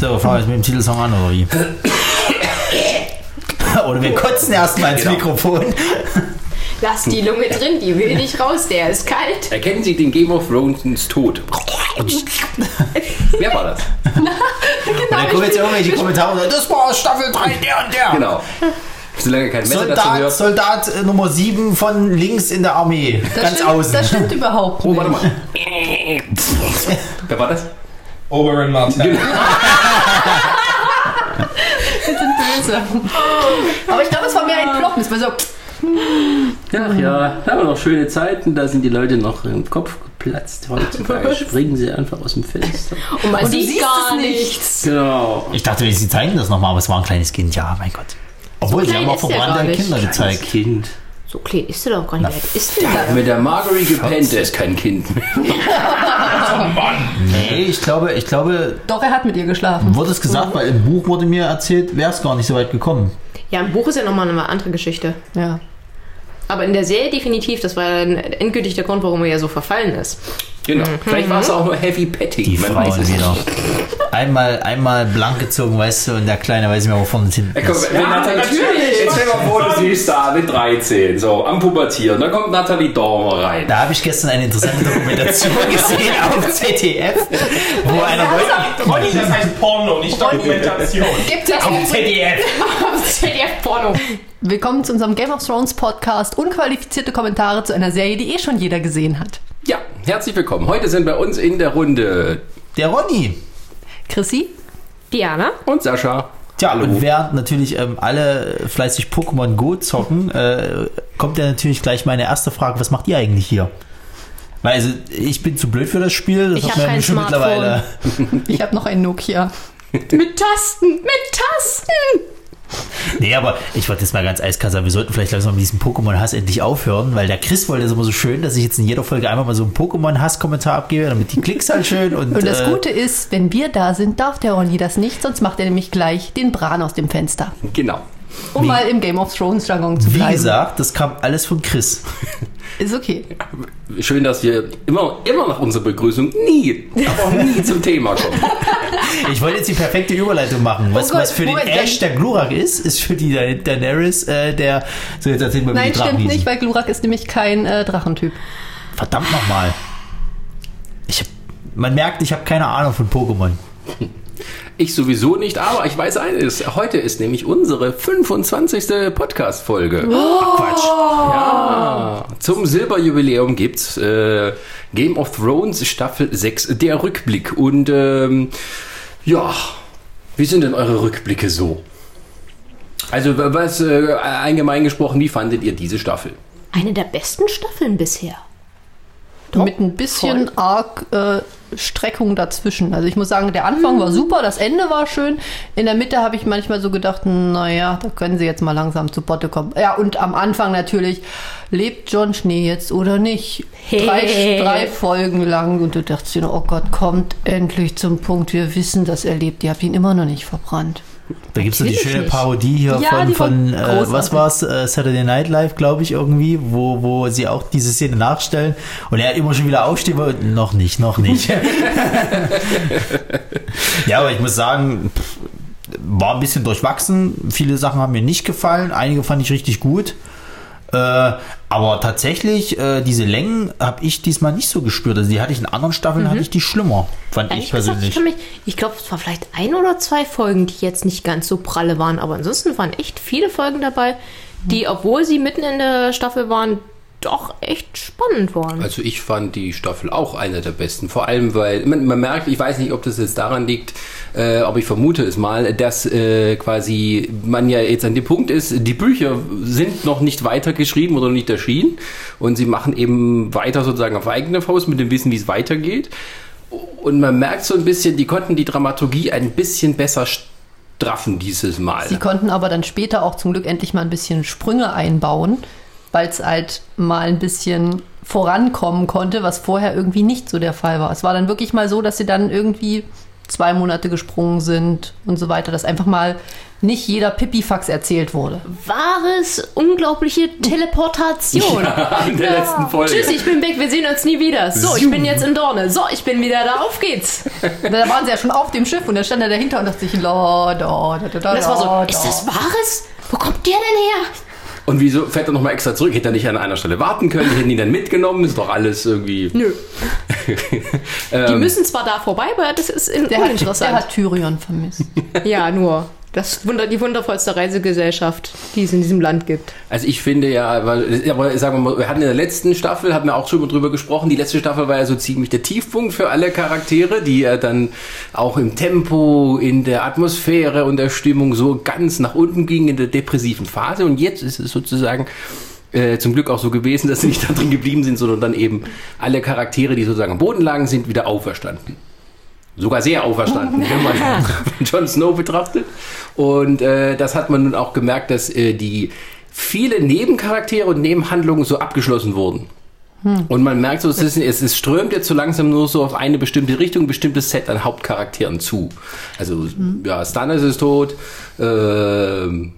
So, fangen wir jetzt mit dem Titelsong an, oder wie? oder wir kotzen erstmal ins Genau. Mikrofon. Lass die Lunge drin, die will nicht raus, der ist kalt. Erkennen Sie den Game of Thrones Tod? Wer war das? Und dann kommen jetzt irgendwelche Kommentare, das war Staffel 3, der und der. Genau. Solange kein Messer dazu Soldat, hört. Soldat äh, Nummer 7 von links in der Armee. Das ganz stimmt, außen. Das stimmt überhaupt Oh, nicht. warte mal. Wer war das? Oberyn Martell. Wir sind böse. Aber ich glaube, es war mehr ein Ploppen. Es war so, Ach ja, da haben wir noch schöne Zeiten, da sind die Leute noch im Kopf geplatzt. Heutzutage springen sie einfach aus dem Fenster. Und man und sieht siehst gar es nichts. Genau. Ich dachte, sie zeigen das nochmal, aber es war ein kleines Kind. Ja, mein Gott. Obwohl, sie klein haben auch verbrannte. Kinder gezeigt. Kind. So klein ist der doch gar nicht. Wie alt ist der da? Mit der Marguerite gepennt, der ist kein Kind mehr. Nee, ich glaube, ich glaube, doch, er hat mit ihr geschlafen. wurde es gesagt, weil im Buch wurde mir erzählt, wäre es gar nicht so weit gekommen. Ja, im Buch ist ja nochmal eine andere Geschichte. Ja. Aber in der Serie definitiv, das war dann endgültig der Grund, warum er ja so verfallen ist. Genau. Vielleicht war es auch nur Heavy Petting. Die man weiß Frauen es wieder. Einmal, einmal blank gezogen, weißt du, und der Kleine weiß nicht mehr, wo vorne und hinten Ja, komm, ist. wenn Nathalie, natürlich. Mal vor, du siehst da mit 13, so am Pubertieren. Dann kommt Nathalie Dormer rein. Da habe ich gestern eine interessante Dokumentation gesehen auf ZDF, wo einer wollte. Ronny, das heißt Porno, nicht Dokumentation. Gibt es Auf ZDF! ZDF-Porno. Willkommen zu unserem Game of Thrones Podcast. Unqualifizierte Kommentare zu einer Serie, die eh schon jeder gesehen hat. Ja, herzlich willkommen. Heute sind bei uns in der Runde Der Ronny. Chrissy? Diana? und Sascha. Tja, und während natürlich ähm, alle fleißig Pokémon Go zocken, äh, kommt ja natürlich gleich meine erste Frage, was macht ihr eigentlich hier? Weil also, ich bin zu blöd für das Spiel, das Ich hat hab man ja kein schon mittlerweile. Ich habe noch ein Nokia. Mit Tasten, mit Tasten. Nee, aber ich wollte jetzt mal ganz eiskalt sagen, wir sollten vielleicht langsam mit diesem Pokémon-Hass endlich aufhören, weil der Chris wollte das immer so schön, dass ich jetzt in jeder Folge einmal mal so einen Pokémon-Hass-Kommentar abgebe, damit die Klicks halt schön und, Und das äh, Gute ist, wenn wir da sind, darf der Ronny das nicht, sonst macht er nämlich gleich den Bran aus dem Fenster. Genau. Um mal im Game of Thrones Jargon zu wie bleiben. gesagt, das kam alles von Chris. Ist okay. Schön, dass wir immer, immer nach unserer Begrüßung nie, aber auch nie zum Thema kommen. Ich wollte jetzt die perfekte Überleitung machen. Was, Oh Gott, was für Moment, den Ash der Glurak ist, ist für die Da- Daenerys äh, der. So, jetzt erzähl mal, wie Nein, stimmt nicht, weil Glurak ist nämlich kein äh, Drachentyp. Verdammt nochmal. Ich hab, man merkt, ich habe keine Ahnung von Pokémon. Ich sowieso nicht, aber ich weiß eines. Heute ist nämlich unsere 25. Podcast-Folge. Ach, Quatsch. Ja, zum Silberjubiläum gibt's äh, Game of Thrones Staffel 6, der Rückblick. Und ähm, ja, wie sind denn eure Rückblicke so? Also was äh, allgemein gesprochen, wie fandet ihr diese Staffel? Eine der besten Staffeln bisher. Mit ein bisschen arg äh, Streckung dazwischen. Also ich muss sagen, der Anfang war super, das Ende war schön. In der Mitte habe ich manchmal so gedacht, naja, da können sie jetzt mal langsam zu Potte kommen. Ja, und am Anfang natürlich, lebt John Schnee jetzt oder nicht? Drei, Hey. drei Folgen lang und du dachtest dir, oh Gott, kommt endlich zum Punkt. Wir wissen, dass er lebt. Ihr habt ihn immer noch nicht verbrannt. Da gibt es so die schöne nicht. Parodie hier Ja, von, von äh, was war's, äh, Saturday Night Live, glaube ich, irgendwie, wo, wo sie auch diese Szene nachstellen. Und er immer schon wieder aufsteht, aber noch nicht, noch nicht. ja, aber ich muss sagen, war ein bisschen durchwachsen. Viele Sachen haben mir nicht gefallen, einige fand ich richtig gut. Äh, aber tatsächlich, äh, diese Längen habe ich diesmal nicht so gespürt. Also die hatte ich in anderen Staffeln, hatte ich die schlimmer, fand ich Ehrlich gesagt, persönlich. ich, kann mich- ich glaube, es war vielleicht ein oder zwei Folgen, die jetzt nicht ganz so pralle waren, aber ansonsten waren echt viele Folgen dabei, die, obwohl sie mitten in der Staffel waren, doch echt spannend waren. Also ich fand die Staffel auch eine der besten. Vor allem, weil man, man merkt, ich weiß nicht, ob das jetzt daran liegt, äh, aber ich vermute es mal, dass äh, quasi man ja jetzt an dem Punkt ist, die Bücher sind noch nicht weitergeschrieben oder nicht erschienen und sie machen eben weiter sozusagen auf eigene Faust mit dem Wissen, wie es weitergeht. Und man merkt so ein bisschen, die konnten die Dramaturgie ein bisschen besser straffen dieses Mal. Sie konnten aber dann später auch zum Glück endlich mal ein bisschen Sprünge einbauen, weil es halt mal ein bisschen vorankommen konnte, was vorher irgendwie nicht so der Fall war. Es war dann wirklich mal so, dass sie dann irgendwie zwei Monate gesprungen sind und so weiter, dass einfach mal nicht jeder Pipifax erzählt wurde. Wahres, unglaubliche Teleportation. In der letzten Folge. Tschüss, ich bin weg, wir sehen uns nie wieder. So, ich bin jetzt in Dorne. So, ich bin wieder da, auf geht's. Da waren sie ja schon auf dem Schiff und dann stand er dahinter und dachte sich, la, da, da, da, da, Das war so, da, ist da. das Wahres? Wo kommt der denn her? Und wieso fährt er nochmal extra zurück? Hätte er nicht an einer Stelle warten können? Hätten ihn dann mitgenommen? Ist doch alles irgendwie. Nö. Ähm. Die müssen zwar da vorbei, aber das ist in- Der hat, der uninteressant. hat Tyrion vermisst. ja, nur. Das Wunder, die wundervollste Reisegesellschaft, die es in diesem Land gibt. Also ich finde ja, weil, aber sagen wir mal, wir hatten in der letzten Staffel, hatten wir auch schon drüber gesprochen, die letzte Staffel war ja so ziemlich der Tiefpunkt für alle Charaktere, die ja dann auch im Tempo, in der Atmosphäre und der Stimmung so ganz nach unten gingen in der depressiven Phase. Und jetzt ist es sozusagen äh, zum Glück auch so gewesen, dass sie nicht da drin geblieben sind, sondern dann eben alle Charaktere, die sozusagen am Boden lagen, sind wieder auferstanden. Sogar sehr auferstanden, wenn man Jon Snow betrachtet. Und äh, das hat man nun auch gemerkt, dass äh, die viele Nebencharaktere und Nebenhandlungen so abgeschlossen wurden. Und man merkt so, es, ist, es, es strömt jetzt so langsam nur so auf eine bestimmte Richtung, ein bestimmtes Set an Hauptcharakteren zu. Also, ja, Stannis ist tot, ähm,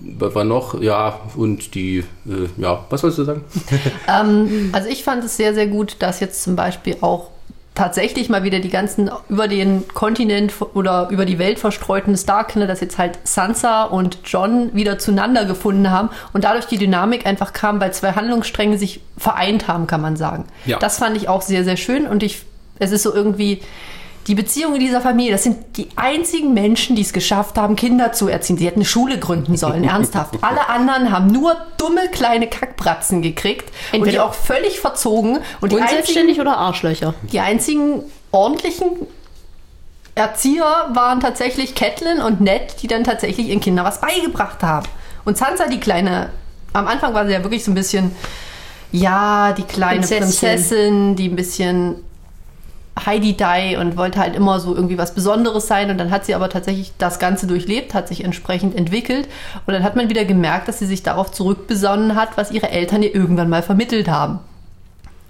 was war noch? Ja, und die, äh, ja, was wolltest du sagen? Ähm, also ich fand es sehr, sehr gut, dass jetzt zum Beispiel auch tatsächlich mal wieder die ganzen über den Kontinent oder über die Welt verstreuten Starkinder, dass jetzt halt Sansa und John wieder zueinander gefunden haben und dadurch die Dynamik einfach kam, weil zwei Handlungsstränge sich vereint haben, kann man sagen. Ja. Das fand ich auch sehr, sehr schön und ich, es ist so irgendwie, die Beziehungen dieser Familie, das sind die einzigen Menschen, die es geschafft haben, Kinder zu erziehen. Sie hätten eine Schule gründen sollen, ernsthaft. Alle anderen haben nur dumme kleine Kackbratzen gekriegt und die Entweder- auch völlig verzogen. Und die einzigen, Unselbstständig oder Arschlöcher? die einzigen ordentlichen Erzieher waren tatsächlich Catelyn und Ned, die dann tatsächlich ihren Kindern was beigebracht haben. Und Sansa, die kleine, am Anfang war sie ja wirklich so ein bisschen, ja, die kleine Prinzesschen. Prinzessin, die ein bisschen Heidi Dai und wollte halt immer so irgendwie was Besonderes sein. Und dann hat sie aber tatsächlich das Ganze durchlebt, hat sich entsprechend entwickelt. Und dann hat man wieder gemerkt, dass sie sich darauf zurückbesonnen hat, was ihre Eltern ihr irgendwann mal vermittelt haben.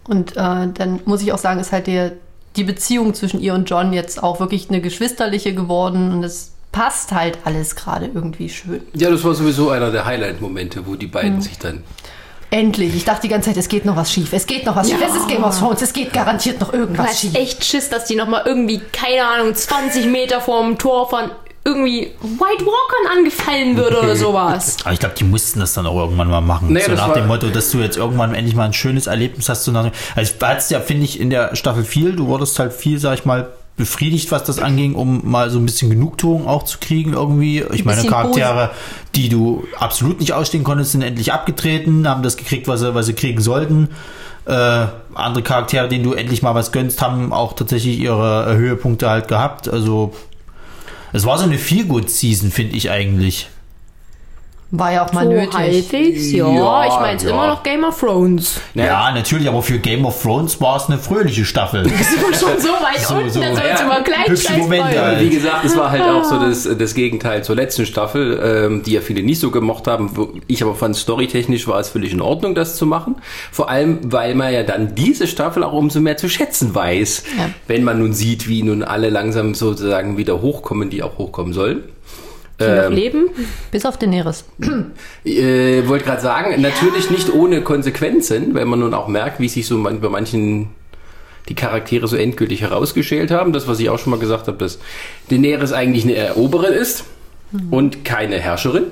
Und äh, dann muss ich auch sagen, ist halt der, die Beziehung zwischen ihr und John jetzt auch wirklich eine geschwisterliche geworden. Und es passt halt alles gerade irgendwie schön. Ja, das war sowieso einer der Highlight-Momente, wo die beiden sich dann Endlich. Ich dachte die ganze Zeit, es geht noch was schief. Es geht noch was schief. Es ist Game of Thrones. Es geht garantiert noch irgendwas hast schief. echt Schiss, dass die nochmal irgendwie, keine Ahnung, 20 Meter vorm Tor von irgendwie White Walkern angefallen würde oder sowas. Aber ich glaube, die mussten das dann auch irgendwann mal machen. Naja, so nach war- dem Motto, dass du jetzt irgendwann endlich mal ein schönes Erlebnis hast. So nach, also du hattest ja, finde ich, in der Staffel viel, du wurdest halt viel, sag ich mal, befriedigt, was das anging, um mal so ein bisschen Genugtuung auch zu kriegen irgendwie. Ich meine, Charaktere, die du absolut nicht ausstehen konntest, sind endlich abgetreten, haben das gekriegt, was sie, was sie kriegen sollten. Äh, andere Charaktere, denen du endlich mal was gönnst, haben auch tatsächlich ihre Höhepunkte halt gehabt. Also es war so eine Feel-Good-Season, finde ich eigentlich. War ja auch mal So nötig. halbwegs, ja. Ja, ich meine, es ist ja. immer noch Game of Thrones. Ja, natürlich, aber für Game of Thrones war es eine fröhliche Staffel. Sind wir schon so weit So, unten, so. wir uns Ja, immer gleich hübsche Momente halt. Wie gesagt, es war halt auch so das, das Gegenteil zur letzten Staffel, ähm, die ja viele nicht so gemocht haben. Ich aber fand, storytechnisch war es völlig in Ordnung, das zu machen. Vor allem, weil man ja dann diese Staffel auch umso mehr zu schätzen weiß, Ja. wenn man nun sieht, wie nun alle langsam sozusagen wieder hochkommen, die auch hochkommen sollen. Die noch Ähm, leben. Bis auf Daenerys. Äh, wollte gerade sagen, natürlich nicht ohne Konsequenzen, weil man nun auch merkt, wie sich so man, bei manchen die Charaktere so endgültig herausgeschält haben. Das, was ich auch schon mal gesagt habe, dass Daenerys eigentlich eine Eroberin ist und keine Herrscherin.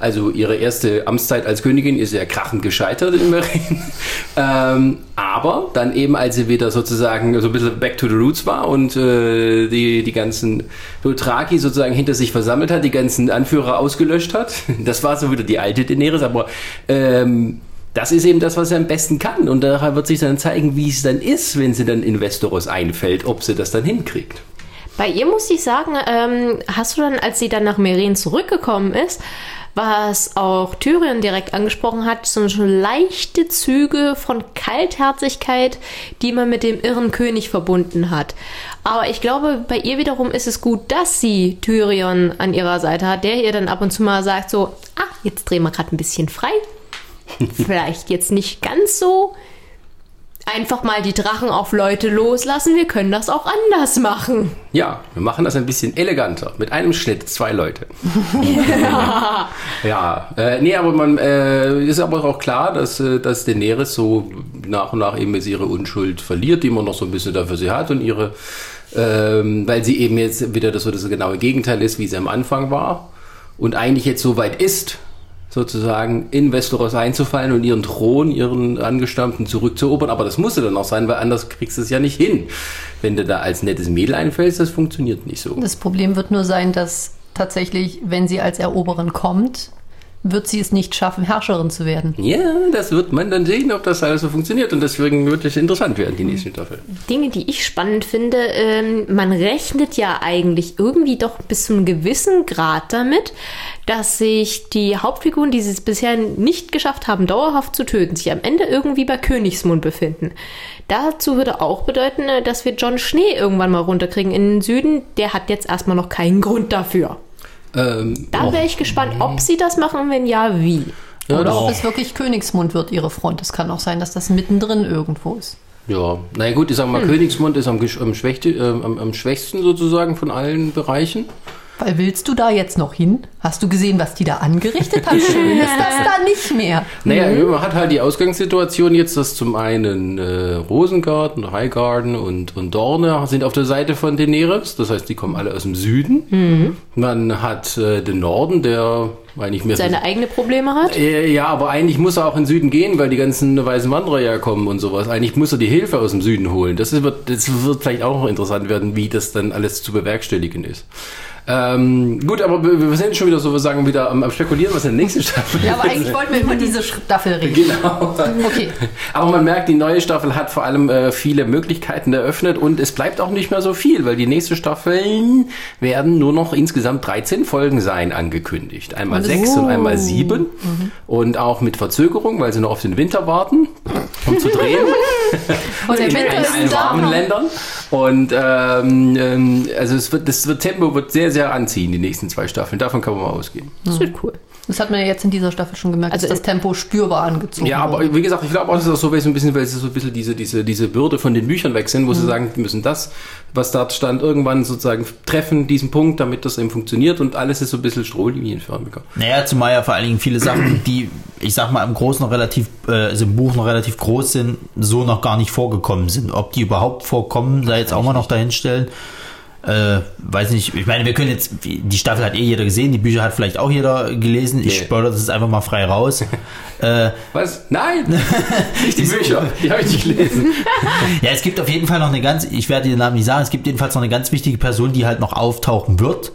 Also ihre erste Amtszeit als Königin ist ja krachend gescheitert im Reden. ähm, aber dann eben, als sie wieder sozusagen so ein bisschen back to the roots war und äh, die, die ganzen Dothraki sozusagen hinter sich versammelt hat, die ganzen Anführer ausgelöscht hat. Das war so wieder die alte Daenerys, aber ähm, das ist eben das, was sie am besten kann. Und daran wird sich dann zeigen, wie es dann ist, wenn sie dann in Westeros einfällt, ob sie das dann hinkriegt. Bei ihr muss ich sagen, ähm, hast du dann, als sie dann nach Meren zurückgekommen ist, was auch Tyrion direkt angesprochen hat, so schon leichte Züge von Kaltherzigkeit, die man mit dem irren König verbunden hat. Aber ich glaube, bei ihr wiederum ist es gut, dass sie Tyrion an ihrer Seite hat, der ihr dann ab und zu mal sagt so, ah, jetzt drehen wir gerade ein bisschen frei. Vielleicht jetzt nicht ganz so einfach mal die Drachen auf Leute loslassen. Wir können das auch anders machen. Ja, wir machen das ein bisschen eleganter. Mit einem Schnitt, zwei Leute. ja, äh, nee, aber man äh, ist aber auch klar, dass, äh, dass Daenerys so nach und nach eben jetzt ihre Unschuld verliert, die man noch so ein bisschen dafür sie hat und ihre, ähm, weil sie eben jetzt wieder das so das genaue Gegenteil ist, wie sie am Anfang war und eigentlich jetzt so weit ist, sozusagen in Westeros einzufallen und ihren Thron, ihren Angestammten zurückzuerobern. Aber das musste dann auch sein, weil anders kriegst du es ja nicht hin. Wenn du da als nettes Mädel einfällst, das funktioniert nicht so. Das Problem wird nur sein, dass tatsächlich, wenn sie als Eroberin kommt, wird sie es nicht schaffen, Herrscherin zu werden. Ja, das wird man dann sehen, ob das alles so funktioniert. Und deswegen wird es interessant werden, die nächste Staffel. Dinge, die ich spannend finde, ähm, man rechnet ja eigentlich irgendwie doch bis zu einem gewissen Grad damit, dass sich die Hauptfiguren, die es bisher nicht geschafft haben, dauerhaft zu töten, sich am Ende irgendwie bei Königsmund befinden. Dazu würde auch bedeuten, äh, dass wir John Schnee irgendwann mal runterkriegen in den Süden. Der hat jetzt erstmal noch keinen Grund dafür. Ähm, Da wäre ich gespannt, ob sie das machen, wenn ja, wie. Oder doch. ob es wirklich Königsmund wird, ihre Front. Es kann auch sein, dass das mittendrin irgendwo ist. ja, naja gut, ich sag mal, Königsmund ist am, äh, am, am schwächsten sozusagen von allen Bereichen. Weil willst du da jetzt noch hin? Hast du gesehen, was die da angerichtet haben? Schön ist das da nicht mehr. Naja, man hat halt die Ausgangssituation jetzt, dass zum einen äh, Rosengarten, Highgarden und, und Dorne sind auf der Seite von Daenerys. Das heißt, die kommen alle aus dem Süden. Man hat äh, den Norden, der eigentlich mehr... Seine eigene Probleme hat. Äh, Ja, aber eigentlich muss er auch in den Süden gehen, weil die ganzen weißen Wanderer ja kommen und sowas. Eigentlich muss er die Hilfe aus dem Süden holen. Das wird, das wird vielleicht auch noch interessant werden, wie das dann alles zu bewerkstelligen ist. Ähm, gut, aber wir sind schon wieder so, wir sagen, wieder am, am Spekulieren, was in der nächsten Staffel Ja, aber eigentlich wollten wir über diese Staffel reden. Genau. Okay. Aber man merkt, die neue Staffel hat vor allem äh, viele Möglichkeiten eröffnet und es bleibt auch nicht mehr so viel, weil die nächste Staffeln werden nur noch insgesamt 13 Folgen sein angekündigt. Einmal sechs und einmal sieben und auch mit Verzögerung, weil sie noch auf den Winter warten, um zu drehen. Und der in, in allen warmen Ländern. Und ähm, ähm, also es wird, das wird, Tempo wird sehr, sehr anziehen, die nächsten zwei Staffeln. Davon kann man mal ausgehen. Das wird cool. Das hat man ja jetzt in dieser Staffel schon gemerkt, Also dass das Tempo spürbar angezogen Ja, aber wurde. wie gesagt, ich glaube auch, dass das so ein bisschen, weil es so ein bisschen diese, diese, diese Bürde von den Büchern weg sind, wo sie sagen, die müssen das, was da stand, irgendwann sozusagen treffen, diesen Punkt, damit das eben funktioniert und alles ist so ein bisschen strohlinienförmiger. Naja, zumal ja vor allen Dingen viele Sachen, die, ich sag mal, im Großen noch relativ, äh, also im Buch noch relativ groß sind, so noch gar nicht vorgekommen sind. Ob die überhaupt vorkommen, sei jetzt auch mal noch dahinstellen. Äh, weiß nicht, ich meine, wir können jetzt, die Staffel hat eh jeder gesehen, die Bücher hat vielleicht auch jeder gelesen. Ich Nee. spoilere das jetzt einfach mal frei raus. äh, Was? Nein! nicht die Bücher, die habe ich nicht gelesen. ja, es gibt auf jeden Fall noch eine ganz, ich werde den Namen nicht sagen, es gibt jedenfalls noch eine ganz wichtige Person, die halt noch auftauchen wird,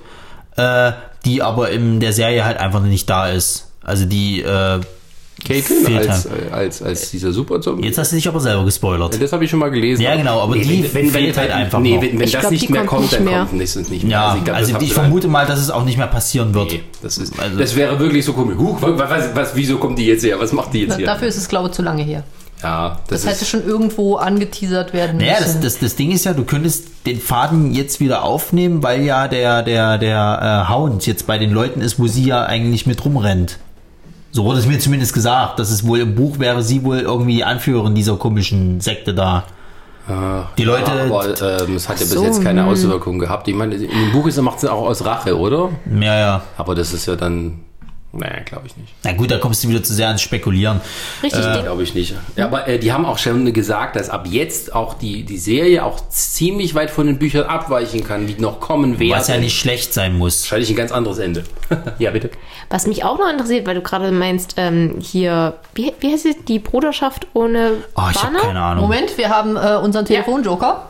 äh, die aber in der Serie halt einfach nicht da ist. Also die, äh, Caitlin Fehlt als, halt. als, als dieser Super-Zombie. jetzt hast du dich aber selber gespoilert. Das habe ich schon mal gelesen. Ja, genau, aber die fehlt halt einfach Nee, noch. wenn, wenn Ich das glaub, nicht die mehr kommt nicht dann mehr. kommt es nicht mehr. Ja, ich glaub, also ich vermute mal, dass es auch nicht mehr passieren wird. Nee, das, ist, Also- das wäre wirklich so komisch. Huch, was, was, was, wieso kommt die jetzt her? Was macht die jetzt Na, hier? Dafür ist es, glaube ich, zu lange her. ja, das, Das, hätte ist, schon irgendwo angeteasert werden Naja, müssen. das, das, das Ding ist ja, du könntest den Faden jetzt wieder aufnehmen, weil ja der, der, der äh, Hound jetzt bei den Leuten ist, wo sie ja eigentlich mit rumrennt. So wurde es mir zumindest gesagt, dass es wohl im Buch wäre sie wohl irgendwie die Anführerin dieser komischen Sekte da. Ah, Die Leute- Ja, aber ähm, es hat ja bis so, jetzt keine hm. Auswirkungen gehabt. Ich meine, in dem Buch ist, macht es auch aus Rache, oder? Ja, ja. Aber das ist ja dann. Naja, glaube ich nicht. Na gut, da kommst du wieder zu sehr ans Spekulieren. Richtig, den- Glaube ich nicht. Ja, aber äh, die haben auch schon gesagt, dass ab jetzt auch die, die Serie auch ziemlich weit von den Büchern abweichen kann, die noch kommen werden. Was ja nicht schlecht sein muss. Wahrscheinlich ein ganz anderes Ende. ja, bitte. Was mich auch noch interessiert, weil du gerade meinst, ähm, hier, wie, wie heißt es, die Bruderschaft ohne Oh, ich habe keine Ahnung. Moment, wir haben äh, unseren Telefonjoker.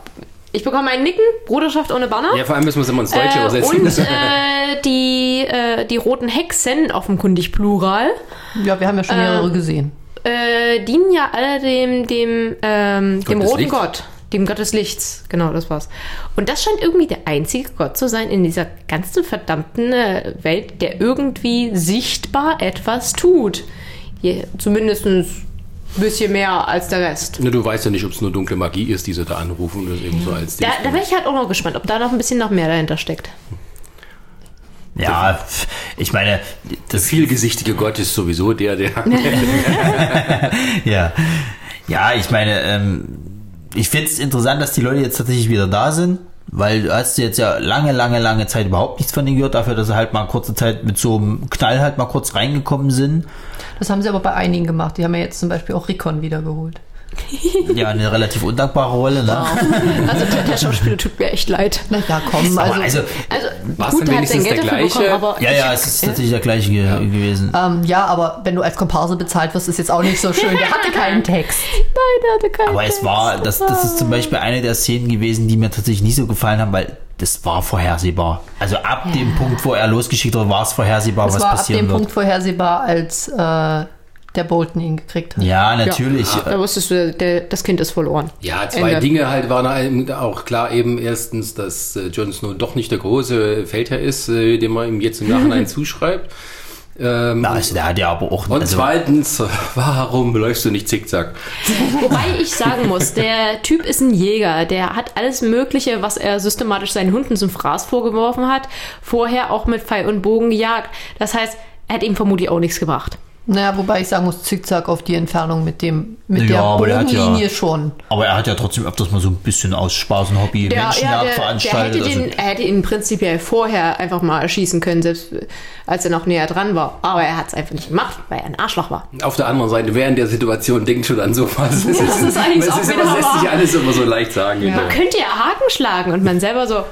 Ich bekomme einen Nicken, Bruderschaft ohne Banner. Ja, vor allem müssen wir es immer ins Deutsche Äh, übersetzen. und äh, die, äh, die roten Hexen, offenkundig Plural, Ja, wir haben ja schon mehrere gesehen. äh, dienen ja alle dem, dem, ähm, dem roten Lichts. Gott, dem Gott des Lichts. Genau, das war's. Und das scheint irgendwie der einzige Gott zu sein in dieser ganzen verdammten äh, Welt, der irgendwie sichtbar etwas tut. Je, zumindest ein bisschen mehr als der Rest. Ne, du weißt ja nicht, ob es nur dunkle Magie ist, die sie da anrufen und das eben so als Da, da wäre ich halt auch noch gespannt, ob da noch ein bisschen noch mehr dahinter steckt. Ja, ich meine, Der das vielgesichtige Gott ist sowieso der, der. Ja. Ja, ich meine, ähm, ich finde es interessant, dass die Leute jetzt tatsächlich wieder da sind, weil du hast jetzt ja lange, lange, lange Zeit überhaupt nichts von denen gehört, dafür, dass sie halt mal kurze Zeit mit so einem Knall halt mal kurz reingekommen sind. Das haben sie aber bei einigen gemacht. Die haben ja jetzt zum Beispiel auch Rickon wiedergeholt. Ja, eine relativ undankbare Rolle, ne? Also der, der Schauspieler tut mir echt leid. Na ja, komm, Aber also, also, Also gut, denn er hat sein wenigstens Geld dafür bekommen, gleiche? aber ja, ja, es ist tatsächlich der gleiche ge gewesen. ähm, ja, aber wenn du als Komparse bezahlt wirst, ist jetzt auch nicht so schön. Der hatte keinen Text. nein, der hatte keinen Aber es war, das, das ist zum Beispiel eine der Szenen gewesen, die mir tatsächlich nicht so gefallen haben, weil das war vorhersehbar. Also ab dem Punkt, wo er losgeschickt wurde, war es vorhersehbar, Es was war ab passieren dem wird. Punkt vorhersehbar, als äh, der Bolton ihn gekriegt hat. Ja, natürlich. Da wusstest du, der, das Kind ist verloren. Ja, zwei Ende. Dinge halt waren einem auch klar. Eben erstens, dass äh, Jon Snow doch nicht der große Feldherr ist, äh, den man ihm jetzt im Nachhinein zuschreibt. Ähm, Na, also der hat ja aber auch. und also, zweitens, warum läufst du nicht zickzack? Wobei ich sagen muss, der Typ ist ein Jäger. Der hat alles Mögliche, was er systematisch seinen Hunden zum Fraß vorgeworfen hat, vorher auch mit Pfeil und Bogen gejagt. Das heißt, er hat ihm vermutlich auch nichts gebracht. Naja, wobei ich sagen muss, zickzack auf die Entfernung mit dem mit Ja, der hat ja- Bogenlinie schon. aber er hat ja trotzdem öfters mal so ein bisschen aus Spaß und Hobby Der, Menschenjagd ja, der, der veranstaltet. hätte, den, also, er hätte ihn prinzipiell vorher einfach mal erschießen können, selbst als er noch näher dran war. Aber er hat es einfach nicht gemacht, weil er ein Arschloch war. Auf der anderen Seite, während der Situation denkt schon an sowas. Es ist, das ist eigentlich auch ist wieder lässt sich alles immer so leicht sagen. Man könnte ja Haken schlagen und man selber so,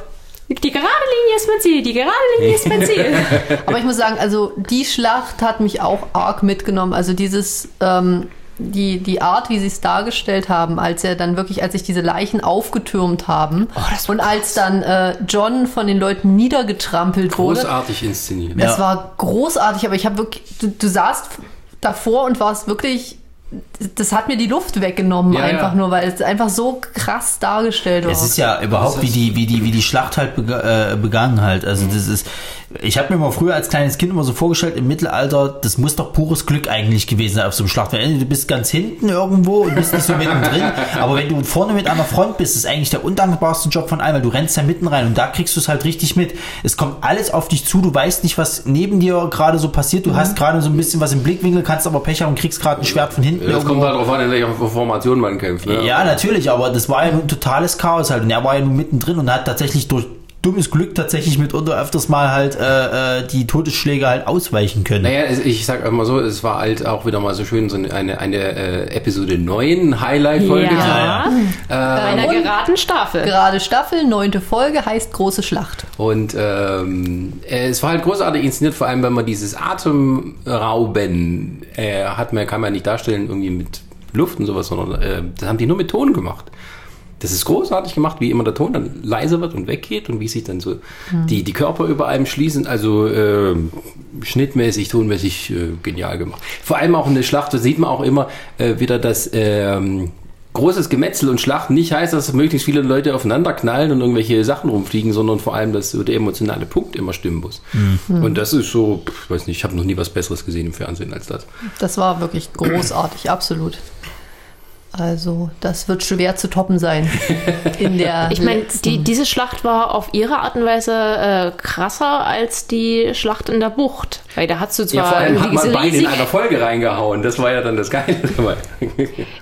die gerade Linie ist mein Ziel, die gerade Linie ist mein Ziel. Aber ich muss sagen, also die Schlacht hat mich auch arg mitgenommen. Also dieses, ähm, die, die Art, wie sie es dargestellt haben, als er dann wirklich, als sich diese Leichen aufgetürmt haben war und als dann äh, John von den Leuten niedergetrampelt wurde. Großartig inszeniert. Es Ja. war großartig, aber ich habe wirklich, du, du saßt davor und warst wirklich, das hat mir die Luft weggenommen, Ja, einfach ja. nur, weil es einfach so krass dargestellt war. es ist ja überhaupt wie die, wie die, wie die Schlacht halt äh, begangen halt. Also das ist, ich habe mir mal früher als kleines Kind immer so vorgestellt, im Mittelalter, das muss doch pures Glück eigentlich gewesen sein auf so einem Schlachtfeld. Du bist ganz hinten irgendwo und bist nicht so mittendrin, aber wenn du vorne mit an der Front bist, ist eigentlich der undankbarste Job von allen, weil du rennst da mitten rein und da kriegst du es halt richtig mit. Es kommt alles auf dich zu, du weißt nicht, was neben dir gerade so passiert. Du Mhm. hast gerade so ein bisschen was im Blickwinkel, kannst aber Pech haben und kriegst gerade ein Schwert von hinten. Das kommt irgendwo. halt darauf an, in welcher Formation man kämpft. Ne? Ja, natürlich, aber das war ja nun totales Chaos halt. Und er war ja nun mittendrin und hat tatsächlich durch dummes Glück tatsächlich mitunter öfters mal halt äh, äh, die Todesschläge halt ausweichen können. Naja, ich sag mal so, es war halt auch wieder mal so schön, so eine, eine äh, Episode 9 Highlight-Folge. Ja. Bei einer Und- geraden Staffel. Gerade Staffel, neunte Folge, heißt große Schlacht. Und ähm, äh, es war halt großartig inszeniert, vor allem wenn man dieses Atemrauben äh, hat man, kann man nicht darstellen irgendwie mit Luft und sowas, sondern äh, das haben die nur mit Ton gemacht. Das ist großartig gemacht, wie immer der Ton dann leiser wird und weggeht und wie sich dann so die, die Körper über einem schließen. Also äh, schnittmäßig, tonmäßig äh, genial gemacht. Vor allem auch in der Schlacht, da sieht man auch immer äh, wieder, dass ähm, großes Gemetzel und Schlacht nicht heißt, dass möglichst viele Leute aufeinander knallen und irgendwelche Sachen rumfliegen, sondern vor allem, dass so der emotionale Punkt immer stimmen muss. Und das ist so, pf, weiß nicht, ich habe noch nie was Besseres gesehen im Fernsehen als das. Das war wirklich großartig, absolut. Also, das wird schwer zu toppen sein. In der Ich meine, die, diese Schlacht war auf ihre Art und Weise äh, krasser als die Schlacht in der Bucht. Weil da hast du zwar Ja, vor allem hat man beide in einer Folge reingehauen. Das war ja dann das Geile dabei.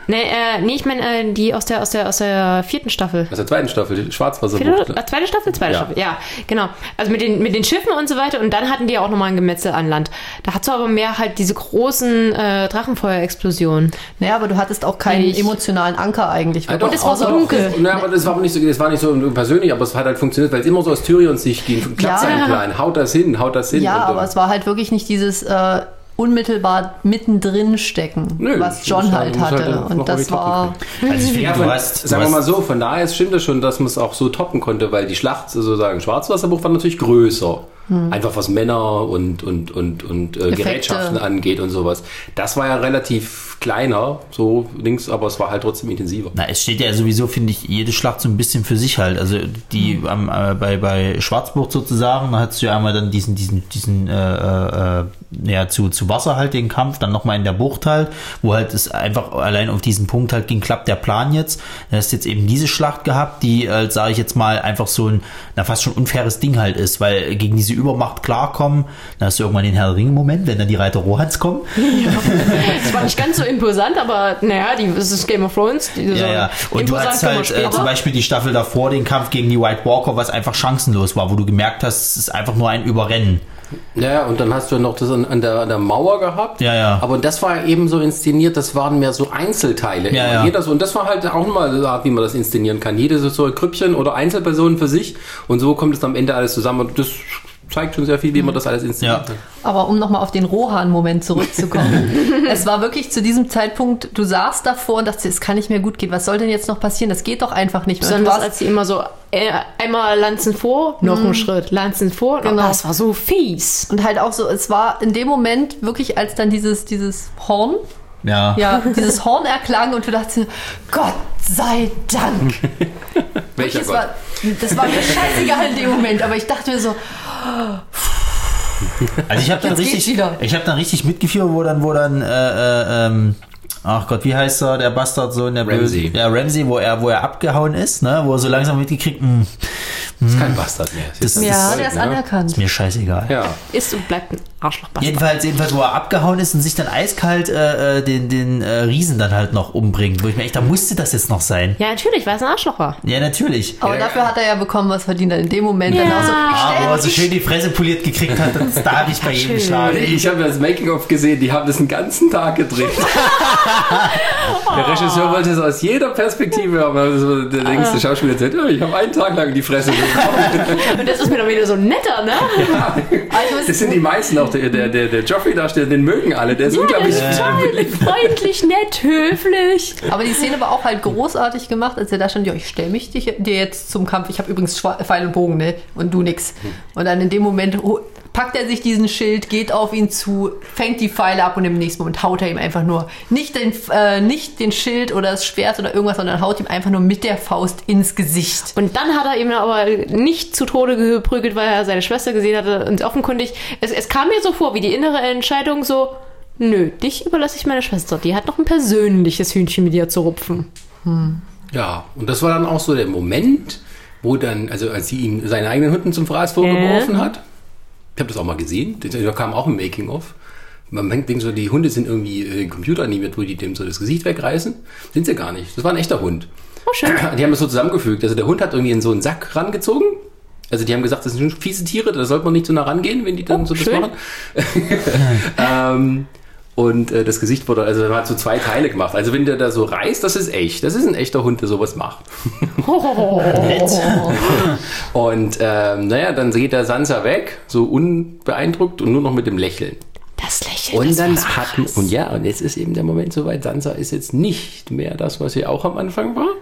Nee, äh, nee ich meine äh, die aus der, aus, der, aus der vierten Staffel. Aus der zweiten Staffel, Vierte, Schwarzwasserbucht. äh, zweite Staffel? Zweite Ja. Staffel, ja, genau. Also mit den, mit den Schiffen und so weiter und dann hatten die auch nochmal ein Gemetzel an Land. Da hast du aber mehr halt diese großen äh, Drachenfeuerexplosionen. Naja, aber du hattest auch keinen. Emotionalen Anker eigentlich. Ja, doch, Und es war so dunkel. Ja, aber das war aber nicht so, das war nicht so persönlich, aber es hat halt funktioniert, weil es immer so aus Tyrions Sicht ging. Klappt Ja. Plan, haut das hin, haut das hin. Ja, und, aber äh, es war halt wirklich nicht dieses äh, unmittelbar mittendrin stecken, Nö, was John halt halt- halt hatte. noch Und das war. Also ich finde, Ja, du von, hast, du sagen wir mal so, von daher stimmt es schon, dass man es auch so toppen konnte, weil die Schlacht sozusagen Schwarzwasserbuch war natürlich größer. Einfach was Männer und, und, und, und äh. Gerätschaften angeht und sowas. Das war ja relativ kleiner, so links, aber es war halt trotzdem intensiver. Na, es steht ja sowieso, finde ich, jede Schlacht so ein bisschen für sich halt. Also die am, äh, bei, bei Schwarzbucht sozusagen, da hast du ja einmal dann diesen, diesen, diesen, äh, äh, ja, zu, zu Wasser halt den Kampf, dann nochmal in der Bucht halt, wo halt es einfach allein auf diesen Punkt halt ging, klappt der Plan jetzt. Du hast jetzt eben diese Schlacht gehabt, die, äh, sage ich jetzt mal, einfach so ein, na, fast schon unfaires Ding halt ist, weil gegen diese Übermacht klarkommen, dann hast du irgendwann den Herr der Ringe-Moment, wenn dann die Reiter Rohans kommen. Das war nicht ganz so imposant, aber naja, die, das ist Game of Thrones. Die, so Ja, ja. Und du imposant hast halt äh, zum Beispiel die Staffel davor, den Kampf gegen die White Walker, was einfach chancenlos war, wo du gemerkt hast, es ist einfach nur ein Überrennen. Ja, und dann hast du noch das an, an, der, an der Mauer gehabt. Ja, ja. Aber das war eben so inszeniert, das waren mehr so Einzelteile. Ja, ja. Jeder so, und das war halt auch mal eine Art, wie man das inszenieren kann. Jede so, so Krüppchen oder Einzelpersonen für sich. Und so kommt es am Ende alles zusammen. Und das zeigt schon sehr viel, wie man das alles inszeniert. Ja. hat. Aber um nochmal auf den Rohan-Moment zurückzukommen. es war wirklich zu diesem Zeitpunkt, du saßt davor und dachtest, es kann nicht mehr gut gehen. Was soll denn jetzt noch passieren? Das geht doch einfach nicht mehr. Besonders als sie immer so äh, einmal Lanzen vor, noch einen Schritt, Lanzen vor. Genau. Das war so fies. und halt auch so, es war in dem Moment wirklich, als dann dieses, dieses Horn, Ja. ja, dieses Horn erklang und du dachtest, Gott sei Dank. Welcher Das Gott? war, das war mir scheißegal in dem Moment, aber ich dachte mir so, Also ich habe dann richtig, wieder. ich habe dann richtig mitgefiebert, wo dann, wo dann, äh, äh, ähm, ach Gott, wie heißt er, der Bastard so in der Ramsey. Böse- Ja, Ramsey, wo er, wo er abgehauen ist, ne, wo er so langsam mitgekriegt, mh, Das ist kein Bastard mehr. Das ist- ja, Gold, der ist ne? anerkannt. mir scheißegal. Ja. Ist und bleibt ein Arschlochbastard. Jedenfalls, jedenfalls, wo er abgehauen ist und sich dann eiskalt äh, äh, den, den äh, Riesen dann halt noch umbringt. Wo ich mir echt, da musste das jetzt noch sein. Ja, natürlich, weil es ein Arschloch war. Ja, natürlich. Aber dafür hat er ja bekommen, was verdient er in dem Moment. Ja. Dann auch so, ich Ah, stell- wo er so schön die Fresse poliert gekriegt hat, das, da habe ich bei jedem schön. geschlagen. Ich habe das Making-of gesehen, die haben das einen ganzen Tag gedreht. der Regisseur wollte es aus jeder Perspektive haben. Also der längste Schauspieler sagt, ja, ich habe einen Tag lang die Fresse bekommen. Und das ist mir doch wieder so netter, ne? Also, Das sind die meisten auch. Der, der, der, der Joffrey-Darsteller, den mögen alle. Der ist unglaublich Toll, freundlich, nett, höflich. Aber die Szene war auch halt großartig gemacht, als er da stand, ja, ich stelle mich dir jetzt zum Kampf. Ich habe übrigens Pfeil und Bogen, ne? Und du nix. Und dann in dem Moment ho- packt er sich diesen Schild, geht auf ihn zu, fängt die Pfeile ab und im nächsten Moment haut er ihm einfach nur nicht den, äh, nicht den Schild oder das Schwert oder irgendwas, sondern haut ihm einfach nur mit der Faust ins Gesicht. Und dann hat er ihm aber nicht zu Tode geprügelt, weil er seine Schwester gesehen hatte. Und offenkundig, es, es kam mir so vor, wie die innere Entscheidung so, nö, dich überlasse ich meiner Schwester. Die hat noch ein persönliches Hühnchen mit dir zu rupfen. Ja, und das war dann auch so der Moment, wo dann, also als sie ihm seine eigenen Hunden zum Fraß vorgeworfen hat. Ich habe das auch mal gesehen. Da kam auch ein Making-of. Man denkt so, die Hunde sind irgendwie äh, computeranimiert, wo die dem so das Gesicht wegreißen. Sind sie gar nicht. Das war ein echter Hund. Oh, schön. Die haben das so zusammengefügt. Also der Hund hat irgendwie in so einen Sack rangezogen. Also die haben gesagt, das sind fiese Tiere, da sollte man nicht so nah rangehen, wenn die dann Oh, so das schön. machen. ähm, und äh, das Gesicht wurde, also man hat so zwei Teile gemacht. Also wenn der da so reißt, das ist echt. Das ist ein echter Hund, der sowas macht. Und ähm, naja, dann geht der Sansa weg, so unbeeindruckt und nur noch mit dem Lächeln. Das Lächeln. Und das dann hatten, und ja, und jetzt ist eben der Moment soweit, Sansa ist jetzt nicht mehr das, was sie auch am Anfang war.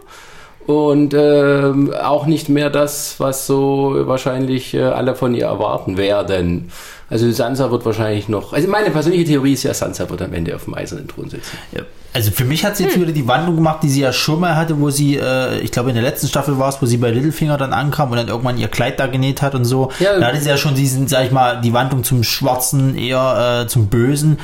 Und ähm, auch nicht mehr das, was so wahrscheinlich äh, alle von ihr erwarten werden. Also Sansa wird wahrscheinlich noch. Also meine persönliche Theorie ist ja, Sansa wird am Ende auf dem eisernen Thron sitzen. Ja, Also für mich hat sie jetzt Hm. wieder die Wandlung gemacht, die sie ja schon mal hatte, wo sie, äh, ich glaube in der letzten Staffel war es, wo sie bei Littlefinger dann ankam und dann irgendwann ihr Kleid da genäht hat und so. Ja. da hatte sie ja schon diesen, sag ich mal, die Wandlung zum Schwarzen, eher äh, zum Bösen.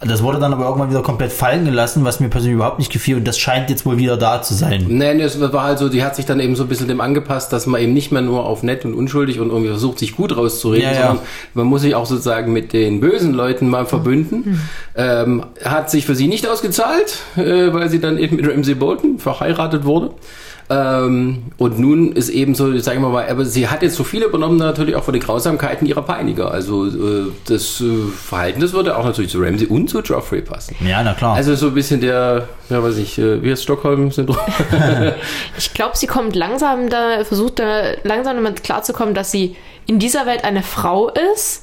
Das wurde dann aber irgendwann wieder komplett fallen gelassen, was mir persönlich überhaupt nicht gefiel und das scheint jetzt wohl wieder da zu sein. Nee, nee, es war halt so, die hat sich dann eben so ein bisschen dem angepasst, dass man eben nicht mehr nur auf nett und unschuldig und irgendwie versucht, sich gut rauszureden, Ja, ja. sondern man muss sich auch sozusagen mit den bösen Leuten mal verbünden. Ähm, hat sich für sie nicht ausgezahlt, äh, weil sie dann eben mit Ramsey Bolton verheiratet wurde. Ähm, und nun ist eben so, sagen wir mal, aber sie hat jetzt so viel übernommen, natürlich auch von den Grausamkeiten ihrer Peiniger. Also äh, das äh, Verhalten, das würde auch natürlich zu Ramsey und zu Joffrey passen. Ja, na klar. Also so ein bisschen der, ja weiß ich, äh, wie heißt Stockholm-Syndrom? Ich glaube, sie kommt langsam da, versucht da langsam damit klarzukommen, dass sie in dieser Welt eine Frau ist,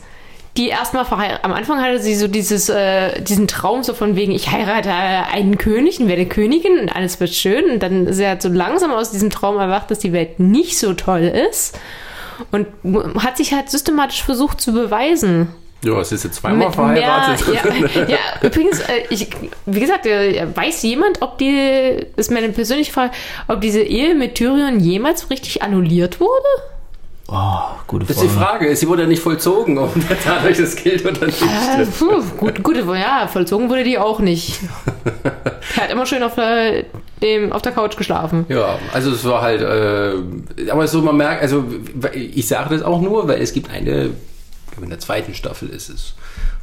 die erstmal verheiratet. Am Anfang hatte sie so dieses, äh, diesen Traum so von wegen, ich heirate einen König und werde Königin und alles wird schön. Und dann ist sie halt so langsam aus diesem Traum erwacht, dass die Welt nicht so toll ist. Und hat sich halt systematisch versucht zu beweisen. Ja, es ist jetzt zweimal Mit verheiratet. Mehr, ja, ja, übrigens, äh, ich, wie gesagt, äh, weiß jemand, ob die, ist meine persönliche Frage, ob diese Ehe mit Tyrion jemals richtig annulliert wurde? Oh, gute Das ist die Frage. Frage. Sie wurde ja nicht vollzogen und dadurch das gilt oder nicht. Äh, puh, gut, gut, ja, vollzogen wurde die auch nicht. Er hat immer schön auf der, dem, auf der Couch geschlafen. Ja, also es war halt, äh, aber so man merkt, also ich sage das auch nur, weil es gibt eine in der zweiten Staffel ist es,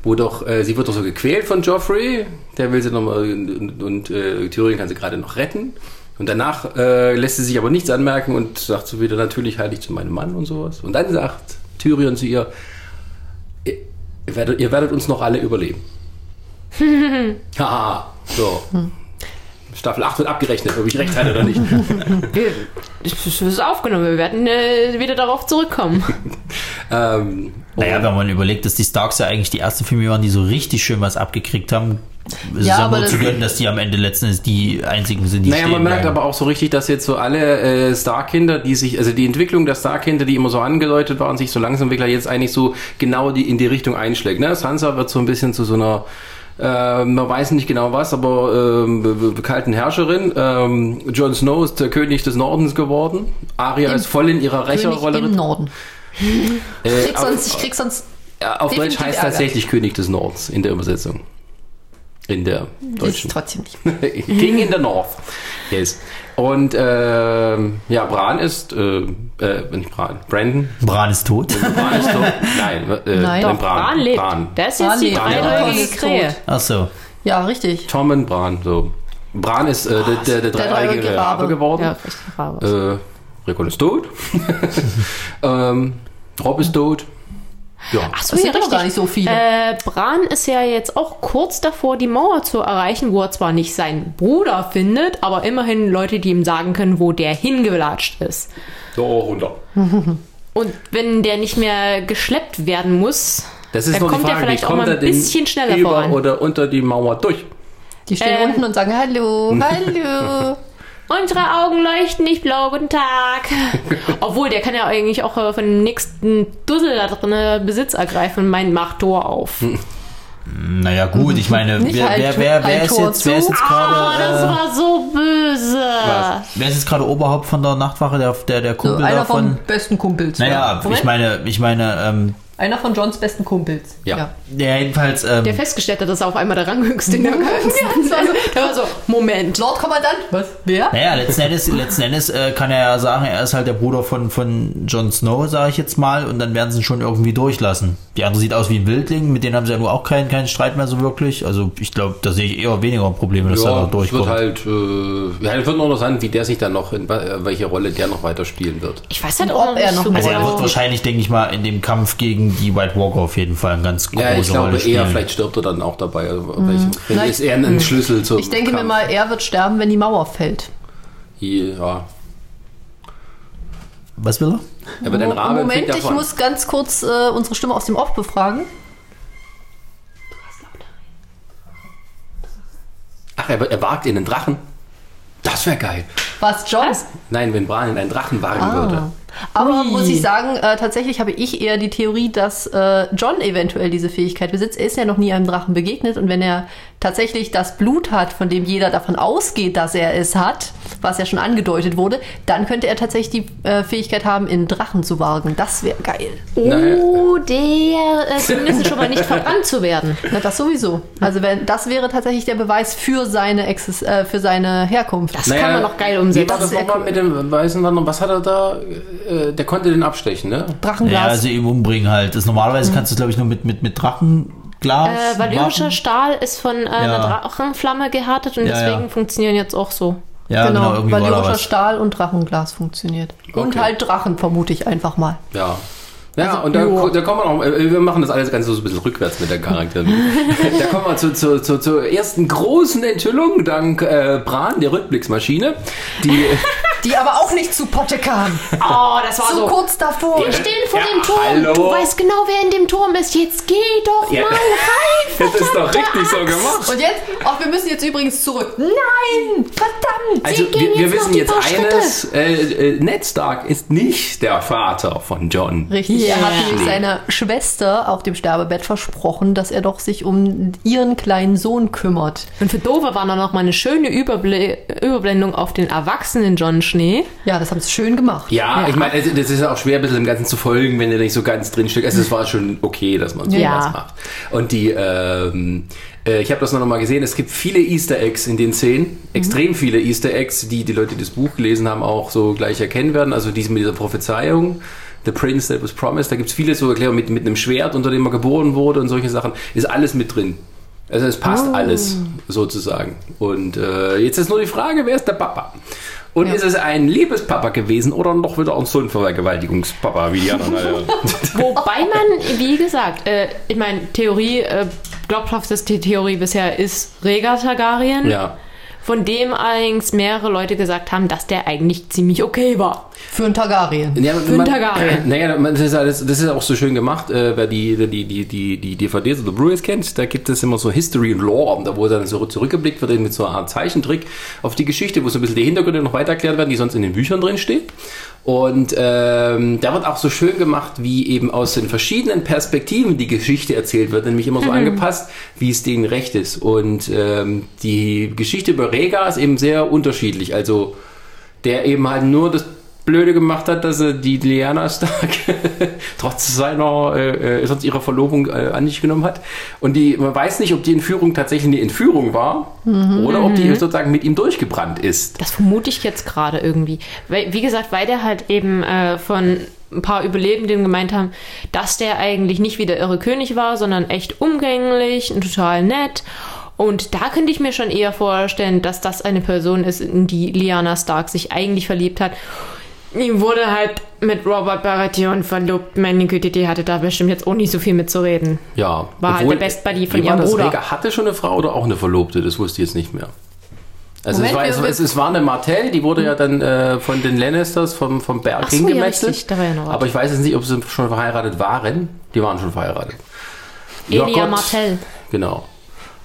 wo doch, äh, sie wird doch so gequält von Joffrey, der will sie nochmal, und, und äh, Tyrion kann sie gerade noch retten. Und danach äh, lässt sie sich aber nichts anmerken und sagt so wieder, natürlich halte ich zu meinem Mann und sowas. Und dann sagt Tyrion zu ihr, ihr ihr werdet, ihr werdet uns noch alle überleben. Haha, so. Staffel 8 wird abgerechnet, ob ich recht hatte oder nicht. Wir, das ist aufgenommen. Wir werden äh, wieder darauf zurückkommen. ähm, Naja, wenn man überlegt, dass die Starks ja eigentlich die ersten Filme waren, die so richtig schön was abgekriegt haben, ist Ja, es ja aber nur zu gönnen, dass die am Ende letzten Endes die einzigen sind, die Naja, stehen man merkt bleiben. aber auch so richtig, dass jetzt so alle äh, Star-Kinder, die sich, also die Entwicklung der Star-Kinder, die immer so angedeutet waren, sich so langsam entwickelt, jetzt eigentlich so genau die, in die Richtung einschlägt. Ne? Sansa wird so ein bisschen zu so einer, äh, man weiß nicht genau was, aber ähm, kalten Herrscherin. Ähm, Jon Snow ist der König des Nordens geworden. Arya ist voll in ihrer König Rächerrolle. im Norden. Äh, Krieg auf- sonst, ich krieg sonst. ja, auf Deutsch heißt Ärger. tatsächlich König des Nordens in der Übersetzung. In der Ist deutschen. trotzdem nicht. King in the North. Yes. Und ähm, ja, Bran ist, äh, äh, nicht Bran, Brandon. Bran ist tot. Bran ist tot. Nein, äh, Nein. Bran, Doch, Bran lebt. Bran. Der ist Bran jetzt die Ja. Krähe. Ach so. Ja, richtig. Tommen Bran, so. Bran ist äh, der, der, der der dreijährige dreijährige Rabe Rabe. geworden. Ja, richtig. Rabe. Äh, Rickon ist tot. ähm, Rob ist tot. Ja. Ach so, Das ja, sind doch richtig. gar nicht so viele. Äh, Bran ist ja jetzt auch kurz davor, die Mauer zu erreichen, wo er zwar nicht seinen Bruder findet, aber immerhin Leute, die ihm sagen können, wo der hingelatscht ist. So, runter. Und wenn der nicht mehr geschleppt werden muss, Das ist dann noch die kommt er Frage, wie vielleicht auch kommt mal er ein denn bisschen schneller über voran. oder unter die Mauer durch? Die stehen ähm, unten und sagen Hallo, Hallo. Unsere Augen leuchten nicht blau, guten Tag. Obwohl, der kann ja eigentlich auch äh, von dem nächsten Dussel da drin äh, Besitz ergreifen und meint, mach Tor auf. Naja, gut, ich meine, wer, halt- wer, wer, wer, ist jetzt, wer ist jetzt Ah, das gerade, äh, war so böse. wer ist jetzt gerade Oberhaupt von der Nachtwache, der, der, der So, Kumpel einer davon? von besten Kumpels. Naja, ich meine, ich meine, ähm, Einer von Johns besten Kumpels. Ja. ja, jedenfalls, ähm, Der festgestellt hat, dass er auf einmal der Ranghöchste in der ganzen. also, der war so, Moment. Lord Kommandant? Was? Wer? Naja, letzten Endes, letzten Endes äh, kann er ja sagen, er ist halt der Bruder von, von Jon Snow, sage ich jetzt mal, und dann werden sie ihn schon irgendwie durchlassen. Die andere sieht aus wie ein Wildling, mit denen haben sie ja nur auch keinen, keinen Streit mehr so wirklich. Also ich glaube, da sehe ich eher weniger Probleme, dass er da Ja, es durchkommt. wird halt, äh, ja, es wird noch interessant, wie der sich dann noch, in wa- welche Rolle der noch weiter spielen wird. Ich weiß halt ob noch er noch also er wird genau. wahrscheinlich, denke ich mal, in dem Kampf gegen die White Walker auf jeden Fall eine ganz große Ja, ich glaube Rolle eher, spielen. vielleicht stirbt er dann auch dabei. Also, wenn Na, ist eher ein Schlüssel zum Ich denke mir Kampf. mal, er wird sterben, wenn die Mauer fällt. Ja, Was will er? aber dein Rabe Moment, ich davon. muss ganz kurz äh, unsere Stimme aus dem Off befragen. Ach, er, er wagt in den Drachen. Das wäre geil. Was, John? Nein, wenn Bran in einen Drachen wagen Ah. würde. Aber muss ich sagen, äh, tatsächlich habe ich eher die Theorie, dass äh, John eventuell diese Fähigkeit besitzt. Er ist ja noch nie einem Drachen begegnet und wenn er tatsächlich das Blut hat, von dem jeder davon ausgeht, dass er es hat, was ja schon angedeutet wurde, dann könnte er tatsächlich die äh, Fähigkeit haben, in Drachen zu wagen. Das wäre geil. Oh, der äh, zumindest schon mal nicht verbrannt zu werden. Na, das sowieso. Also wenn das wäre tatsächlich der Beweis für seine Exis äh, für seine Herkunft. Das kann man noch geil umsetzen. Wie war das Das nochmal cool. mit dem weißen? Was hat er da? Äh, der konnte den abstechen, ne? Drachenglas. Ja, also ihn umbringen halt. Das, normalerweise kannst du es, glaube ich, nur mit, mit, mit Drachenglas Äh, valyrischer. Stahl ist von äh, einer Drachenflamme gehärtet und Ja, deswegen ja. funktionieren jetzt auch so. Ja, genau, genau, valyrischer. Stahl und Drachenglas funktioniert. Und Okay. halt Drachen, vermute ich einfach mal. Ja. Ja, Also, und da, da kommen wir noch, äh, wir machen das alles ganz so ein bisschen rückwärts mit der Charakter. da kommen wir zu, zu, zu, zur ersten großen Enthüllung dank äh, Bran, der Rückblicksmaschine. Die, Die aber auch nicht zu Potte kam. Oh, das war So so. kurz davor. Wir stehen vor Ja, dem Turm. hallo. Du weißt genau, wer in dem Turm ist. Jetzt geh doch Ja. mal rein. das ist doch richtig so gemacht. Und jetzt, ach, wir müssen jetzt übrigens zurück. Nein, verdammt. Also Sie gehen wir, wir wissen die jetzt eines, äh, äh, Ned Stark ist nicht der Vater von John. Richtig, er hat Ja. nämlich seiner Schwester auf dem Sterbebett versprochen, dass er doch sich um ihren kleinen Sohn kümmert. Und für Dover war dann noch mal eine schöne Überble Überblendung auf den erwachsenen John Schnee. Ja, das haben sie schön gemacht. Ja, ich meine, also, das ist ja auch schwer, ein bisschen dem Ganzen zu folgen, wenn ihr nicht so ganz drinsteckt. Also es war schon okay, dass man sowas Ja. macht. Und die, ähm, äh, ich habe das noch mal gesehen, es gibt viele Easter Eggs in den Szenen, extrem viele Easter Eggs, die die Leute, die das Buch gelesen haben, auch so gleich erkennen werden. Also dies mit dieser Prophezeiung, The Prince That Was Promised. Da gibt es viele so Erklärungen mit, mit einem Schwert, unter dem er geboren wurde und solche Sachen. Ist alles mit drin. Also es passt Oh. alles sozusagen. Und äh, jetzt ist nur die Frage, wer ist der Papa? Und ist es ein Liebespapa gewesen oder noch wieder ein so ein Vergewaltigungspapa wie die anderen? Wobei man, wie gesagt, äh, ich meine, Theorie, äh, glaubhafteste Theorie bisher ist Rhaegar Targaryen. ja. Von dem allerdings mehrere Leute gesagt haben, dass der eigentlich ziemlich okay war. Für ein Targaryen. Ja, Für man, Targaryen. Naja, das ist, alles, das ist auch so schön gemacht, äh, wer die, die, die, die, die DVDs oder Blu-rays kennt, da gibt es immer so History und Lore, da wo dann so zurückgeblickt wird mit so einer Art Zeichentrick auf die Geschichte, wo so ein bisschen die Hintergründe noch weiter erklärt werden, die sonst in den Büchern drin stehen. Und ähm, da wird auch so schön gemacht, wie eben aus den verschiedenen Perspektiven die Geschichte erzählt wird, nämlich immer so angepasst, wie es denen recht ist. Und ähm, die Geschichte über Rhaegar ist eben sehr unterschiedlich. Also der eben halt nur das Blöde gemacht hat, dass er die Lyanna Stark trotz seiner, äh, äh, trotz ihrer Verlobung äh, an sich genommen hat. Und die, man weiß nicht, ob die Entführung tatsächlich eine Entführung war oder ob die sozusagen mit ihm durchgebrannt ist. Das vermute ich jetzt gerade irgendwie. Weil, wie gesagt, weil der halt eben äh, von ein paar Überlebenden gemeint haben, dass der eigentlich nicht wie der irre König war, sondern echt umgänglich und total nett. Und da könnte ich mir schon eher vorstellen, dass das eine Person ist, in die Lyanna Stark sich eigentlich verliebt hat. Ihm wurde halt mit Robert Baratheon verlobt. Meine Güte, die hatte da bestimmt jetzt auch nicht so viel mitzureden. Ja. War halt der Best Buddy von ihrem das? Bruder. Rhaegar hatte schon eine Frau oder auch eine Verlobte? Das wusste ich jetzt nicht mehr. Also Moment, es, war, es, es, war eine Martell, die wurde ja dann äh, von den Lannisters vom, vom Berg Ach so, ja, hingemetzelt. ja noch was. aber ich weiß jetzt nicht, ob sie schon verheiratet waren. Die waren schon verheiratet. Ja, Elia Gott. Martell. Genau.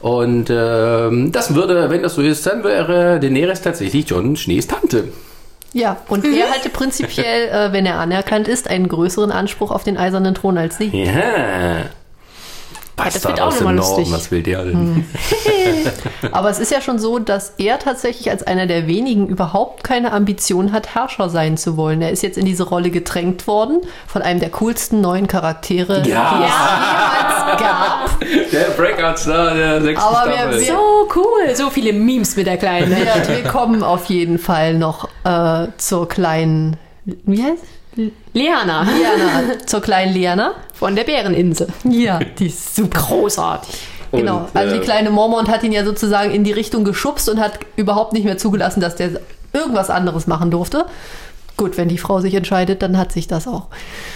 Und ähm, das würde, wenn das so ist, dann wäre Daenerys tatsächlich John Schnees Tante. Ja, und er hatte prinzipiell, äh, wenn er anerkannt ist, einen größeren Anspruch auf den eisernen Thron als sie. Ja. Das Bastard wird auch aus noch dem mal Norden, lustig. was will der denn? Aber es ist ja schon so, dass er tatsächlich als einer der wenigen überhaupt keine Ambition hat, Herrscher sein zu wollen. Er ist jetzt in diese Rolle gedrängt worden von einem der coolsten neuen Charaktere, die es jemals gab. Der Breakout-Star der sechsten Aber wir- wir- So cool. So viele Memes mit der Kleinen. Ja, wir kommen auf jeden Fall noch äh, zur kleinen, wie heißt Liana Liana, zur kleinen Liana. von der Bäreninsel. Ja, die ist super. Großartig. Genau, Und, also die äh, kleine Mormont hat ihn ja sozusagen in die Richtung geschubst und hat überhaupt nicht mehr zugelassen, dass der irgendwas anderes machen durfte. Gut, wenn die Frau sich entscheidet, dann hat sich das auch.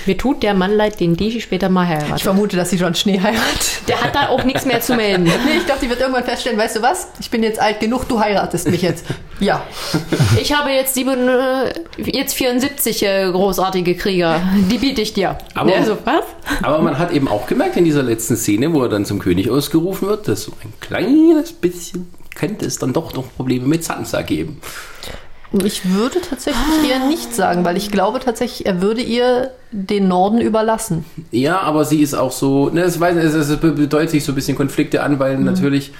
Mir tut der Mann leid, den die später mal Ich heiratet. vermute, dass sie John Schnee heiratet. Der hat da auch nichts mehr zu melden. Nee, ich glaube, die wird irgendwann feststellen, weißt du was? Ich bin jetzt alt genug, du heiratest mich jetzt. Ja. Ich habe jetzt, sieben, äh, jetzt 74 äh, großartige Krieger. Die biete ich dir. Aber- Der so, was? Aber man hat eben auch gemerkt in dieser letzten Szene, wo er dann zum König ausgerufen wird, dass so ein kleines bisschen könnte es dann doch noch Probleme mit Sansa geben. Ich würde tatsächlich eher nicht sagen, weil ich glaube tatsächlich, er würde ihr den Norden überlassen. Ja, aber sie ist auch so, ne, es, weiß, es, es bedeutet sich so ein bisschen Konflikte an, weil natürlich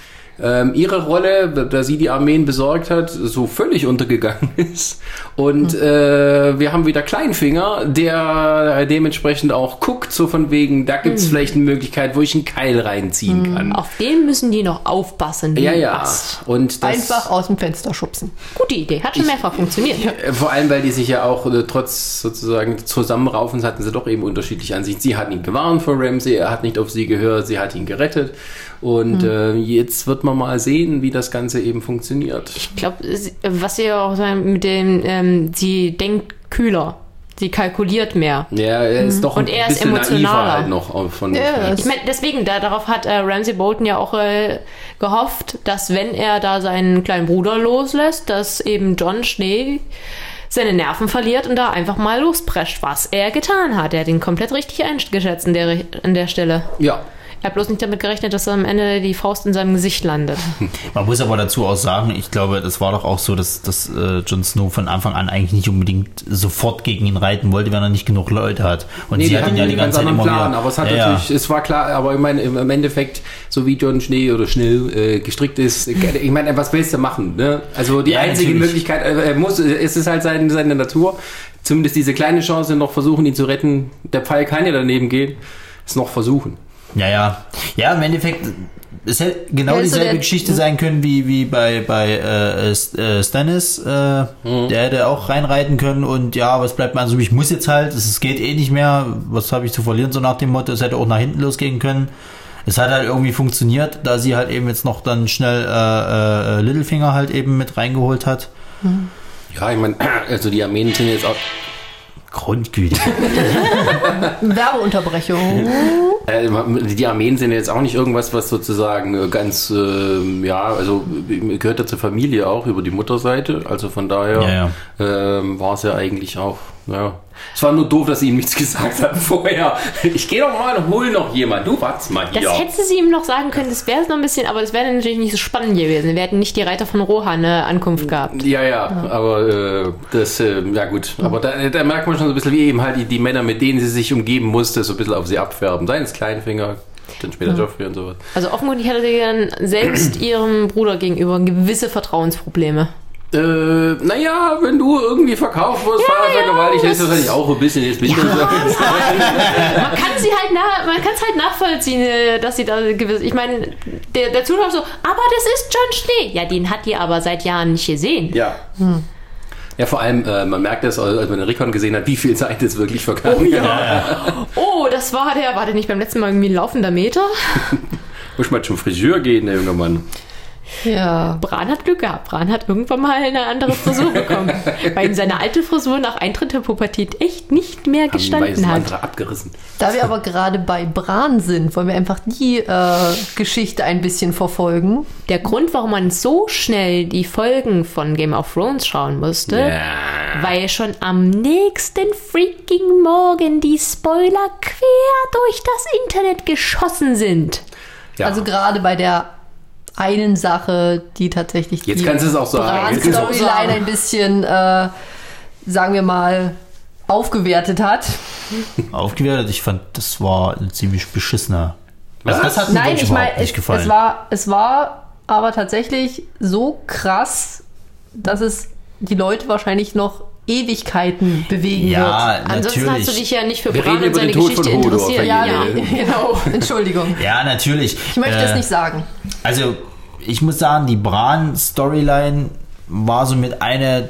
ähm, ihre Rolle, da sie die Armeen besorgt hat, so völlig untergegangen ist. Und äh, wir haben wieder Kleinfinger, der dementsprechend auch guckt, so von wegen, da gibt's vielleicht eine Möglichkeit, wo ich einen Keil reinziehen kann. Auf den müssen die noch aufpassen. Ja, ja. Und das, Einfach aus dem Fenster schubsen. Gute Idee. Hat schon mehrfach funktioniert. Vor allem, weil die sich ja auch äh, trotz sozusagen Zusammenraufens hatten sie doch eben unterschiedliche Ansichten. Sie hat ihn gewarnt vor Ramsey, er hat nicht auf sie gehört, sie hat ihn gerettet. Und äh, jetzt wird man mal sehen, wie das Ganze eben funktioniert. Ich glaube, was sie auch sagen mit dem, ähm, sie denkt kühler. Sie kalkuliert mehr. Ja, er ist doch Und ein er ist emotionaler. halt noch von Ja, Ich meine, deswegen, da, darauf hat äh, Ramsey Bolton ja auch äh, gehofft, dass wenn er da seinen kleinen Bruder loslässt, dass eben John Schnee seine Nerven verliert und da einfach mal losprescht, was er getan hat. Er hat ihn komplett richtig eingeschätzt an der, an der Stelle. Ja, Er hat bloß nicht damit gerechnet, dass am Ende die Faust in seinem Gesicht landet. Man muss aber dazu auch sagen, ich glaube, das war doch auch so, dass, dass äh, Jon Snow von Anfang an eigentlich nicht unbedingt sofort gegen ihn reiten wollte, wenn er nicht genug Leute hat. Und Nee, sie die hat ihn hatten ja die ganze Zeit immer Plan, wieder. aber es hat ja, natürlich, es war klar, aber ich meine, im, Endeffekt, so wie John Schnee oder Schnell äh, gestrickt ist, ich meine, was willst du machen? Ne? Also die Ja, einzige natürlich. Möglichkeit, äh, er muss, es ist halt seine, seine Natur, zumindest diese kleine Chance noch versuchen, ihn zu retten. Der Pfeil kann ja daneben gehen, es noch versuchen. Ja, ja. Ja, im Endeffekt, es hätte genau Ja, so dieselbe der- Geschichte sein können wie, wie bei, bei äh, äh, Stannis. Äh, Mhm. Der hätte auch reinreiten können und ja, was bleibt mir also? Ich muss jetzt halt, es es geht eh nicht mehr. Was habe ich zu verlieren? So nach dem Motto, es hätte auch nach hinten losgehen können. Es hat halt irgendwie funktioniert, da sie halt eben jetzt noch dann schnell äh, äh, Littlefinger halt eben mit reingeholt hat. Ja, ich meine, also die Armeen sind jetzt auch. Grundgüte. Werbeunterbrechung. Äh, die Armeen sind jetzt auch nicht irgendwas, was sozusagen äh, ganz, ähm, ja, also äh, gehört ja zur Familie auch über die Mutterseite. Also von daher Ähm, war es ja eigentlich auch, ja. Es war nur doof, dass sie ihm nichts gesagt hat vorher. Ich gehe doch mal und hol noch jemand. Du warte mal Das hier. hätte sie ihm noch sagen können, das wäre es noch ein bisschen, aber das wäre natürlich nicht so spannend gewesen. Wir hätten nicht die Reiter von Rohan eine Ankunft gehabt. Ja, ja, aber äh, das, äh, ja gut. Aber da, da merkt man schon so ein bisschen, wie eben halt die, die Männer, mit denen sie sich umgeben musste, so ein bisschen auf sie abfärben. Seien es Kleinfinger, dann später Joffrey und sowas. Also offenkundig hatte sie dann selbst ihrem Bruder gegenüber gewisse Vertrauensprobleme. Äh, naja, wenn du irgendwie verkauft wirst, ja, vergewaltigt, ist das auch ein bisschen jetzt Winter. Man kann sie halt nach, man kann es halt nachvollziehen, äh, dass sie da gewisse. Ich meine, der, der Zuschauer so, aber das ist John Schnee. Ja, den hat die aber seit Jahren nicht gesehen. Ja. Ja, vor allem, äh, man merkt das, als man den Recon gesehen hat, wie viel Zeit ist wirklich vergangen. Oh, das war der, war der nicht beim letzten Mal irgendwie ein laufender Meter? Muss mal zum Friseur gehen, der junge Mann. Ja. Bran hat Glück gehabt. Bran hat irgendwann mal eine andere Frisur bekommen. weil ihm seine alte Frisur nach Eintritt der Pubertät echt nicht mehr Haben gestanden hat. abgerissen. Da wir aber gerade bei Bran sind, wollen wir einfach die äh, Geschichte ein bisschen verfolgen. Der Grund, warum man so schnell die Folgen von Game of Thrones schauen musste, Ja. weil schon am nächsten freaking Morgen die Spoiler quer durch das Internet geschossen sind. Ja. Also gerade bei der einen Sache, die tatsächlich Jetzt die kannst du es auch sagen. Jetzt kannst du es auch Bran-Storyline sagen. ein bisschen, äh, sagen wir mal, aufgewertet hat. Aufgewertet, ich fand, das war ein ziemlich beschissener. Also das hat mir Nein, ich meine, nicht es, gefallen. es, war, es war aber tatsächlich so krass, dass es die Leute wahrscheinlich noch Ewigkeiten bewegen wird. ja, Ansonsten natürlich. hast du dich ja nicht für Wir Bran reden und über seine den Tod von Geschichte Hodor, interessiert. Ja, ja. Genau, Entschuldigung. Ja, natürlich. Ich möchte Äh, es nicht sagen. Also, ich muss sagen, die Bran-Storyline war so mit einer,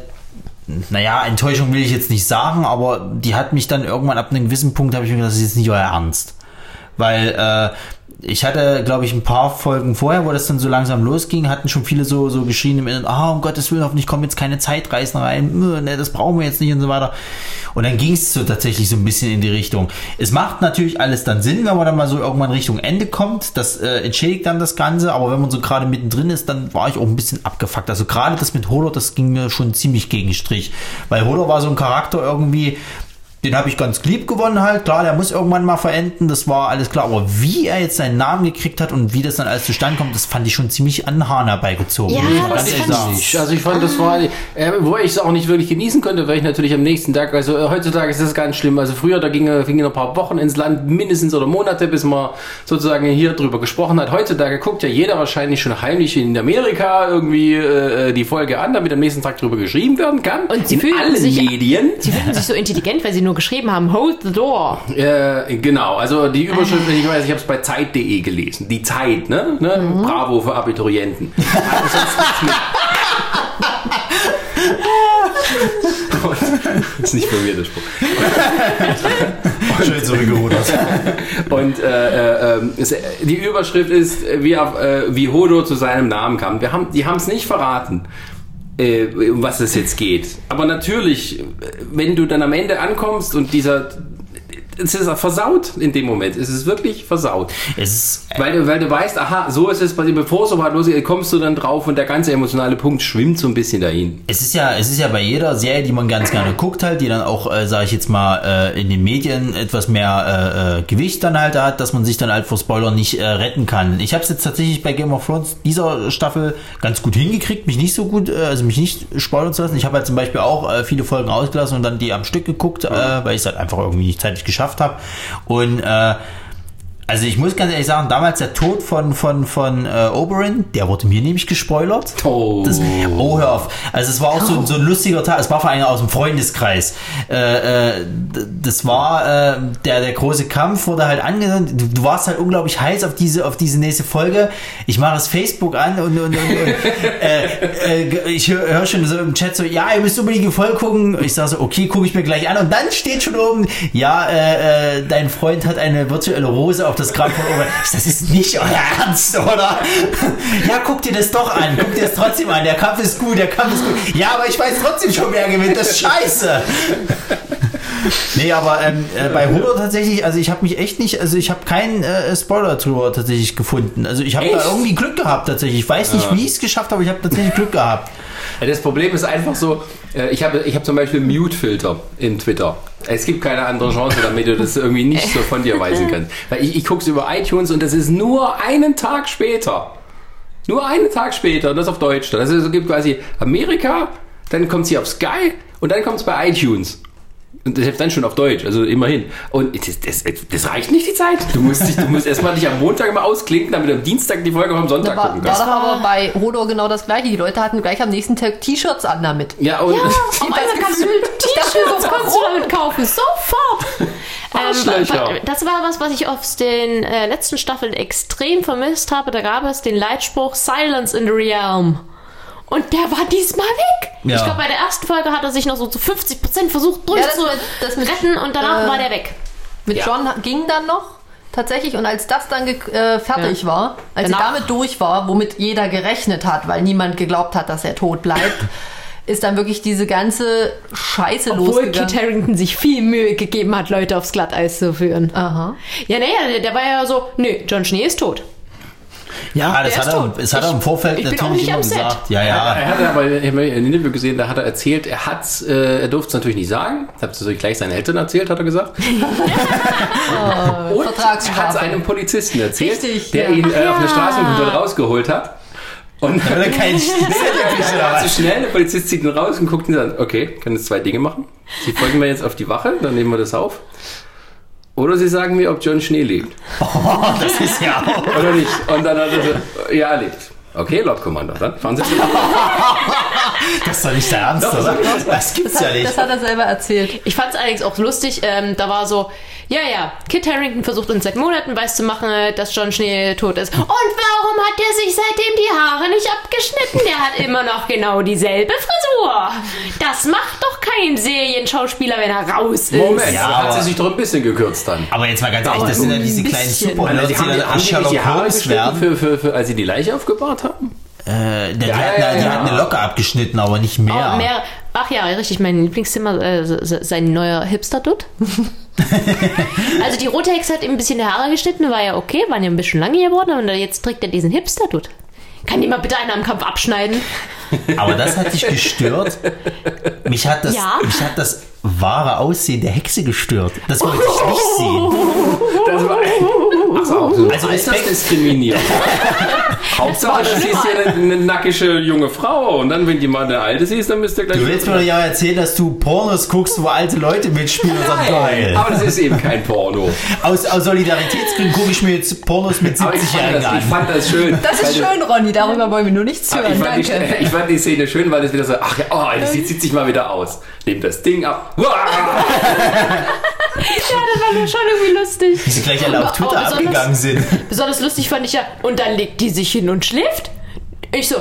naja, Enttäuschung will ich jetzt nicht sagen, aber die hat mich dann irgendwann ab einem gewissen Punkt, habe ich mir gedacht, das ist jetzt nicht euer Ernst. Weil, äh, ich hatte, glaube ich, ein paar Folgen vorher, wo das dann so langsam losging, hatten schon viele so, so geschrien im Inneren, ah, um Gottes Willen, hoffentlich kommen jetzt keine Zeitreisen rein, ne, das brauchen wir jetzt nicht und so weiter. Und dann ging es so tatsächlich so ein bisschen in die Richtung. Es macht natürlich alles dann Sinn, wenn man dann mal so irgendwann Richtung Ende kommt, das äh, entschädigt dann das Ganze, aber wenn man so gerade mittendrin ist, dann war ich auch ein bisschen abgefuckt. Also gerade das mit Hodor, das ging mir schon ziemlich gegen Strich, weil Hodor war so ein Charakter irgendwie, den habe ich ganz lieb gewonnen halt. Klar, der muss irgendwann mal verenden, das war alles klar. Aber wie er jetzt seinen Namen gekriegt hat und wie das dann alles zustande kommt, das fand ich schon ziemlich an den Hahn herbeigezogen. Ja, das ganz ehrlich fand. Ich, also ich fand, das war, äh, wo ich es auch nicht wirklich genießen konnte, weil ich natürlich am nächsten Tag, also äh, heutzutage ist das ganz schlimm. Also früher, da gingen ging ein paar Wochen ins Land, mindestens oder Monate, bis man sozusagen hier drüber gesprochen hat. Heutzutage guckt ja jeder wahrscheinlich schon heimlich in Amerika irgendwie äh, die Folge an, damit am nächsten Tag drüber geschrieben werden kann. Und sie in fühlen sich- Medien. Sie finden sich so intelligent, weil sie nur geschrieben haben, hold the door. Äh, genau, also die Überschrift, ich weiß, ich habe es bei Zeit.de gelesen. Die Zeit, ne? ne? Bravo für Abiturienten. Hat sonst nichts mit. Und- ist nicht von mir der Spruch. Schön zurückgerudert. Und äh, äh, ähm, die Überschrift ist, wie, äh, wie Hodor zu seinem Namen kam. Wir haben, die haben es nicht verraten, um was es jetzt geht. Aber natürlich, äh, wenn du dann am Ende ankommst und dieser... Es ist versaut in dem Moment. Es ist wirklich versaut. Es ist, Weil du, weil du weißt, aha, so ist es passiert, bevor es so weit losgeht, kommst du dann drauf und der ganze emotionale Punkt schwimmt so ein bisschen dahin. es ist ja, es ist ja bei jeder Serie, die man ganz gerne guckt halt, die dann auch, äh, sage ich jetzt mal, äh, in den Medien etwas mehr äh, äh, Gewicht dann halt hat, dass man sich dann halt vor Spoiler nicht äh, retten kann. Ich habe es jetzt tatsächlich bei Game of Thrones dieser Staffel ganz gut hingekriegt, mich nicht so gut, äh, also mich nicht spoilern zu lassen. Ich habe halt zum Beispiel auch äh, viele Folgen ausgelassen und dann die am Stück geguckt, äh, weil ich es halt einfach irgendwie nicht zeitlich geschafft habe. Und äh, Also ich muss ganz ehrlich sagen, damals der Tod von, von, von äh, Oberyn, der wurde mir nämlich gespoilert. Oh. Das, oh, hör auf. Also es war auch so, so ein lustiger Tag. Es war vor allem aus dem Freundeskreis. Äh, äh, das war äh, der, der große Kampf, wurde halt angesendet. Du, du warst halt unglaublich heiß auf diese, auf diese nächste Folge. Ich mache das Facebook an und, und, und, und äh, äh, ich höre hör schon so im Chat so, ja, ihr müsst unbedingt die Folge gucken. Ich sage so, okay, gucke ich mir gleich an. Und dann steht schon oben, ja, äh, dein Freund hat eine virtuelle Rose auf das Grab von Oberyn. Ich, Das ist nicht euer Ernst, oder? Ja, guck dir das doch an. Guck dir das trotzdem an. Der Kampf ist gut, der Kampf ist gut. Ja, aber ich weiß trotzdem schon, wer gewinnt. Das ist scheiße. Nee, aber ähm, äh, bei Hodor tatsächlich, also ich habe mich echt nicht, also ich habe keinen äh, Spoiler drüber tatsächlich gefunden. Also ich habe da irgendwie Glück gehabt tatsächlich. Ich weiß nicht, wie ich es geschafft habe, aber ich habe tatsächlich Glück gehabt. Ja, Das Problem ist einfach so, äh, ich habe ich hab zum Beispiel Mute-Filter in Twitter. Es gibt keine andere Chance, damit du das irgendwie nicht so von dir weisen kannst. Weil ich, ich gucke es über iTunes und das ist nur einen Tag später. Nur einen Tag später und das auf Deutsch. Das ist, es gibt quasi Amerika, dann kommt sie auf Sky und dann kommt es bei iTunes. Und selbst dann schon auf Deutsch, also immerhin. Und das, das, das reicht nicht die Zeit. Du musst, dich, du musst erstmal dich am Montag mal ausklinken, damit du am Dienstag die Folge am Sonntag War, gucken war kannst. doch aber bei Hodor genau das gleiche. Die Leute hatten gleich am nächsten Tag T-Shirts an damit. Ja, und Auf einmal kannst du T-Shirts damit kaufen. Sofort. Ähm, das war was, was ich aus den äh, letzten Staffeln extrem vermisst habe. Da gab es den Leitspruch Silence in the Realm. Und der war diesmal weg. Ja. Ich glaube, bei der ersten Folge hat er sich noch so zu 50% versucht Ja, das durchzuretten mit- das mit- und danach äh, war der weg. Mit Ja. John ging dann noch. Tatsächlich, und als das dann ge- äh, fertig Ja. war, als Danach- damit durch war, womit jeder gerechnet hat, weil niemand geglaubt hat, dass er tot bleibt, ist dann wirklich diese ganze Scheiße Obwohl Kit losgegangen. Harington sich viel Mühe gegeben hat, Leute aufs Glatteis zu führen. Aha. Ja, naja, der, der war ja so, nö, John Schnee ist tot. Ja, das der hat er, das hat er im Ich- Vorfeld ich natürlich immer gesagt. Ja, ja. Er hatte aber, ich habe ein Interview gesehen, da hat er erzählt, er hat's, äh, er durfte es natürlich nicht sagen. Hat es natürlich gleich seinen Eltern erzählt, hat er gesagt. Und er Vertragsstrafe. hat es einem Polizisten erzählt, Richtig, der ja. ihn äh, auf eine Ja. Straßenkontrolle rausgeholt hat. Und Wenn er keinen er oder zu schnell, der Polizist zieht ihn raus und guckt ihn an. Okay, können jetzt zwei Dinge machen. Sie folgen mir jetzt auf die Wache, dann nehmen wir das auf. Oder sie sagen mir, ob John Schnee lebt. Oh, das ist ja auch. Oder nicht. Und dann hat er so, ja, er lebt. Okay, Lord Commander, dann fahren Sie zurück. Das ist doch nicht der Ernst, oder? Das gibt's Das ja hat, nicht. das hat er selber erzählt. Ich fand es allerdings auch lustig, ähm, da war so, ja, ja, Kit Harington versucht uns seit Monaten weiszumachen, äh, dass John Schnee tot ist. Und warum hat er sich seitdem die Haare nicht abgeschnitten? Der hat immer noch genau dieselbe Frisur. Das macht doch kein Serienschauspieler, wenn er raus ist. Moment, Ja, da hat sie sich doch ein bisschen gekürzt dann. Aber jetzt mal ganz ehrlich, das sind ja diese kleinen. Superhelden, die dann die, an die Sherlock die Haare Holmes werden. für, für, für, als sie die Leiche aufgebahrt haben? Äh, der, die Ja, hat, ja, eine, die ja. hat eine Locke abgeschnitten, aber nicht mehr. Oh, mehr, ach ja, richtig, mein Lieblingszimmer, äh, se- se- sein neuer Hipster-Dutt. also die rote Hexe hat ihm ein bisschen die Haare geschnitten, war ja okay, waren ja ein bisschen lange geworden und jetzt trägt er diesen Hipster-Dutt. Kann die mal bitte einer am Kampf abschneiden? Aber das hat dich gestört. Mich hat das, Ja. mich hat das wahre Aussehen der Hexe gestört. Das wollte ich nicht sehen. Das war Achso, also Also ist das diskriminiert. Hauptsache, das ist ja eine, eine nackische junge Frau. Und dann, wenn die mal eine alte siehst, dann bist du gleich. Du willst mir doch ja erzählen, dass du Pornos guckst, wo alte Leute mitspielen geil. Aber das ist eben kein Porno. Aus, aus Solidaritätsgründen gucke ich mir jetzt Pornos mit Aber ich fand, 70-Jährigen das, ich an. fand das schön. Das ist schön, Ronny. Darüber wollen wir nur nichts hören. Ich fand, die, Danke. ich fand die Szene schön, weil das wieder so, ach ja, oh, die sieht, sieht sich mal wieder aus. Nehmt das Ding ab. Das war mir schon irgendwie lustig. Wie sie gleich alle auf Oh, Twitter besonders- abgegangen sind. Besonders lustig fand ich ja, und dann legt die sich hin und schläft. Ich so,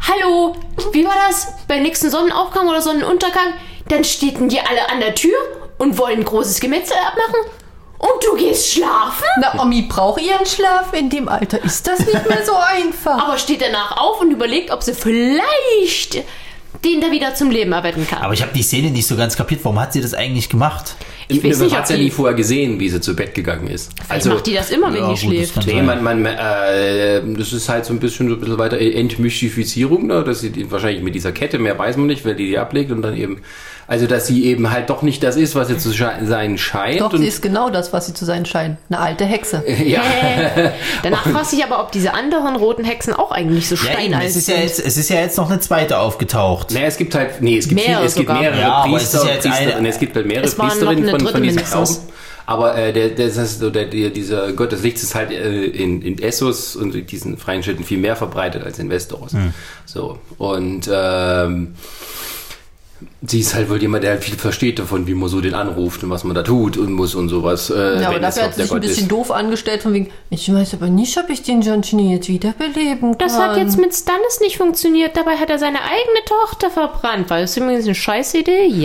hallo, wie war das? Beim nächsten Sonnenaufgang oder Sonnenuntergang? Dann stehen die alle an der Tür und wollen ein großes Gemetzel abmachen. Und du gehst schlafen? Na, Omi braucht ihren Schlaf. In dem Alter ist das nicht mehr so einfach. Aber steht danach auf und überlegt, ob sie vielleicht den da wieder zum Leben erwecken kann. Aber ich habe die Szene nicht so ganz kapiert. Warum hat sie das eigentlich gemacht? Ich weiß Man nicht, hat ja nie vorher gesehen, wie sie zu Bett gegangen ist. Vielleicht macht die das immer, wenn ja, die gut, das schläft. kann Nee, man, man, äh, das ist halt so ein bisschen, so ein bisschen weiter Entmystifizierung, ne? dass sie die- wahrscheinlich mit dieser Kette, mehr weiß man nicht, weil die die ablegt und dann eben, also dass sie eben halt doch nicht das ist, was sie zu sein scheint. Doch, und, sie ist genau das, was sie zu sein scheint. Eine alte Hexe. ja, danach fragst du dich aber, ob diese anderen roten Hexen auch eigentlich so Ja, steinalt es, ist ja sind. jetzt, es ist ja jetzt noch eine zweite aufgetaucht. naja, es gibt halt, nee, es gibt, Mehrere viel, es gibt sogar. mehrere Ja, aber es Priester, ist ja jetzt eine- es gibt halt mehrere Es Priesterinnen von, von diesem mindestens. Glauben. Aber äh, der, der, das heißt, so der, der, dieser Gott des Lichts ist halt äh, in, in Essos und in diesen freien Städten viel mehr verbreitet als in Westeros. So. Und ähm, sie ist halt wohl jemand, der halt viel versteht davon, wie man so den anruft und was man da tut und muss und sowas. Äh, Ja, aber dafür hat sie sich ein bisschen ist. doof angestellt, von wegen, ich weiß aber nicht, ob ich den John Cheney jetzt wiederbeleben kann. Das hat jetzt mit Stannis nicht funktioniert. Dabei hat er seine eigene Tochter verbrannt. War das übrigens eine Scheißidee? Ja.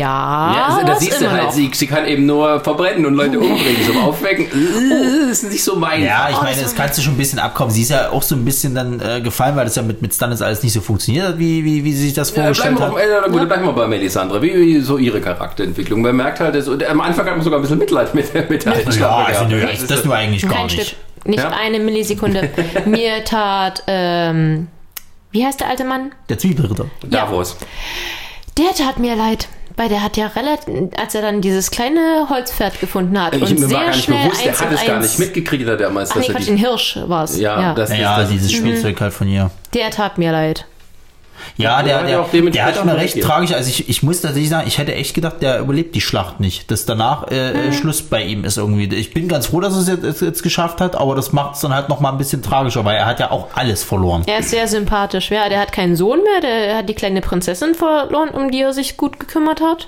Ja, also, da siehst du halt, sie, sie kann eben nur verbrennen und Leute umbringen, so aufwecken. Äh, ist nicht so mein. Ja, ich Oh, meine, das kannst du schon ein bisschen abkommen. Sie ist ja auch so ein bisschen dann äh, gefallen, weil das ja mit, mit Stannis alles nicht so funktioniert hat, wie, wie, wie sie sich das Ja, vorgestellt hat. auf, äh, gut, bleiben wir bei Melisandre. Wie, wie so ihre Charakterentwicklung. Man merkt halt, dass, am Anfang hat man sogar ein bisschen Mitleid mit, mit der alten Ja, also nö, Das das, nur eigentlich gar Kein nicht. Stück. Nicht Ja? eine Millisekunde. Mir tat, ähm, wie heißt der alte Mann? Der Zwiebelritter. Davos. Der tat mir leid. Weil der hat ja relativ, als er dann dieses kleine Holzpferd gefunden hat Ich und mir sehr war gar nicht bewusst, der hat es gar nicht mitgekriegt, hat damals, Ach nee, dass er Quatsch, die. ein Hirsch war's. Ja, Ja, das Naja, ist das. dieses Spielzeug halt von ihr. der tat mir leid. Ja, Ja, der, der der, hat auch dementsprechend der hat auch recht reagiert. tragisch. Also ich, ich muss tatsächlich sagen, ich hätte echt gedacht, der überlebt die Schlacht nicht. Dass danach äh, äh, Schluss bei ihm ist irgendwie. Ich bin ganz froh, dass er es jetzt, jetzt, geschafft hat, aber das macht es dann halt noch mal ein bisschen tragischer, weil er hat ja auch alles verloren. Er ist sehr sympathisch. Ja, der hat keinen Sohn mehr, der hat die kleine Prinzessin verloren, um die er sich gut gekümmert hat.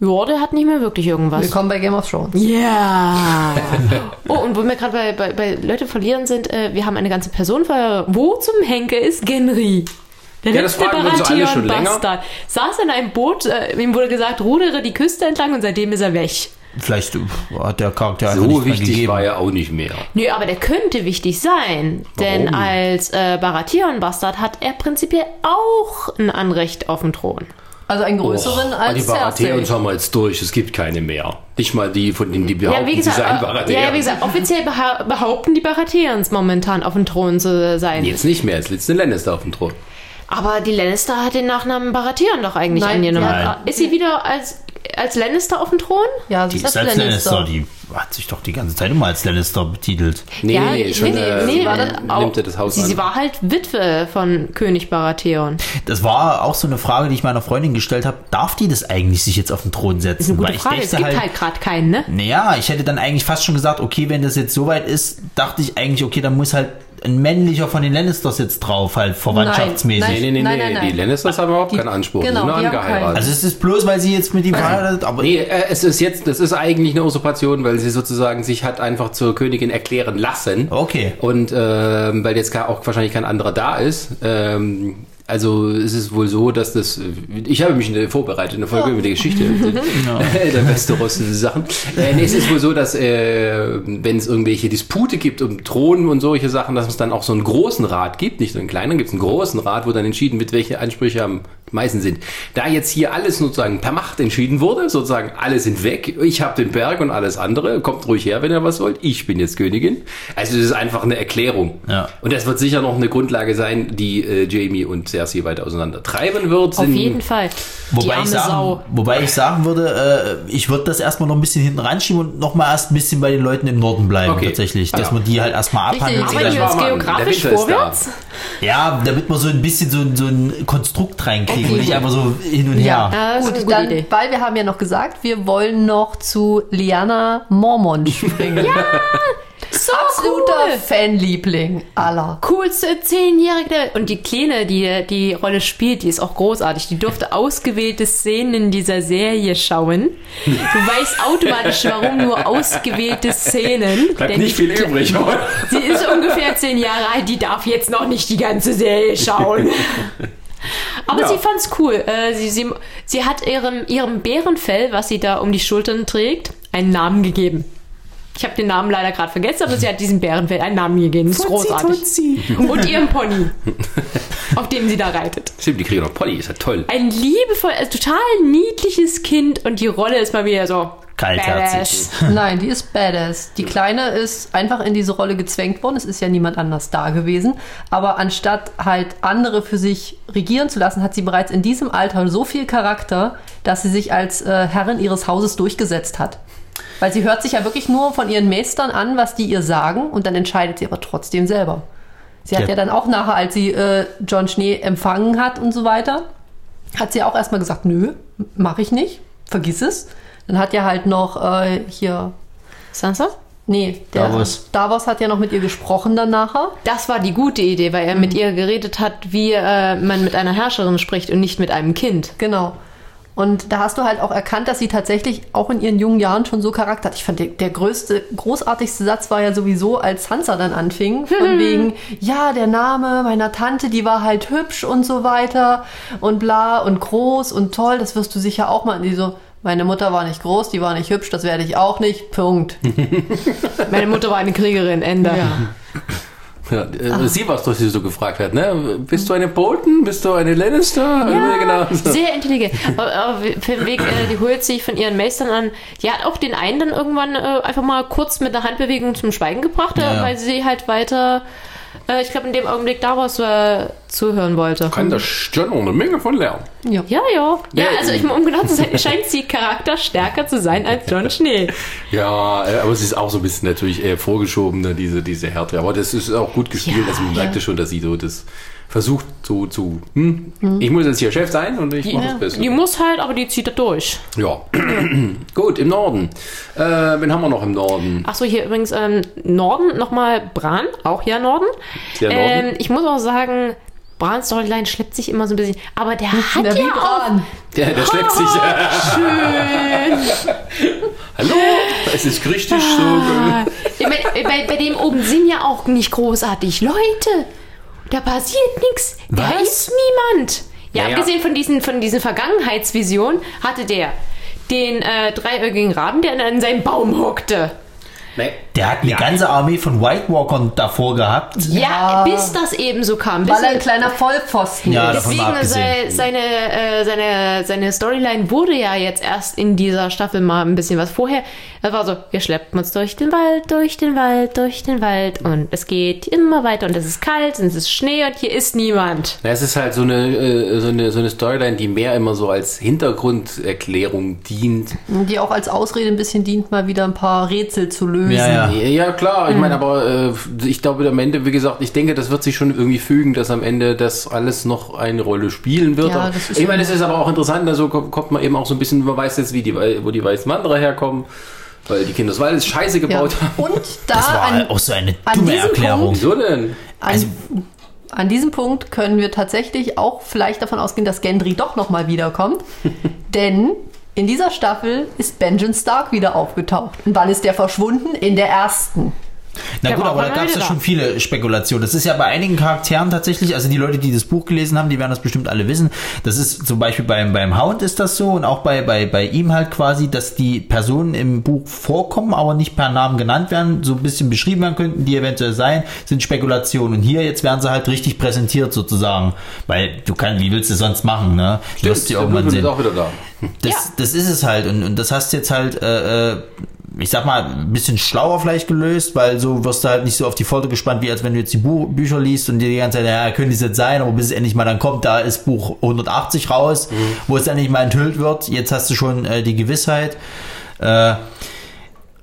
Ja, der hat nicht mehr wirklich irgendwas. Willkommen bei Game of Thrones. Ja. oh, und wo wir gerade bei, bei, bei Leute verlieren sind, äh, wir haben eine ganze Person ver... Wo zum Henker ist Genry? Der Ja, das letzte fragen wir uns alle schon länger. Baratheon-Bastard. Saß in einem Boot, äh, ihm wurde gesagt, rudere die Küste entlang und seitdem ist er weg. Vielleicht äh, hat der Charakter einfach So nicht mehr wichtig gegeben. war er auch nicht mehr. Nö, aber der könnte wichtig sein. Denn Warum? als äh, Baratheon-Bastard hat er prinzipiell auch ein Anrecht auf den Thron. Also einen größeren Och, als Die Baratheons haben wir jetzt durch, es gibt keine mehr. Nicht mal die, von denen die behaupten, Ja, wie gesagt, sie seien äh, Baratheons. ja, wie gesagt, offiziell beha behaupten die Baratheons momentan auf dem Thron zu sein. Jetzt nicht mehr, jetzt sitzt ein Lannister auf dem Thron. Aber die Lannister hat den Nachnamen Baratheon doch eigentlich Nein, angenommen. Nein. Ist sie wieder als, als Lannister auf dem Thron? Ja, Die sie ist als Lannister. Die hat sich doch die ganze Zeit immer als Lannister betitelt. Nee, ja, nee, schon äh, nee, war äh, dann, auch- nimmt er das Haus sie, an. sie war halt Witwe von König Baratheon. Das war auch so eine Frage, die ich meiner Freundin gestellt habe. Darf die das eigentlich sich jetzt auf den Thron setzen? Ist eine gute Weil ich Frage. Es gibt halt gerade keinen, ne? Naja, ich hätte dann eigentlich fast schon gesagt, okay, wenn das jetzt soweit ist, dachte ich eigentlich, okay, dann muss halt ein männlicher von den Lannisters jetzt drauf, halt verwandtschaftsmäßig. Nein, nee, nee, nee, Nein, nee. nein, nein. die Lannisters haben überhaupt Die- keinen Anspruch. genau, die sind nur die angeheiratet. Also es ist bloß, weil sie jetzt mit ihm verheiratet, aber Nee, äh, es ist jetzt, das ist eigentlich eine Usurpation, weil sie sozusagen sich hat einfach zur Königin erklären lassen. Okay. Und ähm, weil jetzt gar, auch wahrscheinlich kein anderer da ist. Ähm, also es ist wohl so, dass das. Ich habe mich in- vorbereitet, eine Folge über die Geschichte der Westeros-Sachen. Äh, nee, es ist wohl so, dass äh, wenn es irgendwelche Dispute gibt um Thronen und solche Sachen, dass es dann auch so einen großen Rat gibt, nicht so einen kleinen, gibt es einen großen Rat, wo dann entschieden wird, welche Ansprüche am meisten sind. Da jetzt hier alles sozusagen per Macht entschieden wurde, sozusagen alle sind weg, ich habe den Berg und alles andere, kommt ruhig her, wenn ihr was wollt, ich bin jetzt Königin. Also es ist einfach eine Erklärung. Ja. Und das wird sicher noch eine Grundlage sein, die äh, Jamie und Cersei weiter auseinander treiben wird. Auf Sind- jeden Fall. die Wobei arme ich, sagen, Sau. wobei ich sagen würde, äh, ich würde das erstmal noch ein bisschen hinten reinschieben und noch mal erst ein bisschen bei den Leuten im Norden bleiben, Okay. tatsächlich. Dass Ja. man die halt erstmal abhandelt. jetzt geografisch vorwärts? Ja, damit man so ein bisschen so, so ein Konstrukt reinkriegen und nicht einfach so hin und her. Ja, das ist eine Gut, gute dann, Idee. weil wir haben ja noch gesagt, wir wollen noch zu Liana Mormont springen. So Absoluter cool. Fanliebling aller. Coolste Zehnjährige. Und die Kleine, die die Rolle spielt, die ist auch großartig. Die durfte ausgewählte Szenen in dieser Serie schauen. Du weißt automatisch, warum nur ausgewählte Szenen. Bleibt Denn nicht die- viel übrig. aber- Sie ist ungefähr zehn Jahre alt, die darf jetzt noch nicht die ganze Serie schauen. Aber Ja. sie fand's cool. Äh, sie, sie, sie hat ihrem, ihrem Bärenfell, was sie da um die Schultern trägt, einen Namen gegeben. Ich habe den Namen leider gerade vergessen, aber sie hat diesem Bärenfell einen Namen gegeben. Das ist großartig. Und ihrem Pony, auf dem sie da reitet. Stimmt, die kriegen noch Polly, ist ja toll. Ein liebevoll, äh, total niedliches Kind und die Rolle ist mal wieder so Kaltherzig. badass. Nein, die ist badass. Die Kleine ist einfach in diese Rolle gezwängt worden. Es ist ja niemand anders da gewesen. Aber anstatt halt andere für sich regieren zu lassen, hat sie bereits in diesem Alter so viel Charakter, dass sie sich als äh, Herrin ihres Hauses durchgesetzt hat. Weil sie hört sich ja wirklich nur von ihren Meistern an, was die ihr sagen und dann entscheidet sie aber trotzdem selber. Sie hat Ja. ja, dann auch nachher, als sie äh, John Schnee empfangen hat und so weiter, hat sie auch erstmal gesagt, nö, mache ich nicht, vergiss es. Dann hat ja halt noch äh, hier Sansa? Nee, der Davos. Davos hat ja noch mit ihr gesprochen dann nachher. Das war die gute Idee, weil er mit ihr geredet hat, wie äh, man mit einer Herrscherin spricht und nicht mit einem Kind. Genau. Und da hast du halt auch erkannt, dass sie tatsächlich auch in ihren jungen Jahren schon so Charakter hat. Ich fand, der, der größte, großartigste Satz war ja sowieso, als Sansa dann anfing, von wegen, ja, der Name meiner Tante, die war halt hübsch und so weiter und bla und groß und toll, das wirst du sicher auch mal. Und die so, meine Mutter war nicht groß, die war nicht hübsch, das werde ich auch nicht, Punkt. Meine Mutter war eine Kriegerin, Ende. Ja, äh, Sie war es doch, die so gefragt hat, ne? Bist du eine Bolton? Bist du eine Lannister? Ja, genau. sehr intelligent. Aber, aber Weg, äh, die holt sich von ihren Meistern an. Die hat auch den einen dann irgendwann äh, einfach mal kurz mit der Handbewegung zum Schweigen gebracht, Ja, äh, ja. weil sie halt weiter, äh, ich glaube, in dem Augenblick daraus äh, zuhören wollte. Kann da schon eine Menge von lernen. Ja, ja. Ja, Ja, also ich, um genau zu sein, scheint sie Charakter stärker zu sein als John Schnee. Ja, äh, aber es ist auch so ein bisschen natürlich eher vorgeschoben, diese, diese Härte. Aber das ist auch gut gespielt. Ja, also man ja. merkte schon, dass sie so das versucht so zu, hm, ich muss jetzt hier Chef sein und ich mache das Beste. Die muss halt, aber die zieht er durch. Ja. Gut, im Norden. Äh, wen haben wir noch im Norden? Achso, hier übrigens ähm, Norden nochmal Bran, auch hier Norden. Der Norden? Ähm, ich muss auch sagen, Brans Storyline schleppt sich immer so ein bisschen. Aber der hat wie ja auch Bran. Der, der schleppt sich. schön. Hallo? Es ist richtig so. Ah, ich mein, bei, bei dem oben sind ja auch nicht großartig Leute. Da passiert nichts. Da Was? ist niemand. Ja, Naja. abgesehen von diesen, von diesen Vergangenheitsvisionen hatte der den äh, dreieugigen Raben, der an seinem Baum hockte. Nee. Der hat eine ganze Armee von White Walkern davor gehabt. Ja, bis das eben so kam. Bis Weil er ein er- kleiner Vollpfosten Ja, ist. Deswegen abgesehen. sei, seine, äh, seine, seine Storyline wurde ja jetzt erst in dieser Staffel mal ein bisschen was vorher. Das war so, wir schleppen uns durch den Wald, durch den Wald, durch den Wald und es geht immer weiter und es ist kalt und es ist Schnee und hier ist niemand. Na, es ist halt so eine, äh, so, eine, so eine Storyline, die mehr immer so als Hintergrunderklärung dient. Die auch als Ausrede ein bisschen dient, mal wieder ein paar Rätsel zu lösen. Ja, ja. Ja, klar, ich meine, aber äh, ich glaube am Ende, wie gesagt, ich denke, das wird sich schon irgendwie fügen, dass am Ende das alles noch eine Rolle spielen wird. Ja, ist ich meine, es ist aber auch interessant, also kommt kommt man eben auch so ein bisschen, man weiß jetzt, wie die, wo die weißen Wanderer herkommen, weil die Kinder des Waldes Scheiße gebaut haben. Und da Das war an, auch so eine dumme diesem Erklärung. Wieso denn? an, Also- an diesem Punkt können wir tatsächlich auch vielleicht davon ausgehen, dass Gendry doch nochmal wiederkommt. Denn in dieser Staffel ist Benjamin Stark wieder aufgetaucht. Und wann ist der verschwunden? In der ersten. Na Der gut, aber da gab es ja schon viele Spekulationen. Das ist ja bei einigen Charakteren tatsächlich, also die Leute, die das Buch gelesen haben, die werden das bestimmt alle wissen. Das ist zum Beispiel beim, beim Hound ist das so und auch bei, bei, bei ihm halt quasi, dass die Personen im Buch vorkommen, aber nicht per Namen genannt werden, so ein bisschen beschrieben werden könnten, die eventuell sein, sind Spekulationen. Und hier jetzt werden sie halt richtig präsentiert sozusagen. Weil du kannst, wie willst du sonst machen, ne? Du wirst sie irgendwann ist sehen. auch wieder da. Das, Ja. das ist es halt. Und, und das hast du jetzt halt, äh, äh, ich sag mal, ein bisschen schlauer vielleicht gelöst, weil so wirst du halt nicht so auf die Folter gespannt, wie als wenn du jetzt die Bu Bücher liest und dir die ganze Zeit, ja, könnte es jetzt sein, aber bis es endlich mal dann kommt, da ist Buch 180 raus, wo es endlich mal enthüllt wird. Jetzt hast du schon äh, die Gewissheit. Äh,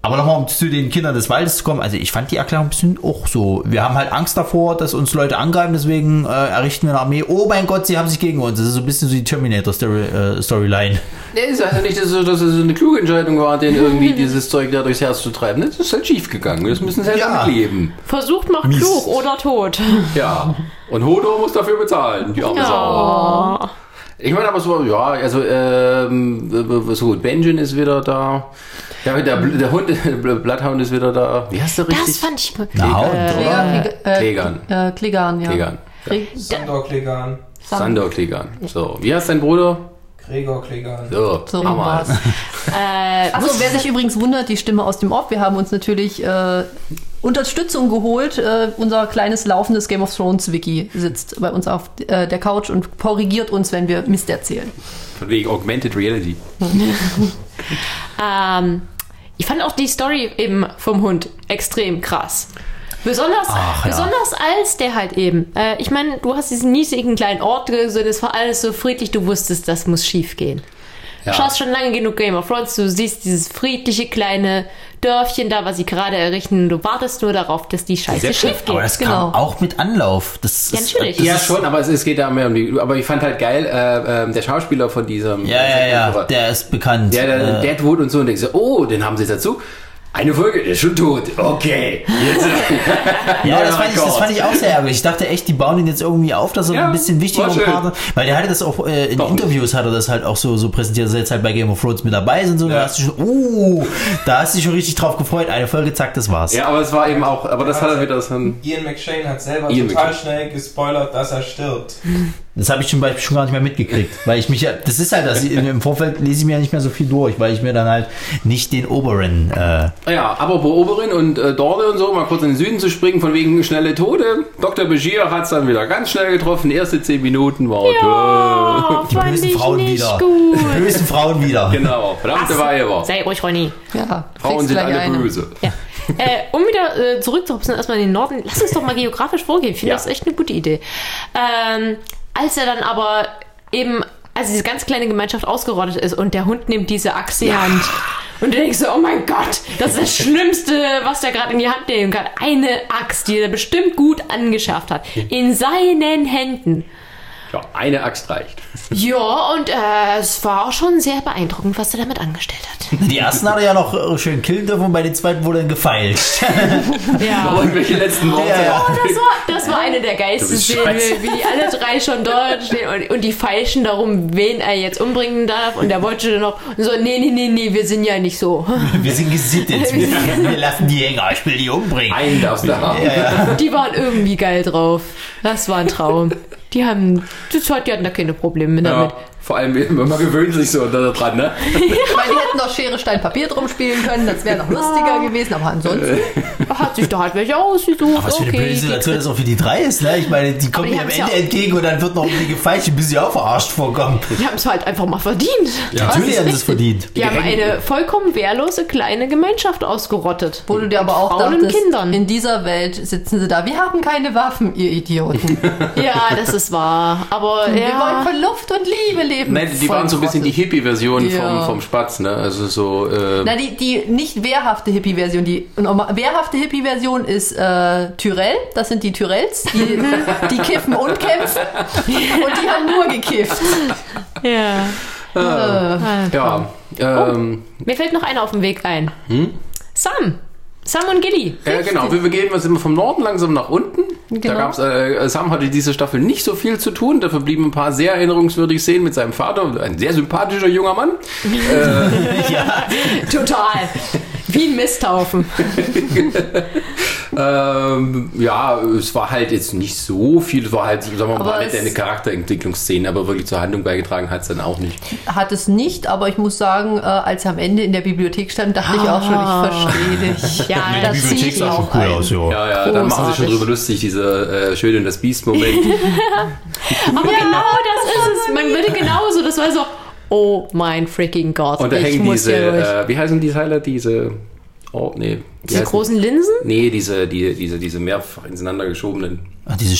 aber nochmal, um zu den Kindern des Waldes zu kommen, also ich fand die Erklärung ein bisschen auch so. Wir haben halt Angst davor, dass uns Leute angreifen, deswegen äh, errichten wir eine Armee. Oh mein Gott, sie haben sich gegen uns. Das ist so ein bisschen so die Terminator-Storyline. Nee, ist also nicht, dass es, dass es eine kluge Entscheidung war, den irgendwie dieses Zeug da durchs Herz zu treiben. Das ist halt schief gegangen. Das müssen sie halt Ja. leben. Versucht macht Mist. klug oder tot. Ja. Und Hodor muss dafür bezahlen. Die arme Sau. Ich meine aber so, ja, also ähm, so gut, Benjamin ist wieder da. Ja, der, Bl- der Hund, der Bloodhound ist wieder da. Wie heißt der richtig? Das fand ich. Oder? Klega- äh, Klegan. Äh, Klegan, ja. Klegan. Kle- Sandor Klegan. Sandor Klegan. So, wie heißt dein Bruder? Gregor Klegan. So, So war's. Äh, Achso, wer sich übrigens wundert, die Stimme aus dem Off, wir haben uns natürlich äh, Unterstützung geholt. Äh, unser kleines laufendes Game of Thrones Wiki sitzt bei uns auf äh, der Couch und korrigiert uns, wenn wir Mist erzählen. Von wegen Augmented Reality. Ähm, ich fand auch die Story eben vom Hund extrem krass. Besonders, Ach, ja. besonders als der halt eben. Äh, ich meine, du hast diesen niedrigen kleinen Ort gesehen, es war alles so friedlich, du wusstest, das muss schief gehen. Ja. Du schaust schon lange genug Game of Thrones, du siehst dieses friedliche kleine Dörfchen da, was sie gerade errichten, du wartest nur darauf, dass die Scheiße Sehr schief geht. Aber das Genau. kam auch mit Anlauf. Das Ja, ist, natürlich. Das Ja, ist, schon, aber es, es geht da mehr um die. Aber ich fand halt geil, äh, ähm, der Schauspieler von diesem. Ja, ja, ja, der ist bekannt. Der, der äh, Deadwood und so und denkst so, oh, den haben sie jetzt dazu. Eine Folge, der ist schon tot. Okay. Jetzt, Ja, das fand, ich, das fand ich auch sehr ärgerlich. Ich dachte echt, die bauen ihn jetzt irgendwie auf, dass er Ja, ein bisschen wichtiger war schön. Part Weil der hatte das auch äh, in Doch nicht. Interviews hat er das halt auch so, so präsentiert, dass er jetzt halt bei Game of Thrones mit dabei sind. So, da Ja. hast du schon, uh, da hast du dich schon richtig drauf gefreut. Eine Folge, zack, das war's. ja, aber es war eben auch, aber das hat er wieder so ein. Ian McShane hat selber Ian total McShane. schnell gespoilert, dass er stirbt. Das habe ich zum Beispiel schon gar nicht mehr mitgekriegt, weil ich mich ja, das ist halt das, im Vorfeld lese ich mir ja nicht mehr so viel durch, weil ich mir dann halt nicht den Oberen, äh, Ja, aber bei Oberin und äh, Dorle und so, mal kurz in den Süden zu springen, von wegen schnelle Tode. Dr. Bashir hat es dann wieder ganz schnell getroffen. Erste zehn Minuten war Oh, die bösen Frauen wieder. gut. Die bösen Frauen wieder. Genau, verdammte Weiber. Sei ruhig, Ronny. Ja, Frauen sind alle eine. böse. Ja. äh, um wieder äh, zurückzuhopsen, erstmal in den Norden, lass uns doch mal geografisch vorgehen. Ich finde Ja. das echt eine gute Idee. Ähm, als er dann aber eben, als diese ganz kleine Gemeinschaft ausgerottet ist und der Hund nimmt diese Axt in die Hand. Und du denkst so, oh mein Gott, das ist das Schlimmste, was der gerade in die Hand nehmen kann. Eine Axt, die er bestimmt gut angeschafft hat. In seinen Händen. Ja, eine Axt reicht. Ja, und äh, es war auch schon sehr beeindruckend, was er damit angestellt hat. Die ersten hat er ja noch äh, schön killen dürfen und bei den zweiten wurde er gefeilt. Ja. Irgendwelche letzten Worte. Ja, ja. Oh, das war, das war eine der geilsten Szenen, wie die alle drei schon dort stehen und, und die feilschen darum, wen er jetzt umbringen darf. Und der wollte dann noch so, nee, nee, nee, nee, wir sind ja nicht so. Wir sind gesittet. Wir, wir lassen die Hänger. Ich will die umbringen. Einen darfst du haben. Die waren irgendwie geil drauf. Das war ein Traum. Die haben, das hat, die hatten da keine Probleme damit. Ja, vor allem, man gewöhnt sich so daran, ne? Ich meine, die hätten noch Schere, Stein, Papier drum spielen können, das wäre noch lustiger gewesen, aber ansonsten. Hat sich da halt welche ausgesucht. Was für eine okay, die- Situation das auch für die drei ist, ne? Ich meine, die kommen die mir am Ende ja entgegen und dann wird noch irgendwie gefeilscht, bis sie auch verarscht vorkommen. Die haben es halt einfach mal verdient. Natürlich haben sie es verdient. Die haben eine vollkommen wehrlose kleine Gemeinschaft ausgerottet. Wo du dir aber auch Frauen und dachtest, Kindern. in dieser Welt sitzen sie da. Wir haben keine Waffen, ihr Idioten. Ja, das ist wahr. Aber Wir wollen ja, von Luft und Liebe leben. Nein, die waren so ein bisschen die. Hippie-Version Ja. vom, vom Spatz, ne? Also so, äh, Na, die, die nicht wehrhafte Hippie-Version. Die wehrhafte Hippie-Version ist äh, Tyrell. Das sind die Tyrells. Die, die kiffen und kämpfen. Und die haben nur gekifft. ja. ja. Ähm, Mir fällt noch einer auf dem Weg ein. Sam. Sam und Gilly. Ja, genau. Wir begeben uns immer vom Norden langsam nach unten. Da Genau. gab's, äh, Sam hatte diese Staffel nicht so viel zu tun. Dafür blieben ein paar sehr erinnerungswürdige Szenen mit seinem Vater. Ein sehr sympathischer junger Mann. ja. Total. Wie ein Misthaufen. Ähm, ja, es war halt jetzt nicht so viel. Es war halt, sagen wir mal, nett es- eine Charakterentwicklungsszene, aber wirklich zur Handlung beigetragen hat es dann auch nicht. Hat es nicht, aber ich muss sagen, äh, als er am Ende in der Bibliothek stand, dachte ich auch schon, ich verstehe dich. Ja, Die das Bibliothek sieht sah schon auch cool ein. aus, jo. Ja, ja, da machen sie schon drüber lustig, diese äh, Schön und das Biest-Moment. Aber genau das ist es. Man würde genauso, das war so, oh mein freaking Gott. Und da ich hängen diese, äh, wie heißen die Teile? Diese, oh, nee. wie Diese heißen- großen Linsen? Nee, diese, die, diese, diese mehrfach ineinander geschobenen Ach, diese Ringe.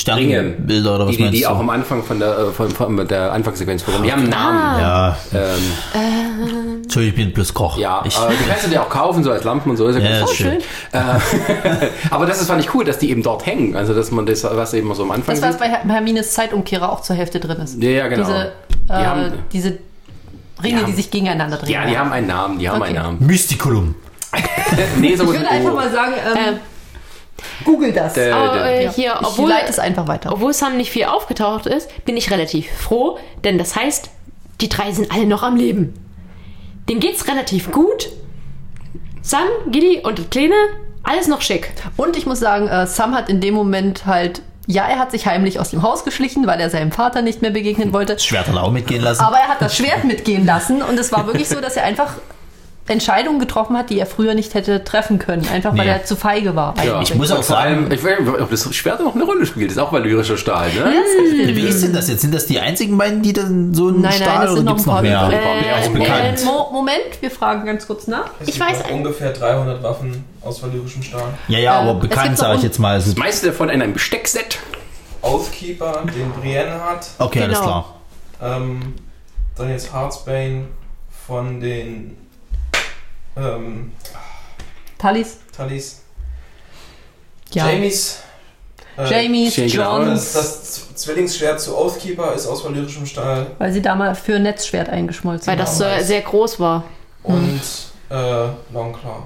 Sternbilder oder was die, die, meinst die du? auch am Anfang von der, äh, von, von der Anfangssequenz vorkommen. Die haben einen Ah. Namen. ja, Ähm, Entschuldigung, ich bin bloß Koch. ja, ich, äh, die kannst du dir auch kaufen, so als Lampen und so. Ist ja, Ja, ganz ist schön. Äh, aber das ist, fand ich cool, dass die eben dort hängen. Also, dass man das, was eben so am Anfang Das, was bei Her- Hermines Zeitumkehrer auch zur Hälfte drin ist. Ja, ja, genau. Diese, Die äh, haben- diese Ringe, haben- die sich gegeneinander drehen. Ja, die haben einen Namen, die haben Okay. einen Namen. Mysticulum. Nee, so Ich würde einfach mal sagen, ähm, Google das. Äh, Aber der- äh, Ja. hier, ich obwohl, leite es einfach weiter. obwohl Sam nicht viel aufgetaucht ist, bin ich relativ froh, denn das heißt, die drei sind alle noch am Leben. Dem geht's relativ gut. Sam, Gilly und die Kleine, alles noch schick. Und ich muss sagen, äh, Sam hat in dem Moment halt, ja, er hat sich heimlich aus dem Haus geschlichen, weil er seinem Vater nicht mehr begegnen wollte. Das Schwert hat er auch mitgehen lassen. Aber er hat das Schwert mitgehen lassen und es war wirklich so, dass er einfach Entscheidungen getroffen hat, die er früher nicht hätte treffen können, einfach weil Nee. er zu feige war. Ja. Ich muss auch Vor allem, sagen, ich weiß nicht, ob das Schwert noch eine Rolle spielt. Das ist auch valyrischer Stahl, ne? wie ist denn das jetzt? Sind das die einzigen beiden, die dann so einen Nein, nein, Stahl es oder sind noch noch mehr? mehr. Äh? Äh, Mo Moment, wir fragen ganz kurz nach. Es Ich gibt weiß ungefähr 300 Waffen aus valyrischem Stahl. Ja, ja, aber es bekannt gibt sage ich jetzt mal. Es ist- Das meiste davon in einem Besteckset. Oathkeeper, den Brienne hat. Okay, alles Genau. klar. Ähm, dann jetzt Heartsbane von den ähm, Talis? Talis. Ja. Jamies. Äh, Jamies, Jane Johns, Das, das Zwillingsschwert zu Oathkeeper ist aus valyrischem Stahl. weil sie damals für Netzschwert eingeschmolzen Weil das so Genau. sehr groß war. Und äh, Longclaw.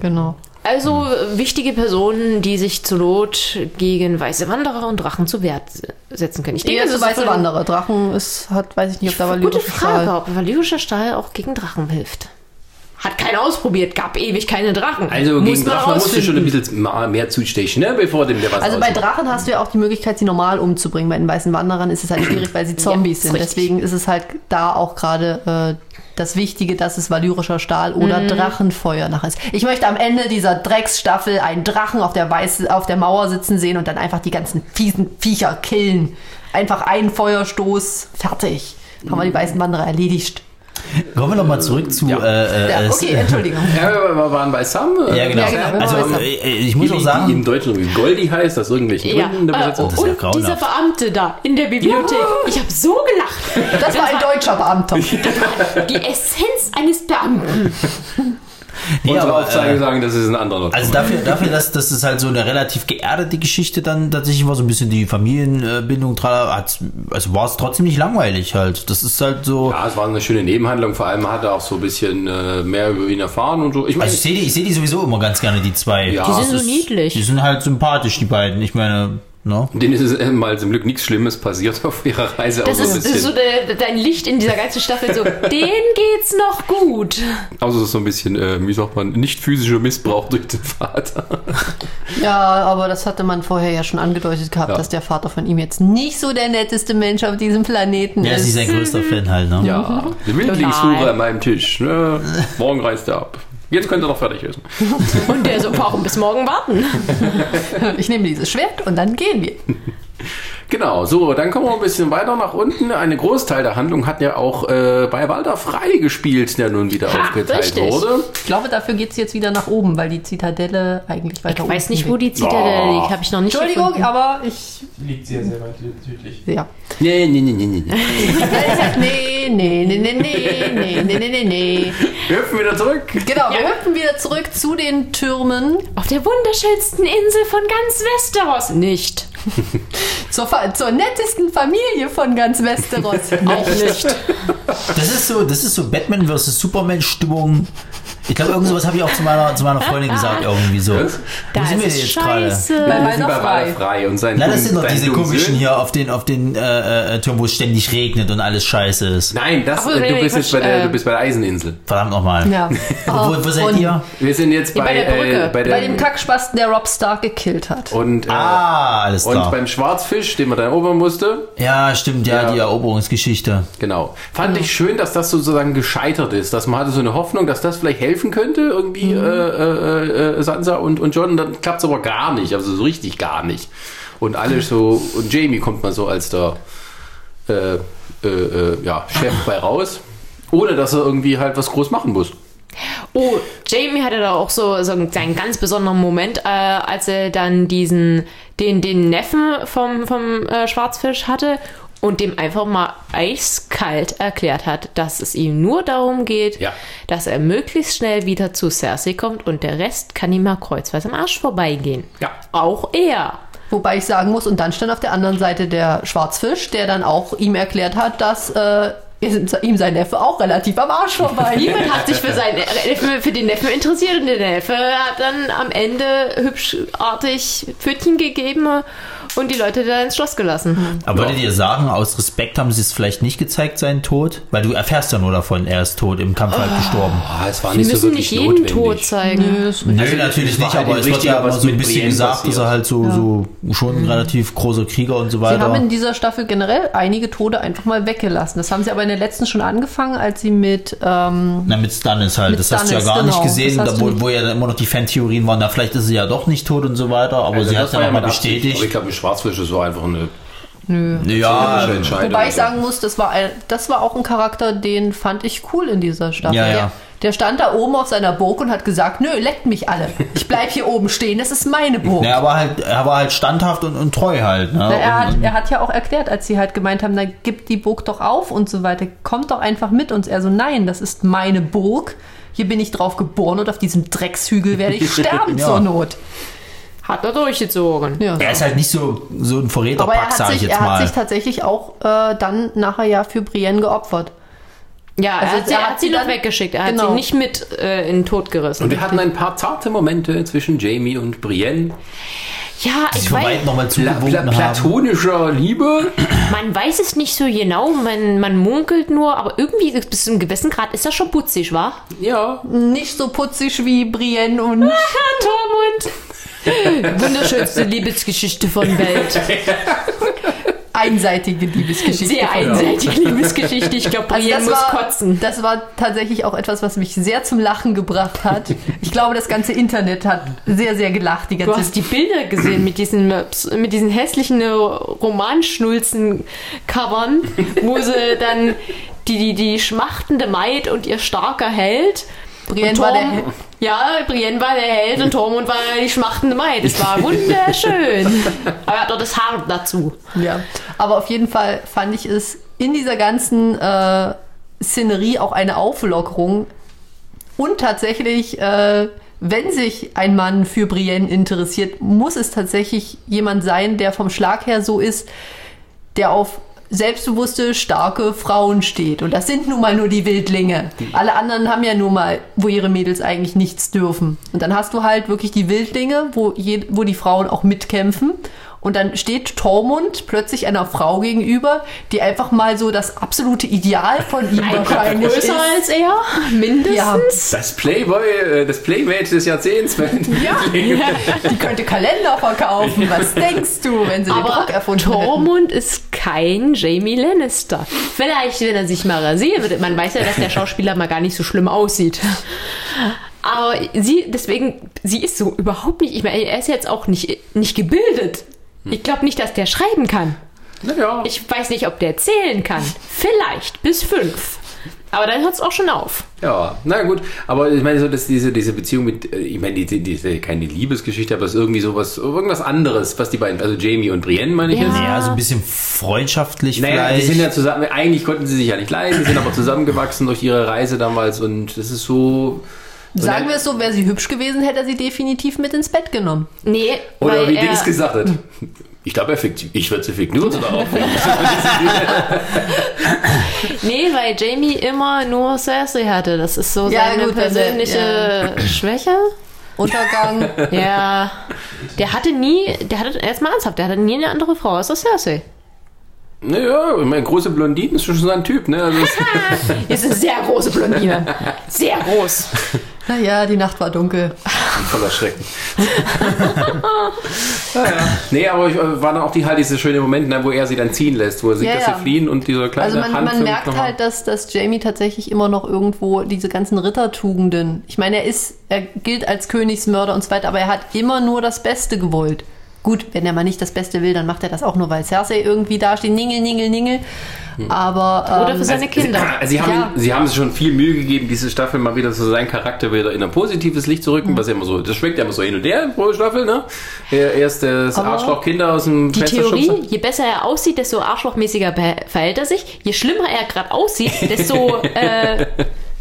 Genau. Also äh, wichtige Personen, die sich zur Not gegen weiße Wanderer und Drachen zu Wehr setzen können. Ich Eher das so ist weiße Wanderer. Drachen ist, hat, weiß ich nicht, ob da Gute valyrische Frage, Stahl. ob valyrischer Stahl auch gegen Drachen hilft. Hat keiner ausprobiert, gab ewig keine Drachen. Also Muss gegen man Drachen musst du schon ein bisschen mehr zustechen, ne? bevor dem der was Also bei. Drachen hast du ja auch die Möglichkeit, sie normal umzubringen. Bei den weißen Wanderern ist es halt schwierig, weil sie Zombies ist sind. richtig. Deswegen ist es halt da auch gerade äh, das Wichtige, dass es valyrischer Stahl oder Drachenfeuer nachher ist. Ich möchte am Ende dieser Drecksstaffel einen Drachen auf der, Weiß auf der Mauer sitzen sehen und dann einfach die ganzen fiesen Viecher killen. Einfach einen Feuerstoß, fertig. Haben wir die weißen Wanderer erledigt. Kommen wir nochmal zurück zu. Ja. Äh, Ja, äh, okay, Entschuldigung. Ja, wir waren bei Sam. äh, Ja, genau. Ja, genau, also, bei äh, ich muss auch sagen, im Deutschen irgendwie Goldi heißt, aus irgendwelchen Ja, Gründen der äh, Besetzung. ist ja und grauenhaft. dieser Beamte da in der Bibliothek. Ich habe so gelacht. Das war ein deutscher Beamter. Die Essenz eines Beamten. nee, Unsere aber, Aufzeige äh, sagen, das ist ein anderer. also dafür, dafür dass, dass es halt so eine relativ geerdete Geschichte dann tatsächlich war, so ein bisschen die Familienbindung, hat's- also war es trotzdem nicht langweilig halt. Das ist halt so. ja, es war eine schöne Nebenhandlung. Vor allem hat er auch so ein bisschen äh, mehr über ihn erfahren und so. Ich meine, Also ich sehe die, ich sehe die sowieso immer ganz gerne, die zwei. Ja. Die sind so ist- niedlich. Die sind halt sympathisch, die beiden. Ich meine, ne? denen ist es mal zum Glück nichts Schlimmes passiert auf ihrer Reise. Das ist, das ist so der, dein Licht in dieser ganzen Staffel. So, denen geht's noch gut. außer so ein bisschen, äh, wie sagt man, nicht physischer Missbrauch durch den Vater. Ja, aber das hatte man vorher ja schon angedeutet gehabt, Ja. dass der Vater von ihm jetzt nicht so der netteste Mensch auf diesem Planeten Ja, ist. sie ist sein größter Fan halt, ne? Ja, der Wildlingshure an meinem Tisch. Ne? Morgen reist er ab. Jetzt könnt ihr noch fertig essen. Und der so, warum bis morgen warten? Ich nehme dieses Schwert und dann gehen wir. Genau, so, dann kommen wir ein bisschen weiter nach unten. Ein Großteil der Handlung hat ja auch äh, bei Walter Frei gespielt, der nun wieder Ha, aufgeteilt richtig. wurde. Ich glaube, dafür geht es jetzt wieder nach oben, weil die Zitadelle eigentlich weiter Ich weiß unten nicht, wo liegt. die Zitadelle Oh. liegt. Habe ich noch nicht Entschuldigung, gefunden. aber ich. Die liegt sehr, sehr weit südlich. Ja. Nee, nee, nee, nee, nee. nee. nee, nee, nee, nee, nee, nee, nee, nee, nee, nee. Wir hüpfen wieder zurück. Genau, wir hüpfen wieder zurück zu den Türmen. Auf der wunderschönsten Insel von ganz Westeros. Nicht. Zur, Fa- zur nettesten Familie von ganz Westeros. Auch nicht. Das ist so, das ist so Batman vs. Superman Stimmung. Ich glaube, irgend sowas habe ich auch zu meiner, zu meiner Freundin gesagt, irgendwie so. Was? Da Wo sind ist wir es jetzt gerade? scheiße. Nein, wir sind bei Frei. Walter Frei und sein Na, das sind doch diese komischen hier auf den, auf den äh, äh, Türmen, wo es ständig regnet und alles scheiße ist. Nein, das, Ach, äh, du nee, bist jetzt bei der, äh, du bist bei der Eiseninsel. Verdammt nochmal. Ja. Wo, wo seid Und ihr? Wir sind jetzt bei, bei der Brücke. Äh, bei, der, Bei dem Kackspasten, der Rob Stark gekillt hat. und, äh, Ah, alles und klar. beim Schwarzfisch, den man dann erobern musste. Ja, stimmt, ja, Ja. die Eroberungsgeschichte. Genau. Fand ich schön, dass das sozusagen gescheitert ist. Dass man hatte so eine Hoffnung, dass das vielleicht helfen könnte, irgendwie äh, äh, äh, Sansa und, und John. Dann klappt es aber gar nicht. Also so richtig gar nicht. Und alle so, und Jamie kommt mal so als der äh, äh, äh, ja, Chef bei raus. Ohne dass er irgendwie halt was groß machen muss. Oh, Jamie hatte da auch so, so einen seinen ganz besonderen Moment, äh, als er dann diesen, den, den Neffen vom, vom äh, Schwarzfisch hatte und dem einfach mal eiskalt erklärt hat, dass es ihm nur darum geht, Ja. dass er möglichst schnell wieder zu Cersei kommt und der Rest kann ihm mal kreuzweise am Arsch vorbeigehen. Ja. Auch er. Wobei ich sagen muss, und dann stand auf der anderen Seite der Schwarzfisch, der dann auch ihm erklärt hat, dass äh, ihm sein Neffe auch relativ am Arsch vorbei. Niemand hat sich für, seinen, für, den Neffen interessiert und der Neffe hat dann am Ende hübschartig Pfötchen gegeben und die Leute da ins Schloss gelassen. Aber würdet ihr sagen, aus Respekt haben sie es vielleicht nicht gezeigt, seinen Tod? Weil du erfährst ja nur davon, er ist tot, im Kampf halt gestorben. Ah, es war Die nicht so müssen wirklich nicht jeden notwendig. Tod zeigen. Nö, Also, natürlich es nicht, halt aber es wird ja immer so ein bisschen Brienne gesagt, passiert. dass er halt so, so schon ein relativ großer Krieger und so Sie haben weiter. in dieser Staffel generell einige Tode einfach mal weggelassen. Das haben sie aber in der letzten schon angefangen, als sie mit ähm, Na, mit Stannis halt. Mit das hast du ja Stannis, gar nicht genau. gesehen, Das hast da, wo, nicht- wo ja immer noch die Fantheorien waren, na, vielleicht ist sie ja doch nicht tot und so weiter, aber Also sie hat das ja nochmal. Aber ich bestätigt. glaube, Schwarzfisch ist so einfach eine Ja, politische Entscheidung. Wobei ich sagen muss, das war, ein, das war auch ein Charakter, den fand ich cool in dieser Staffel. Ja, ja. Der, der stand da oben auf seiner Burg und hat gesagt, nö, leckt mich alle. Ich bleib hier oben stehen, das ist meine Burg. na, er, war halt, er war halt standhaft und, und treu halt. Ne? Na, er, und, hat, und, er hat ja auch erklärt, als sie halt gemeint haben, na gib die Burg doch auf und so weiter, kommt doch einfach mit uns. Er so, nein, das ist meine Burg. Hier bin ich drauf geboren und auf diesem Dreckshügel werde ich sterben Ja. zur Not. Hat er durchgezogen. Ja. er ist halt nicht so, so ein Aber er Verräterpack, hat, sag ich sich, jetzt er hat mal. sich tatsächlich auch äh, dann nachher ja für Brienne geopfert. Ja, er Also hat sie, er er hat hat sie sie noch dann- weggeschickt. Er hat Genau. sie nicht mit äh, in den Tod gerissen. Und wir hatten ein paar zarte Momente zwischen Jamie und Brienne. ja, Die ich weiß, nochmal Pla pla haben. platonischer Liebe. man weiß es nicht so genau, man, man munkelt nur, aber irgendwie bis zu einem gewissen Grad ist das schon putzig, wa? Ja. Nicht so putzig wie Brienne und Tormund! Wunderschönste Liebesgeschichte von Welt. einseitige Liebesgeschichte. Sehr einseitige Liebesgeschichte. Ich glaube, Also Brienne das muss war, kotzen. das war tatsächlich auch etwas, was mich sehr zum Lachen gebracht hat. Ich glaube, das ganze Internet hat sehr, sehr gelacht die Du ganze hast die Bilder gesehen mit diesen, mit diesen hässlichen Romanschnulzen-Covern, wo sie dann die, die, die schmachtende Maid und ihr starker Held. Brienne war der. Ja, Brienne war der Held und Tormund war die schmachtende Maid. Es war wunderschön. Aber er hat doch das Haar dazu. Ja, aber auf jeden Fall fand ich es in dieser ganzen äh, Szenerie auch eine Auflockerung. Und tatsächlich, äh, wenn sich ein Mann für Brienne interessiert, muss es tatsächlich jemand sein, der vom Schlag her so ist, der auf selbstbewusste, starke Frauen steht. Und das sind nun mal nur die Wildlinge. Alle anderen haben ja nur mal, wo ihre Mädels eigentlich nichts dürfen. Und dann hast du halt wirklich die Wildlinge, wo, je, wo die Frauen auch mitkämpfen. Und dann steht Tormund plötzlich einer Frau gegenüber, die einfach mal so das absolute Ideal von ihm wahrscheinlich ist. Größer als er, mindestens. Ja. Das Playboy, äh, das Playmate des Jahrzehnts. Ja, die könnte Kalender verkaufen. Was denkst du, wenn sie den Aber Rock erfunden hätten? Tormund ist kein Jamie Lannister. Vielleicht, wenn er sich mal rasieren würde. Man weiß ja, dass der Schauspieler mal gar nicht so schlimm aussieht. Aber sie, deswegen, sie ist so überhaupt nicht. Ich meine, er ist jetzt auch nicht, nicht gebildet. Ich glaube nicht, dass der schreiben kann. Naja. Ich weiß nicht, ob der zählen kann. Vielleicht bis fünf. Aber dann hört es auch schon auf. Ja, na gut, aber ich meine so, dass diese, diese Beziehung mit, äh, ich meine, diese, diese keine Liebesgeschichte, aber es ist irgendwie sowas, irgendwas anderes, was die beiden, also Jamie und Brienne meine ich Ja. jetzt. Ja, so ein bisschen freundschaftlich Naja, die vielleicht. sind ja zusammen, eigentlich konnten sie sich ja nicht leiden, sind aber zusammengewachsen durch ihre Reise damals und das ist so. Sagen wir es so, wäre sie hübsch gewesen, hätte er sie definitiv mit ins Bett genommen. Nee, Oder weil wie er, Dings gesagt hat. Ich glaube, er fickt, ich würde sie ficken, nur oder auch. Nee, weil Jamie immer nur Cersei hatte. Das ist so Ja, seine gut, also, persönliche Schwäche. Untergang. Ja. Der hatte nie, der hatte, erstmal ernsthaft, der hatte nie eine andere Frau außer Cersei. Naja, ich meine, große Blondinen ist schon so ein Typ, ne? Also, Ist eine sehr große Blondine. Sehr groß. Naja, die Nacht war dunkel. voller Schrecken. ja, ja. Nee, aber ich, äh, war dann auch die halt diese schöne Moment, ne, wo er sie dann ziehen lässt, wo er sieht, Ja, dass ja. sie fliehen und dieser kleine Also man, man Handfilm merkt halt, dass, dass Jamie tatsächlich immer noch irgendwo diese ganzen Rittertugenden. Ich meine, er ist, er gilt als Königsmörder und so weiter, aber er hat immer nur das Beste gewollt. Gut, wenn er mal nicht das Beste will, dann macht er das auch nur, weil Cersei irgendwie dasteht, ningel, ningel, ningel. Aber Oder ähm, für seine Kinder. Also, sie, haben, Ja. sie haben sich schon viel Mühe gegeben, diese Staffel mal wieder so seinen Charakter wieder in ein positives Licht zu rücken, was ja immer so, das schwenkt ja immer so hin und her pro Staffel, ne? Er- Erst das Aber Arschloch Kinder aus dem Die Theorie, je besser er aussieht, desto arschlochmäßiger verhält er sich. Je schlimmer er gerade aussieht, desto äh,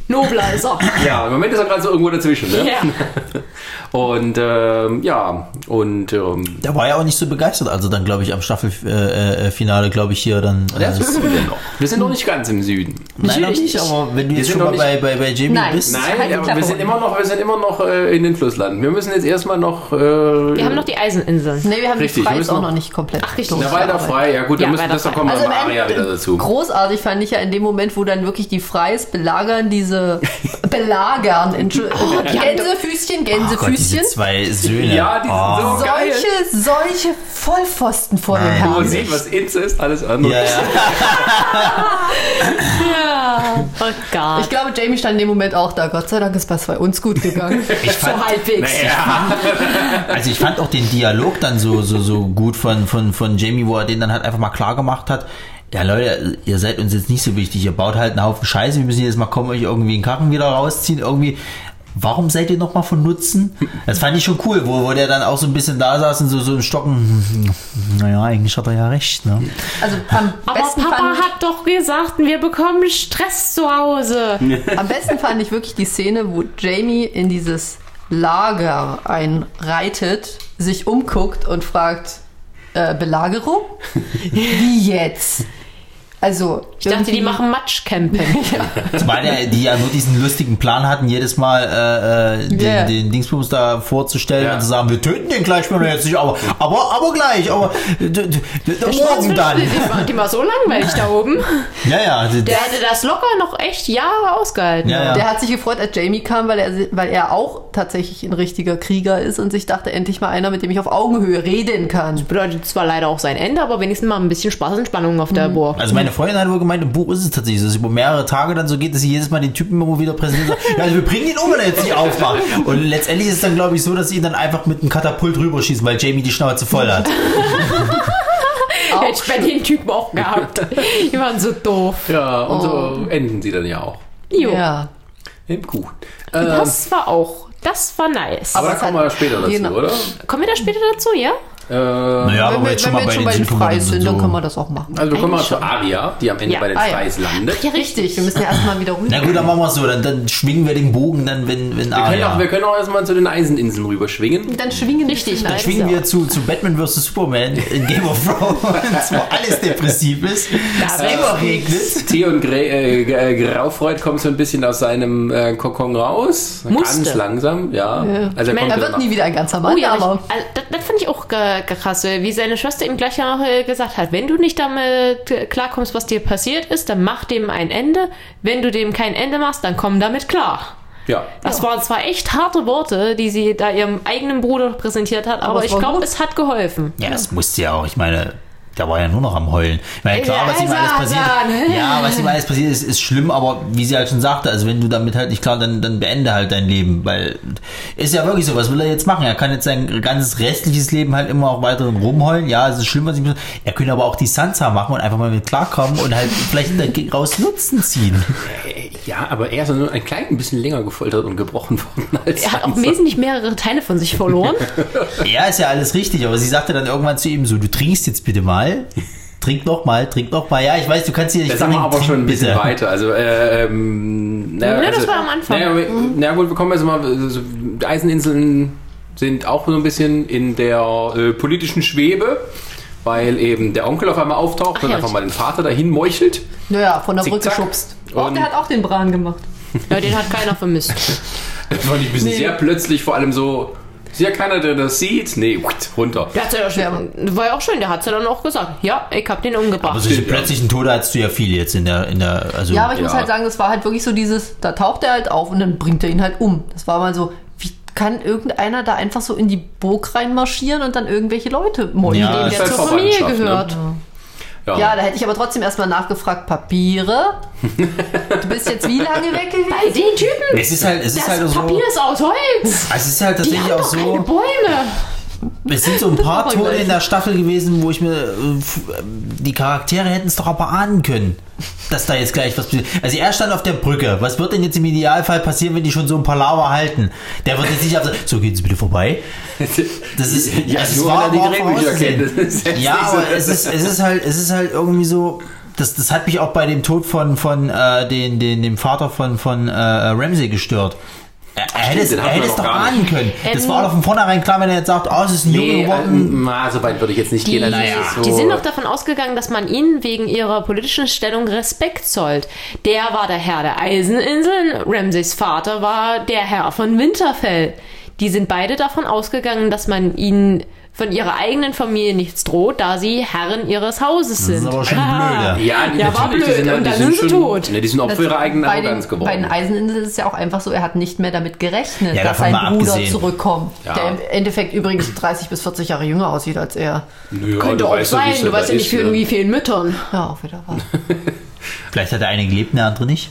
nobler ist er. Ja, im Moment ist er gerade so irgendwo dazwischen, ne? Ja. Und ähm, ja, und ähm, Der war ja auch nicht so begeistert, also dann glaube ich am Staffelfinale, äh, Finale, glaube ich hier dann. Äh, im Süden noch. Wir sind noch nicht ganz im Süden. nein, noch nicht, aber wenn du Wir jetzt sind schon mal bei, bei, bei Jamie Nein. bist. Nein, Halt die aber wir sind immer noch, wir sind immer noch äh, in den Flusslanden. Wir müssen jetzt erstmal noch. Äh, Wir haben noch die Eiseninseln. nee, wir haben Richtig, die wir Freis auch noch- noch nicht komplett. Ach, richtig. Na, weiter frei, ja gut, Ja, dann müssen weiter das da frei. kommen wir Also im mal Aria Endeffekt wieder dazu. großartig fand ich ja in dem Moment, wo dann wirklich die Freis belagern diese belagern Entschuldigung, Gänsefüßchen, Oh Gott, diese Gänsefüßchen. zwei Söhne. Ja, die sind oh. so geil. solche, solche Vollpfosten vor dem. Wo man Herrn. sieht, was Inze ist, alles andere. Ja, ja. Oh Gott. Ich glaube, Jamie stand in dem Moment auch da. Gott sei Dank ist das bei uns gut gegangen. Ich fand, halbwegs. Naja, also ich fand auch den Dialog dann so, so, so gut von, von, von Jamie, wo er den dann halt einfach mal klar gemacht hat. Ja, Leute, ihr seid uns jetzt nicht so wichtig. Ihr baut halt einen Haufen Scheiße. Wir müssen jetzt mal kommen, euch irgendwie einen Karren wieder rausziehen. Irgendwie. Warum seid ihr noch mal von Nutzen? Das fand ich schon cool, wo, wo der dann auch so ein bisschen da saß und so, so im Stocken. Naja, eigentlich hat er ja recht, ne? Also am Aber besten, Papa fand, hat doch gesagt, wir bekommen Stress zu Hause. am besten fand ich wirklich die Szene, wo Jamie in dieses Lager einreitet, sich umguckt und fragt, äh, Belagerung? Wie jetzt? Also, Ich dachte, die machen Matschcamping. Zumal ja, die ja nur diesen lustigen Plan hatten, jedes Mal äh, äh, den, Ja. den Dingsbums da vorzustellen Ja. und zu sagen, wir töten den gleich, wenn er jetzt nicht, aber, aber, aber gleich, aber morgen dann. Die war, die war so langweilig da oben. Ja, ja, d- Der hätte das locker noch echt Jahre ausgehalten. ja, ja. Der hat sich gefreut, als Jamie kam, weil er, weil er auch tatsächlich ein richtiger Krieger ist und sich dachte, endlich mal einer, mit dem ich auf Augenhöhe reden kann. Bedeutet zwar leider auch sein Ende, aber wenigstens mal ein bisschen Spaß und Spannung auf der Burg. Also meine Freundin hat wohl gemeint, im Buch ist es tatsächlich, so, dass es über mehrere Tage dann so geht, dass sie jedes Mal den Typen immer wieder präsentiert und sagt, ja, also wir bringen ihn um, wenn er jetzt nicht aufmacht. Und letztendlich ist es dann, glaube ich, so, dass sie ihn dann einfach mit einem Katapult rüberschießen, weil Jamie die Schnauze voll hat. Hätte ich bei den Typen auch gehabt. Die waren so doof. Ja, und so enden sie dann ja auch. Jo. Ja. Im Kuchen. Ähm, Das war auch, das war nice. aber da kommen wir später dazu, Genau. oder? Kommen wir da später dazu, ja? Äh, Naja, Wenn wir, wenn wir jetzt schon bei den Symptomen Freis sind, so- dann können wir das auch machen. also wir kommen mal zu Aria, die am Ende Ja. bei den Ah, ja. Freis landet. Ja, Richtig, wir müssen ja erstmal wieder rüber. Na gut, dann machen wir es so, dann, dann schwingen wir den Bogen dann, wenn, wenn Wir können, Arya- auch, wir können auch erstmal zu den Eiseninseln rüberschwingen. Dann schwingen Richtig, wir nein. schwingen wir zu, zu Batman vs. Superman in Game of Thrones, wo alles depressiv ist. Da immer regnet. Theon Gre äh, äh, Graufreud kommt so ein bisschen aus seinem äh, Kokon raus. Musste. Ganz langsam, ja. Also er meine, Er wird nie wieder ein ganzer Mann, Oh ja, aber ich, also, das, das fand ich auch krass, äh, wie seine Schwester ihm gleich auch äh, gesagt hat, wenn du nicht damit äh, klarkommst, was dir passiert ist, dann mach dem ein Ende. Wenn du dem kein Ende machst, dann komm damit klar. ja. Das waren zwar echt harte Worte, die sie da ihrem eigenen Bruder präsentiert hat, aber, es ich glaube, es hat geholfen. Ja, das musste ja auch. Ich meine, der war ja nur noch am Heulen. Ich meine, klar, was ihm alles passiert Ja, was ihm alles passiert ist, ist schlimm, aber wie sie halt schon sagte, also wenn du damit halt nicht klar, dann, dann beende halt dein Leben, weil ist ja wirklich so, was will er jetzt machen? Er kann jetzt sein ganzes restliches Leben halt immer auch weiter rumheulen. Ja, es ist schlimm, was ihm passiert. Er könnte aber auch die Sansa machen und einfach mal mit klarkommen und halt vielleicht daraus Nutzen ziehen. Ja, aber er ist nur ein klein bisschen länger gefoltert und gebrochen worden als Er hat auch wesentlich mehrere Teile von sich verloren. Ja, ist ja alles richtig, aber sie sagte dann irgendwann zu ihm so, du trinkst jetzt bitte mal. Trink noch mal, trink noch mal. Ja, ich weiß, du kannst hier nicht Das sind wir sagen, aber schon ein bisschen bitte. weiter. Also, äh, ähm, naja, Ja, das also, war am Anfang. Naja, wir- naja gut, wir kommen jetzt mal. also, Die Eiseninseln sind auch so ein bisschen in der äh, politischen Schwebe, weil eben der Onkel auf einmal auftaucht Ach und ja, einfach mal den Vater dahin meuchelt. naja, von der Brücke Zickzack. schubst. Und- Oh, der hat auch den Bran gemacht. ja, den hat keiner vermisst. Das fand ich ein bisschen sehr plötzlich, vor allem so. Ist ja keiner, der das sieht? Nee, runter. Der hat's ja schon, war ja auch schön, der hat ja dann auch gesagt. Ja, ich hab den umgebracht. Aber solche ja. plötzlichen Tode hattest du ja viel jetzt in der, in der, also. Ja, aber ich muss Ja. halt sagen, das war halt wirklich so dieses, da taucht er halt auf und dann bringt er ihn halt um. Das war mal so, wie kann irgendeiner da einfach so in die Burg reinmarschieren und dann irgendwelche Leute meucheln? Ja, der halt zur Familie ne? gehört. Ja. Ja, da hätte ich aber trotzdem erstmal nachgefragt, Papiere? Du bist jetzt wie lange weg Bei gewesen? den Typen, es ist halt, es ist das halt so. Papier ist aus Holz. Es ist halt Die tatsächlich haben auch so. Bäume. Es sind so ein paar aber Tode gleich. in der Staffel gewesen, wo ich mir. äh, f- Die Charaktere hätten es doch aber ahnen können, dass da jetzt gleich was passiert. Also er stand auf der Brücke. Was wird denn jetzt im Idealfall passieren, wenn die schon so ein Palaver halten? Der wird jetzt nicht auf. So, gehen Sie bitte vorbei. Das ist. Ja, also es nur war- er die Drehbücher kennt. Ja, nicht so- aber es ist, es ist halt, es ist halt irgendwie so. Das, das hat mich auch bei dem Tod von, von äh, den, den, dem Vater von, von äh, Ramsey gestört. Er, er hätte es, er hätte es noch doch ahnen können. Das Ähm, war doch von vornherein klar, wenn er jetzt sagt, oh, es ist ein Junge Nee, geworden. äh, so weit würde ich jetzt nicht Die, gehen. Also so, die sind doch davon ausgegangen, dass man ihnen wegen ihrer politischen Stellung Respekt zollt. Der war der Herr der Eiseninseln, Ramsays Vater war der Herr von Winterfell. Die sind beide davon ausgegangen, dass man ihnen von ihrer eigenen Familie nichts droht, da sie Herren ihres Hauses sind. ist aber schon Ah. blöde. Ja, die, Ja, war natürlich, die blöd. halt- Und die dann sind sie schon, tot. Ne, die sind auch für ihre eigene Arroganz den, bei den geworden. Eiseninseln ist es ja auch einfach so, er hat nicht mehr damit gerechnet, Ja, dass sein Bruder abgesehen. zurückkommt. Ja. Der im Endeffekt übrigens 30 bis 40 Jahre jünger aussieht als er. Nö, Könnte du auch weißt ja, wie sein, du weißt ja nicht ist, für ne? wie vielen Müttern. Ja, auch wieder wahr. Vielleicht hat der eine gelebt, der andere nicht.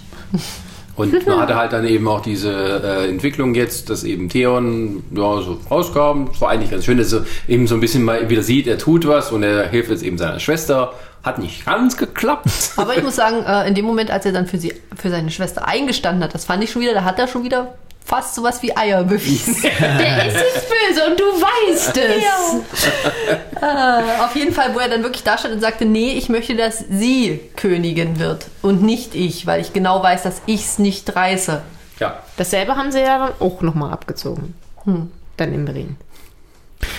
Und man hatte halt dann eben auch diese äh, Entwicklung jetzt, dass eben Theon ja, so rauskam. Es war eigentlich ganz schön, dass er eben so ein bisschen mal wieder sieht, er tut was und er hilft jetzt eben seiner Schwester. Hat nicht ganz geklappt. Aber ich muss sagen, äh, in dem Moment, als er dann für, sie, für seine Schwester eingestanden hat, das fand ich schon wieder, da hat er schon wieder fast sowas wie Eier bewiesen. Der ist jetzt böse und du weißt es. Äh, auf jeden Fall, wo er dann wirklich da stand und sagte, nee, ich möchte, dass sie Königin wird und nicht ich, weil ich genau weiß, dass ich es nicht reiße. Ja. Dasselbe haben sie ja dann auch nochmal abgezogen. Dann im Ring.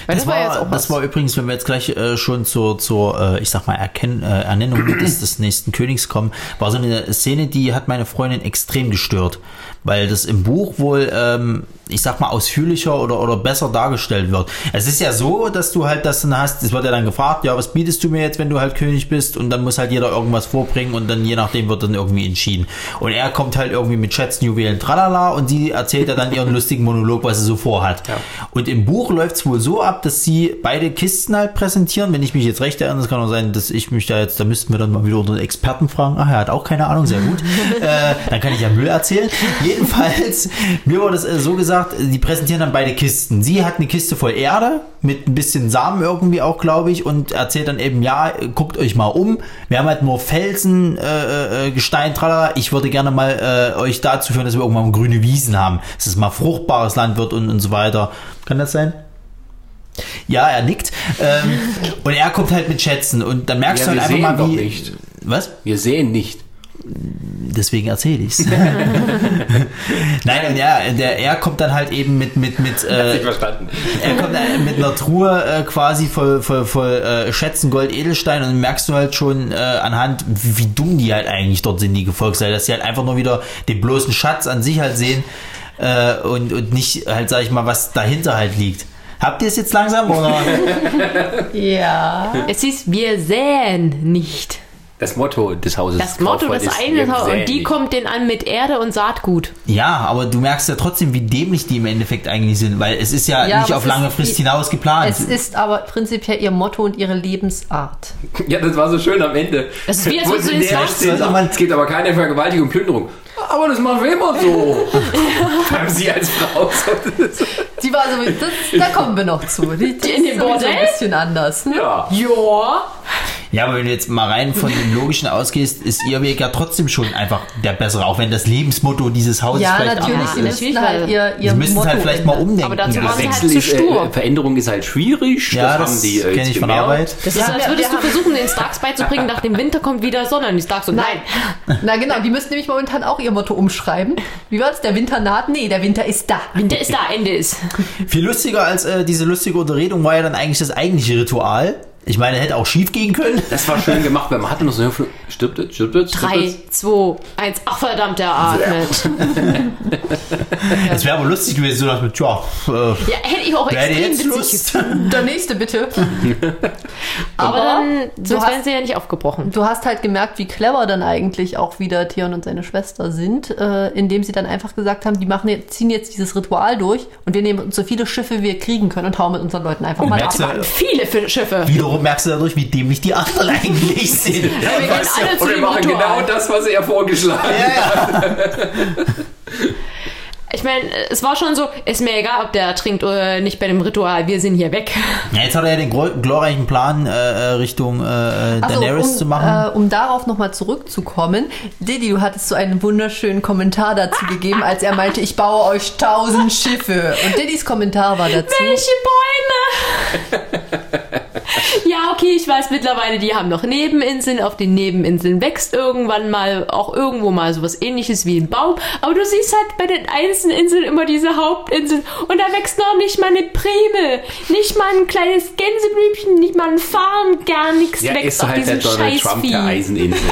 Weil Das, das, war, war, jetzt auch das was. war übrigens, wenn wir jetzt gleich äh, schon zur, zur äh, ich sag mal, Erkenn, äh, Ernennung des, des nächsten Königs kommen, war so eine Szene, die hat meine Freundin extrem gestört. Weil das im Buch wohl, ähm, ich sag mal, ausführlicher oder, oder besser dargestellt wird. Es ist ja so, dass du halt das dann hast, es wird ja dann gefragt, ja, was bietest du mir jetzt, wenn du halt König bist? Und dann muss halt jeder irgendwas vorbringen und dann je nachdem wird dann irgendwie entschieden. Und er kommt halt irgendwie mit Schätzen, Juwelen, tralala und sie erzählt ja dann ihren lustigen Monolog, was sie so vorhat. Und im Buch läuft es wohl so ab, dass sie beide Kisten halt präsentieren. Wenn ich mich jetzt recht erinnere, es kann auch sein, dass ich mich da jetzt, da müssten wir dann mal wieder unseren Experten fragen. Ach, er hat auch keine Ahnung, sehr gut. äh, dann kann ich ja Müll erzählen. Jedenfalls, mir wurde es äh, so gesagt, die präsentieren dann beide Kisten. Sie hat eine Kiste voll Erde mit ein bisschen Samen irgendwie auch, glaube ich, und erzählt dann eben, ja, guckt euch mal um. Wir haben halt nur Felsen, äh, äh, Gestein, tralala. Ich würde gerne mal äh, euch dazu führen, dass wir irgendwann grüne Wiesen haben, dass es mal fruchtbares Land wird und, und so weiter. Kann das sein? Ja, er nickt. Ähm, und er kommt halt mit Schätzen und dann merkst Ja, du halt wir einfach mal, wie. nicht. Was? Wir sehen nicht. Deswegen erzähle ich's. Nein, und ja, der, er kommt dann halt eben mit, mit, mit, äh, verstanden. er kommt dann mit einer Truhe äh, quasi voll, voll, voll äh, Schätzen, Gold, Edelstein und dann merkst du halt schon äh, anhand, wie, wie dumm die halt eigentlich dort sind, die Gefolgsleute, dass sie halt einfach nur wieder den bloßen Schatz an sich halt sehen äh, und, und nicht halt, sag ich mal, was dahinter halt liegt. Habt ihr es jetzt langsam oder? Ja. Es hieß, wir säen nicht. Das Motto des Hauses. Das Motto des wir Hauses. Und die kommt den an mit Erde und Saatgut. Ja, aber du merkst ja trotzdem, wie dämlich die im Endeffekt eigentlich sind, weil es ist ja, Ja, nicht auf lange ist Frist die- hinaus geplant. Es ist aber prinzipiell ihr Motto und ihre Lebensart. Ja, das war so schön am Ende. Das ist wie, als würdest du den man- Es geht aber keine Vergewaltigung und Plünderung. Aber das machen wir immer so. Haben sie als Frau so. Sie war so, das, da kommen wir noch zu. Die, die In dem Bordell? ein bisschen anders. Ne? Ja. Ja. Ja, aber wenn du jetzt mal rein von dem Logischen ausgehst, ist ihr Weg ja trotzdem schon einfach der bessere, auch wenn das Lebensmotto dieses Hauses Ja, vielleicht natürlich. anders ist. natürlich, müssen halt ihr, ihr Sie müssen es Motto halt vielleicht mal umdenken. Aber dazu Ja, waren sie halt zu ist, äh, stur. Veränderung ist halt schwierig. ja, das, das, haben die äh, kenne ich von. Arbeit. Das Ja, ist, als wir- würdest du versuchen, den Starks beizubringen, nach dem Winter kommt wieder Sonne. Und die Starks so, nein. Na genau, die müssen nämlich momentan auch ihr Motto umschreiben. Wie war es? Der Winter naht? Nee, der Winter ist da. Winter ist da, Ende ist. Viel lustiger als äh, diese lustige Unterredung war ja dann eigentlich das eigentliche Ritual. Ich meine, hätte auch schief gehen können. Das war schön gemacht, weil man hatte noch so Hoffnung, stirbt jetzt, stirbt jetzt, stirbt Drei, zwei, eins. Ach verdammt, er atmet. Es wäre aber lustig gewesen, so nach mit, tja, äh, Ja, hätte ich auch wer hätte extrem jetzt witzig Lust? Der nächste bitte. Aber dann, du sonst hast- wären sie ja nicht aufgebrochen. Du hast halt gemerkt, wie clever dann eigentlich auch wieder Theon und seine Schwester sind, äh, indem sie dann einfach gesagt haben, die machen jetzt, ziehen jetzt dieses Ritual durch und wir nehmen uns so viele Schiffe, wie wir kriegen können und hauen mit unseren Leuten einfach mal ab. merkst du, Viele Schiffe. wiederum merkst du dadurch, wie dämlich die anderen eigentlich sind. wir gehen alle zu Und wir dem machen Ritual. genau das, was er vorgeschlagen hat. Ich meine, es war schon so, ist mir egal, ob der trinkt oder nicht bei dem Ritual, wir sind hier weg. Ja, jetzt hat er ja den glorreichen Plan, äh, äh, Richtung äh, so, Daenerys um, zu machen. Äh, um darauf nochmal zurückzukommen, Didi, du hattest so einen wunderschönen Kommentar dazu gegeben, als er meinte, ich baue euch tausend Schiffe. Und Didis Kommentar war dazu. Welche Bäume? ja, okay, ich weiß mittlerweile, die haben noch Nebeninseln. Auf den Nebeninseln wächst irgendwann mal auch irgendwo mal sowas ähnliches wie ein Baum. Aber du siehst halt bei den einzelnen Inseln immer diese Hauptinseln. Und da wächst noch nicht mal eine Primel. Nicht mal ein kleines Gänseblümchen, nicht mal ein Farn, gar nichts Ja, wächst ist auf halt der diesem Donald Trump Scheißvieh. der Eiseninsel.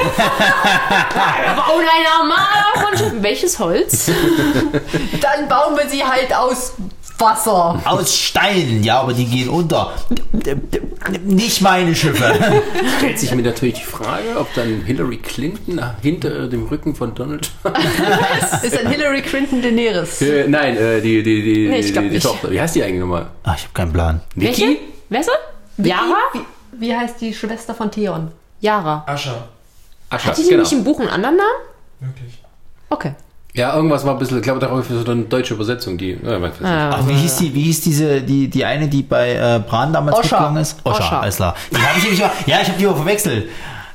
Aber ohne ein normaler von Schiffen. Welches Holz? Dann bauen wir sie halt aus Wasser. Aus Stein, ja, aber die gehen unter. Nicht meine Schiffe. Stellt sich mir natürlich die Frage, ob dann Hillary Clinton hinter dem Rücken von Donald Trump. Ist ein Hillary Clinton Daenerys. Äh, nein, äh, die, die, die, Nee, ich die, die. Tochter. Wie heißt die eigentlich nochmal? Ach, ich habe keinen Plan. Welche? Vicky? Wer ist sie? Yara? Wie, wie heißt die Schwester von Theon? Yara. Ascha. Ascha, Hat die genau. nicht im Buch einen anderen Namen? Wirklich. Okay. Ja, irgendwas war ein bisschen, ich glaube, darauf ist so eine deutsche Übersetzung, die. Ja, weiß nicht. Ah. Ach, wie hieß die, wie hieß diese, die, die eine, die bei äh, Bran damals Osha. mitgegangen ist? Osha, Osha. alles klar. Die habe ich nämlich mal, ja, ich habe die aber verwechselt.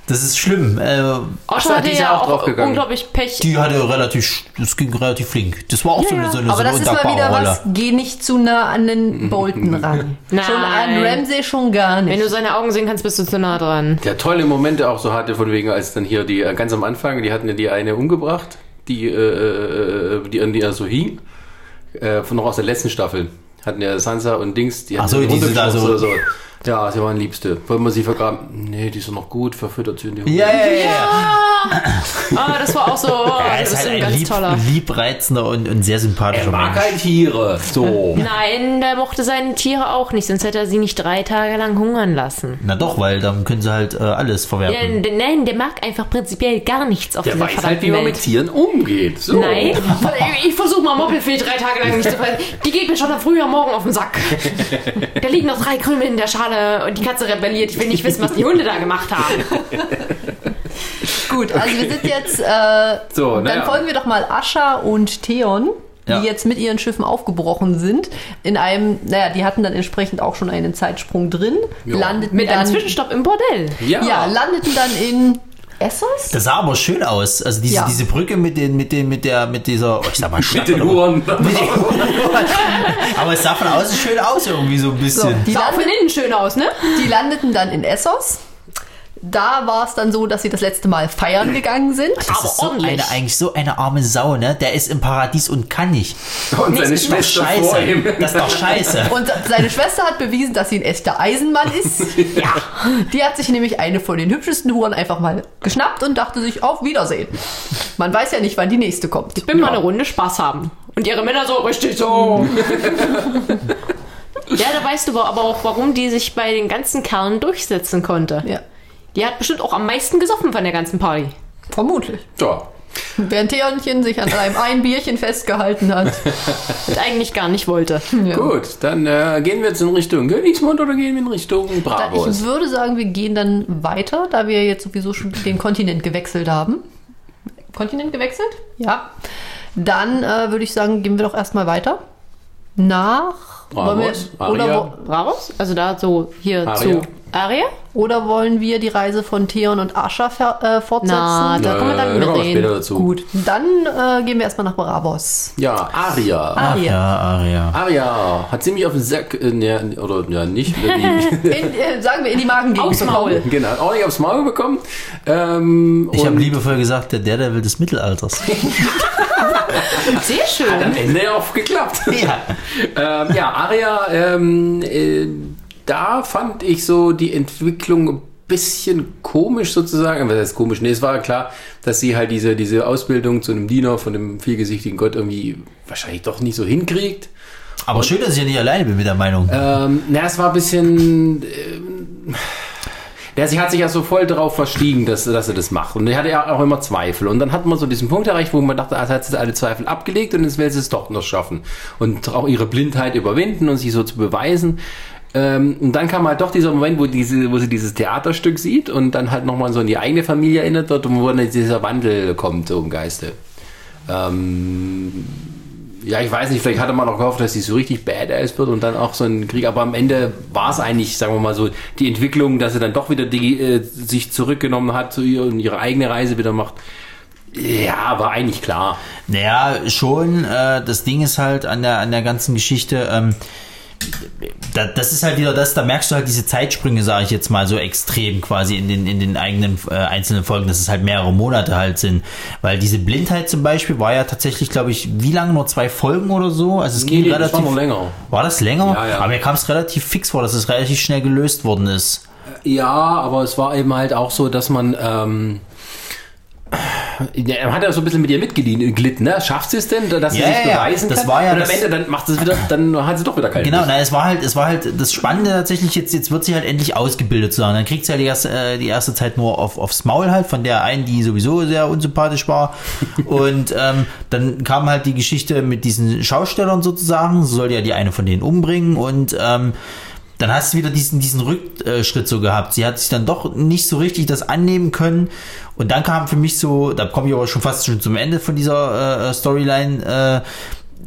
Das ist schlimm. Äh, Osha so, hatte ja ja auch auch draufgegangen. unglaublich Pech. die hatte relativ, das ging relativ flink. Das war auch so eine, so eine, so Aber eine das ist mal wieder Rolle. was, geh nicht zu nah an den Bolton ran. Nein. Schon an Ramsay schon gar nicht. Wenn du seine Augen sehen kannst, bist du zu nah dran. Der tolle Momente auch so hatte, von wegen, als dann hier die, äh, ganz am Anfang, die hatten ja die eine umgebracht, die, äh, äh, die an die er so hing, äh, von noch aus der letzten Staffel. Hatten ja Sansa und Dings, die Ach hatten so, ja diese da runtergeschossen so- oder so. Ja, sie waren Liebste. Wollen wir sie vergraben? Nee, die ist doch noch gut, verfüttert sie in die Hunde. Ja, ja, ja. Ah, das war auch so, oh, Er ist halt ein ein ganz lieb, toller. liebreizender und, und sehr sympathischer Er mag Mensch. halt Tiere. So. Nein, der mochte seine Tiere auch nicht, sonst hätte er sie nicht drei Tage lang hungern lassen. Na doch, weil dann können sie halt äh, alles Ja, verwerten. d- nein, der mag einfach prinzipiell gar nichts auf Der dieser weiß halt, wie man Welt. mit Tieren umgeht. So. Nein, ich, ich versuche mal Moppelfee drei Tage lang nicht zu ver- Die geht mir schon am früher Morgen auf den Sack. Da liegen noch drei Krümel in der Schale und die Katze rebelliert. Ich will nicht wissen, was die Hunde da gemacht haben. Gut, also wir sind jetzt, äh, So, dann naja. folgen wir doch mal Ascha und Theon, die Ja. jetzt mit ihren Schiffen aufgebrochen sind. In einem, naja, die hatten dann entsprechend auch schon einen Zeitsprung drin, Ja. landeten Mit einem dann, Zwischenstopp im Bordell. Ja. ja, landeten dann in Essos? Das sah aber schön aus. Also diese, Ja. diese Brücke mit den, mit den, mit der, mit dieser, oh, ich sag mal, Mit Stadt den oder- Huren. Aber es sah von außen schön aus irgendwie so ein So, bisschen. die, Sah auch von innen schön aus, ne? die landeten dann in Essos. Da war es dann so, dass sie das letzte Mal feiern gegangen sind. das aber ist so ordentlich. eine, eigentlich so eine arme Sau, ne? Der ist im Paradies und kann nicht. Und seine Das ist doch Schwester vor scheiße. ihm. Das ist doch scheiße. Und seine Schwester hat bewiesen, dass sie ein echter Eisenmann ist. Ja. Die hat sich nämlich eine von den hübschesten Huren einfach mal geschnappt und dachte sich, auf Wiedersehen. Man weiß ja nicht, wann die nächste kommt. Bin mal eine Runde Spaß haben. Und ihre Männer so, richtig so. ja, da weißt du aber auch, warum die sich bei den ganzen Kerlen durchsetzen konnte. Ja, Die hat bestimmt auch am meisten gesoffen von der ganzen Party. vermutlich. Ja. Während Theonchen sich an einem ein Bierchen festgehalten hat. Und eigentlich gar nicht wollte. Ja. Gut, dann äh, gehen wir jetzt in Richtung Königsmund oder gehen wir in Richtung Dann, Bravos? ich würde sagen, wir gehen dann weiter, da wir jetzt sowieso schon den Kontinent gewechselt haben. Kontinent gewechselt? Ja. Dann äh, würde ich sagen, gehen wir doch erstmal weiter. Nach. wir, Bravos, oder, Aria. wo- Bravos? Also da so hier Aria. zu Aria? oder wollen wir die Reise von Theon und Ascha äh, fortsetzen? Na, da kommen wir dann mit da später dazu. Gut, dann äh, gehen wir erstmal nach Bravos. Ja, Aria. Aria. ja, Aria. Aria hat ziemlich auf den Sack, äh, ne, oder ja, nicht, wie, In, äh, sagen wir in die Magengegend. Aufs Maul. genau, auch nicht aufs Maul bekommen. Ähm, Ich habe liebevoll gesagt, der Daredevil des Mittelalters. Sehr schön. am Ende auch geklappt. ja. ähm, ja, Aria, ähm, äh, da fand ich so die Entwicklung ein bisschen komisch sozusagen. Was heißt komisch? Nee, es war klar, dass sie halt diese, diese Ausbildung zu einem Diener von dem vielgesichtigen Gott irgendwie wahrscheinlich doch nicht so hinkriegt. Aber schön, dass ich ja nicht alleine bin mit der Meinung. Ähm, na, es war ein bisschen. Ähm, ja, sie hat sich ja so voll darauf verstiegen, dass, dass sie das macht. Und sie hatte ja auch immer Zweifel. Und dann hat man so diesen Punkt erreicht, wo man dachte, ah, hat sie alle Zweifel abgelegt und jetzt will sie es doch noch schaffen. Und auch ihre Blindheit überwinden und sich so zu beweisen. Ähm, und dann kam halt doch dieser Moment, wo, diese, wo sie dieses Theaterstück sieht und dann halt nochmal so in die eigene Familie erinnert wird und wo dann dieser Wandel kommt, so im Geiste. Ähm, ja, ich weiß nicht, vielleicht hatte man auch gehofft, dass sie so richtig badass wird und dann auch so ein Krieg, aber am Ende war es eigentlich, sagen wir mal so, die Entwicklung, dass sie dann doch wieder die, äh, sich zurückgenommen hat zu ihr und ihre eigene Reise wieder macht. Ja, war eigentlich klar. Naja, schon. Äh, das Ding ist halt an der, an der ganzen Geschichte, ähm, das ist halt wieder das, da merkst du halt diese Zeitsprünge, sage ich jetzt mal, so extrem quasi in den, in den eigenen äh, einzelnen Folgen, dass es halt mehrere Monate halt sind. Weil diese Blindheit zum Beispiel war ja tatsächlich, glaube ich, wie lange? Nur zwei Folgen oder so? Also es Nee, ging nee, das relativ. war noch länger. War das länger? Ja, ja. Aber mir kam es relativ fix vor, dass es relativ schnell gelöst worden ist. Ja, aber es war eben halt auch so, dass man, ähm, er hat ja so ein bisschen mit ihr mitgelitten, ne? Schafft sie es denn, dass sie Ja, sich beweisen Das kann? war ja und am Ende dann macht sie es wieder, dann hat sie doch wieder keine Genau, na, es war halt, es war halt das Spannende tatsächlich, jetzt, jetzt wird sie halt endlich ausgebildet zu sein. Dann kriegt sie halt die erste, äh, die erste Zeit nur auf, aufs Maul halt, von der einen, die sowieso sehr unsympathisch war. Und ähm, dann kam halt die Geschichte mit diesen Schaustellern sozusagen, sie sollte ja die eine von denen umbringen und ähm, dann hast du wieder diesen, diesen Rückschritt so gehabt. Sie hat sich dann doch nicht so richtig das annehmen können. Und dann kam für mich so, da komme ich aber schon fast schon zum Ende von dieser äh, Storyline, äh,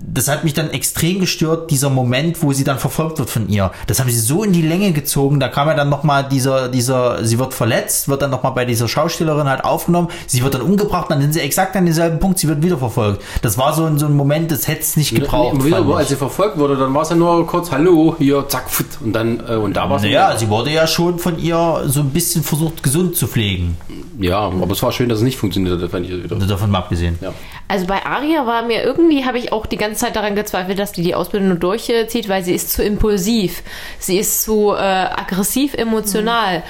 das hat mich dann extrem gestört, dieser Moment, wo sie dann verfolgt wird von ihr. Das haben sie so in die Länge gezogen. Da kam ja dann nochmal dieser, dieser, sie wird verletzt, wird dann nochmal bei dieser Schaustellerin halt aufgenommen. Sie wird dann umgebracht, dann sind sie exakt an denselben Punkt, sie wird wieder verfolgt. Das war so, ein- so ein Moment, das hätte es nicht gebraucht. Nee, wieder, als sie verfolgt wurde, dann war es ja nur kurz Hallo, hier, zack, pft, und dann, äh, und da war es Naja, sie wurde ja schon von ihr so ein bisschen versucht, gesund zu pflegen. Ja, aber es war schön, dass es nicht funktioniert hat, fand ich wieder. Davon mal abgesehen. Ja. Also bei Aria war mir irgendwie, habe ich auch die ganze Zeit daran gezweifelt, dass die die Ausbildung nur durchzieht, weil sie ist zu impulsiv. Sie ist zu äh, aggressiv emotional.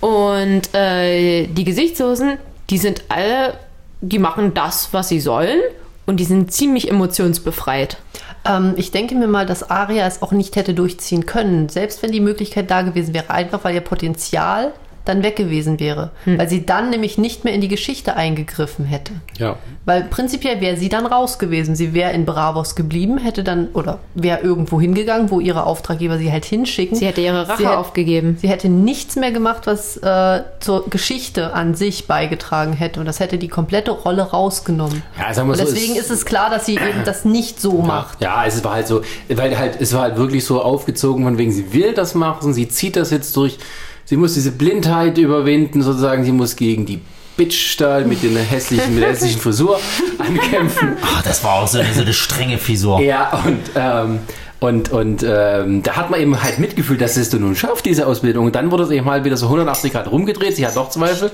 Und äh, die Gesichtslosen, die sind alle, die machen das, was sie sollen. Und die sind ziemlich emotionsbefreit. Ähm, ich denke mir mal, dass Aria es auch nicht hätte durchziehen können, selbst wenn die Möglichkeit da gewesen wäre, einfach weil ihr Potenzial dann weg gewesen wäre. Weil sie dann nämlich nicht mehr in die Geschichte eingegriffen hätte. Ja. Weil prinzipiell wäre sie dann raus gewesen. Sie wäre in Bravos geblieben, hätte dann oder wäre irgendwo hingegangen, wo ihre Auftraggeber sie halt hinschicken. Sie hätte ihre Rache Sie hätte- aufgegeben. Sie hätte nichts mehr gemacht, was äh, zur Geschichte an sich beigetragen hätte. Und das hätte die komplette Rolle rausgenommen. Ja, sagen wir Und so, deswegen es- ist es klar, dass sie eben das nicht so macht. Ja, es war halt so, weil halt, es war halt wirklich so aufgezogen, von wegen, sie will das machen, sie zieht das jetzt durch, sie muss diese Blindheit überwinden, sozusagen, sie muss gegen die Bitch da mit, den hässlichen, mit der hässlichen Frisur ankämpfen. Ah, das war auch so eine, so eine strenge Frisur. Ja, und, ähm, und, und ähm, da hat man eben halt mitgefühlt, dass es du nun schafft, diese Ausbildung. Und dann wurde es eben mal wieder so 180 Grad rumgedreht, sie hat doch Zweifel.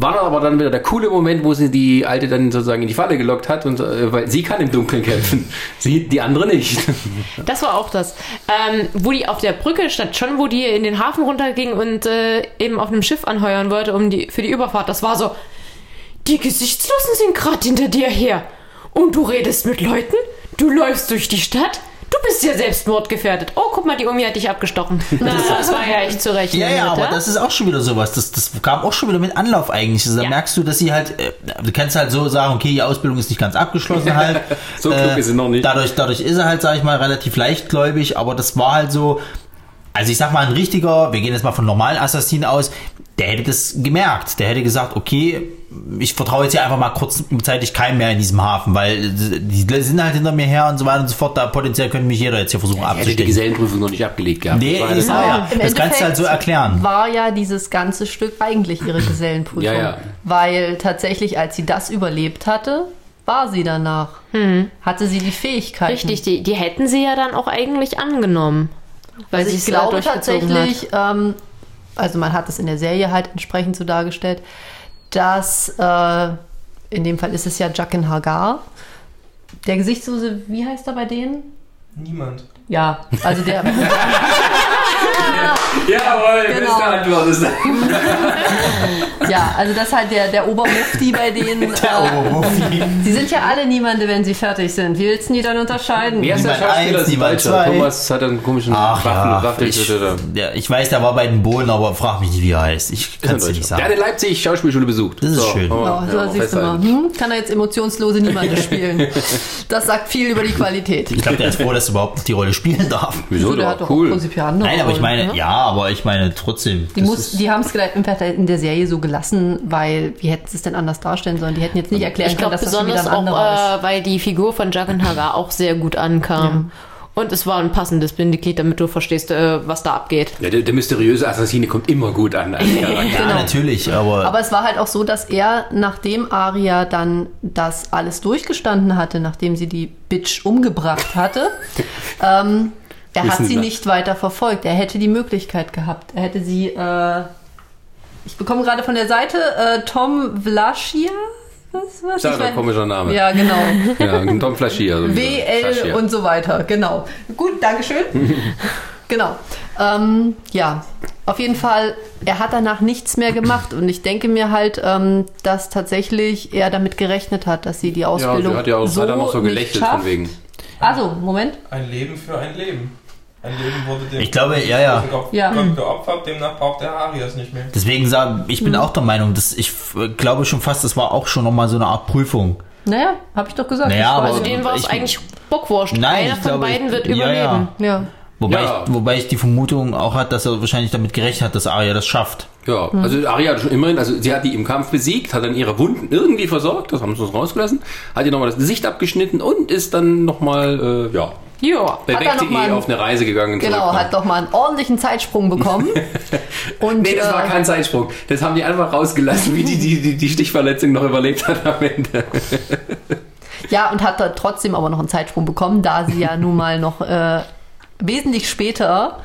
War dann aber dann wieder der coole Moment, wo sie die Alte dann sozusagen in die Falle gelockt hat, und, äh, weil sie kann im Dunkeln kämpfen, sie, die andere nicht. Das war auch das. Ähm, wo die auf der Brücke stand, schon wo die in den Hafen runterging und äh, eben auf einem Schiff anheuern wollte um die, für die Überfahrt. Das war so, die Gesichtslosen sind gerade hinter dir her. Und du redest mit Leuten? Du läufst durch die Stadt? Du bist ja selbstmordgefährdet. Oh, guck mal, die Omi hat dich abgestochen. Na, das war ja echt zu rechnen. Ja, ja, mit, aber das ist auch schon wieder sowas. Das, das kam auch schon wieder mit Anlauf eigentlich. Also, da Ja. merkst du, dass sie halt, äh, du kannst halt so sagen, okay, die Ausbildung ist nicht ganz abgeschlossen halt. So klug ist sie noch nicht. Dadurch, dadurch ist er halt, sag ich mal, relativ leichtgläubig, aber das war halt so, also ich sag mal, ein richtiger, wir gehen jetzt mal von normalen Assassinen aus, der hätte das gemerkt. Der hätte gesagt, okay, ich vertraue jetzt hier einfach mal kurzzeitig keinem mehr in diesem Hafen, weil die sind halt hinter mir her und so weiter und so fort. Da potenziell könnte mich jeder jetzt hier versuchen Er hätte die abzustecken. Gesellenprüfung noch nicht abgelegt gehabt. Nee, das- ja. Im Das kannst du halt so Endeffekt erklären. War ja dieses ganze Stück eigentlich ihre Gesellenprüfung. Ja, ja. Weil tatsächlich, als sie das überlebt hatte, war sie danach. Hatte sie die Fähigkeiten. Richtig, die, die hätten sie ja dann auch eigentlich angenommen. Weil Also sie ich es ja glaube tatsächlich, ähm, also man hat es in der Serie halt entsprechend so dargestellt, dass äh, in dem Fall ist es ja Jacken Hagar. Der Gesichtslose, wie heißt er bei denen? Niemand. Ja, also der. Jawohl, Genau. beste Antwort ist das. ja, also das ist halt der, der Obermufti bei denen. Äh, sie sind ja alle Niemande, wenn sie fertig sind. Wie willst du die dann unterscheiden? Wer ist der Schauspieler? eins, niemand zwei. Thomas hat einen komischen Ach Waffen, ja, Waffen, ich, ja, ich weiß, der war bei den Bohlen, aber frag mich nicht, wie er heißt. Ich kann es dir nicht Der hat sagen. in Leipzig Schauspielschule besucht. Das ist schön. oh, Ja, so ja, siehst du mal. Hm, kann er jetzt emotionslose Niemande spielen? Das sagt viel über die Qualität. Ich glaube, der ist froh, dass er überhaupt noch die Rolle spielen darf. Wieso? der Der hat war doch cool. prinzipiell andere Nein, aber ich meine, ne? ja, aber ich meine trotzdem. Die, das muss, die haben es vielleicht in der Serie so gelassen, weil wie hätten sie es denn anders darstellen sollen? Die hätten jetzt nicht erklären Ich können, glaube dass das schon wieder besonders ein auch, äh, weil die Figur von Jagan Hagar auch sehr gut ankam. Und es war ein passendes Bindeglied, damit du verstehst, äh, was da abgeht. Ja, der, der mysteriöse Assassine kommt immer gut an. Als Charakter. ja, genau. natürlich, aber, Aber es war halt auch so, dass er, nachdem Aria dann das alles durchgestanden hatte, nachdem sie die Bitch umgebracht hatte, ähm, er hat sie nicht weiter verfolgt. Er hätte die Möglichkeit gehabt. Er hätte sie, äh, ich bekomme gerade von der Seite, äh, Tom Vlaschia? Was, was? Sehr Ich mein- komischer Name. Ja, genau. Ja, Tom Flaschier. Also WL Flaschier. und so weiter, genau. Gut, Dankeschön. genau. Ähm, ja, auf jeden Fall, er hat danach nichts mehr gemacht und ich denke mir halt, ähm, dass tatsächlich er damit gerechnet hat, dass sie die Ja, Ausbildung sie hat ja auch so hat er noch so nicht gelächelt schafft. von wegen. Also, Moment. Ein Leben für ein Leben. Ein Leben wurde dem Ich glaube, ja, ja. Gott Ja. Gott geopfert, demnach braucht der Arias nicht mehr. deswegen sage ich Mhm. bin auch der Meinung, dass ich äh, glaube schon fast, das war auch schon nochmal so eine Art Prüfung. Naja, habe ich doch gesagt. Naja, Ich aber- Also denen war es ich- eigentlich bockwurscht. Nein, Einer ich von glaube, beiden ich- wird ja, überleben. ja. Wobei, Ja. ich, wobei ich die Vermutung auch hat, dass er wahrscheinlich damit gerechnet hat, dass Arya das schafft. Ja, also Aria hat schon immerhin, also sie hat die im Kampf besiegt, hat dann ihre Wunden irgendwie versorgt, das haben sie uns rausgelassen, hat ihr nochmal das Gesicht abgeschnitten und ist dann nochmal, äh, ja, Ja. einen- auf eine Reise gegangen. Genau, hat doch mal einen ordentlichen Zeitsprung bekommen. Und, Nee, das war äh, kein Zeitsprung. Das haben die einfach rausgelassen, wie die die, die, die Stichverletzung noch überlebt hat am Ende. Ja, und hat da trotzdem aber noch einen Zeitsprung bekommen, da sie ja nun mal noch äh, wesentlich später,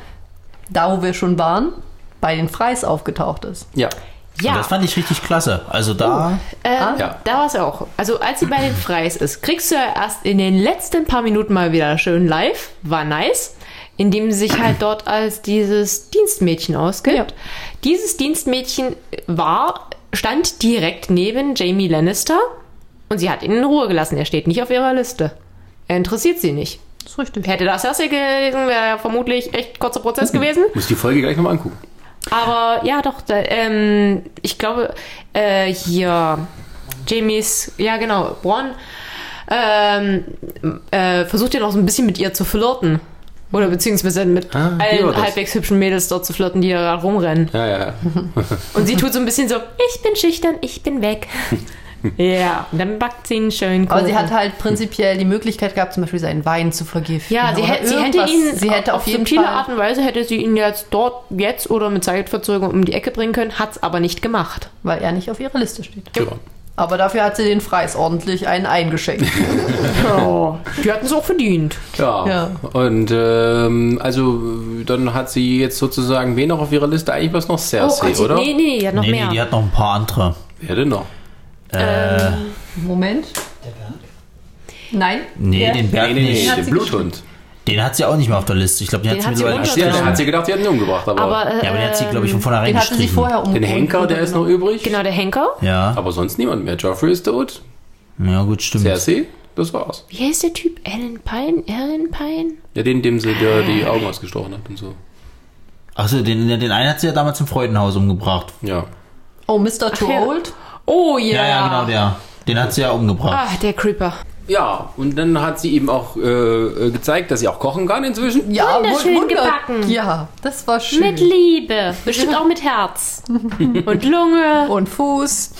da wo wir schon waren, bei den Freis aufgetaucht ist. Ja. Und Ja, das fand ich richtig klasse. Also da, ähm, Ja. da war es auch. Also als sie bei den Freis ist, kriegst du ja erst in den letzten paar Minuten mal wieder schön live. War nice. Indem sie sich halt dort als dieses Dienstmädchen ausgibt. Ja. Dieses Dienstmädchen war, stand direkt neben Jamie Lannister und sie hat ihn in Ruhe gelassen. Er steht nicht auf ihrer Liste. Er interessiert sie nicht. Das ist richtig. Hätte das Cersei gelesen, wäre ja vermutlich echt kurzer Prozess gewesen. Muss die Folge gleich nochmal angucken. Aber ja, doch, da, ähm, ich glaube, äh, hier Jamies, ja genau, Bronn ähm, äh, versucht ja noch so ein bisschen mit ihr zu flirten. Oder beziehungsweise mit Ah, allen halbwegs hübschen Mädels dort zu flirten, die da rumrennen. Ja, ja, ja. Und sie tut so ein bisschen so, ich bin schüchtern, ich bin weg. ja, und dann backt sie einen schönen Aber sie Kuchen. hat halt prinzipiell die Möglichkeit gehabt, zum Beispiel seinen Wein zu vergiften. Ja, sie, hätte, sie hätte ihn sie hätte auf, jeden subtile Fall. Art und Weise hätte sie ihn jetzt dort jetzt oder mit Zeitverzögerung um die Ecke bringen können, hat's aber nicht gemacht. weil er nicht auf ihrer Liste steht. ja. Aber dafür hat sie den Freis ordentlich einen eingeschenkt. Oh, die hatten es auch verdient. Ja. Ja. Und ähm, also dann hat sie jetzt sozusagen wen noch auf ihrer Liste? Eigentlich was noch Cersei, oh Gott, oder? nee, nee, die hat noch nee, mehr. nee, die hat noch ein paar andere. Wer denn noch? Äh, Moment. Nein. nee, Der- den Berg nee, nee, nicht. den Bluthund. Den hat sie auch nicht mehr auf der Liste. Ich glaube, den, Den hat sie mittlerweile gestrichen. der hat sie gedacht, die hat ihn umgebracht, aber, aber äh, Ja, aber den hat sie, glaube ich, von vornherein Den hatte sie gestrichen. vorher um. den Henker, der ist noch übrig. genau, der Henker. Ja, Aber sonst niemand mehr. Joffrey ist tot. ja, gut, stimmt. Cersei, das war's. Wie heißt der Typ? Alan Pine? Alan Pine? Ja, den, dem sie der die Augen ausgestochen hat und so. Achso, den, den einen hat sie ja damals im Freudenhaus umgebracht. Ja. Oh, Mr. Too ja. Old? Oh ja. Ja, ja, genau, der. Den hat sie ja umgebracht. Ah, der Creeper. Ja, und dann hat sie eben auch äh, gezeigt, dass sie auch kochen kann inzwischen. Ja, Wunderschön wunder- gebacken. Ja, das war schön. Mit Liebe. Bestimmt auch mit Herz. Und Lunge. Und Fuß.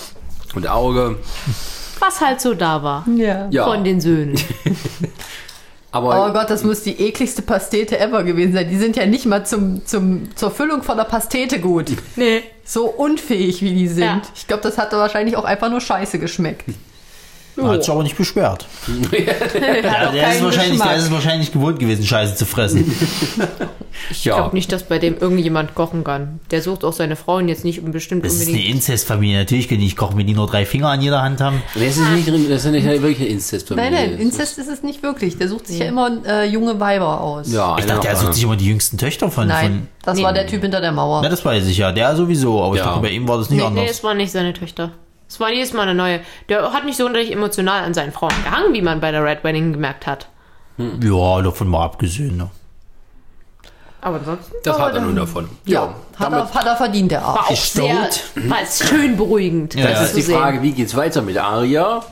Und Auge. Was halt so da war. Ja. Ja. Von den Söhnen. aber Oh Gott, das muss die ekligste Pastete ever gewesen sein. Die sind ja nicht mal zum, zum, zur Füllung von der Pastete gut. Nee. So unfähig, wie die sind. Ja. Ich glaube, das hatte wahrscheinlich auch einfach nur scheiße geschmeckt. Hat sich aber nicht beschwert. ja, der, ist wahrscheinlich, Geschmack. der ist wahrscheinlich gewohnt gewesen, Scheiße zu fressen. Ich Ja. glaube nicht, dass bei dem irgendjemand kochen kann. Der sucht auch seine Frauen jetzt nicht bestimmt Das ist eine unbedingt. Inzestfamilie. Natürlich können die nicht kochen, wenn die nur drei Finger an jeder Hand haben. das ist nicht, das ist nicht wirklich eine Inzestfamilie. Nein, nein, Das Inzest ist es nicht wirklich. Der sucht sich ja immer äh, junge Weiber aus. Ja, Ich dachte, er sucht sich immer die jüngsten Töchter von. Nein, das Nee. war der Typ hinter der Mauer. von ja, das weiß ich ja. Der sowieso. Aber ich Ja. dachte, bei ihm war das nicht Nee, nee, anders. es war nicht seine Töchter. Es war jedes Mal eine neue. Der hat nicht so sonderlich emotional an seinen Frauen gehangen, wie man bei der Red Wedding gemerkt hat. Ja, davon mal abgesehen. Ne? Aber ansonsten Das war hat er nun davon. Ja, hat, er, hat er verdient, der war Arsch. auch sehr, war es schön beruhigend. Ja, Das das ist die sehen. Frage, wie geht's weiter mit Arya?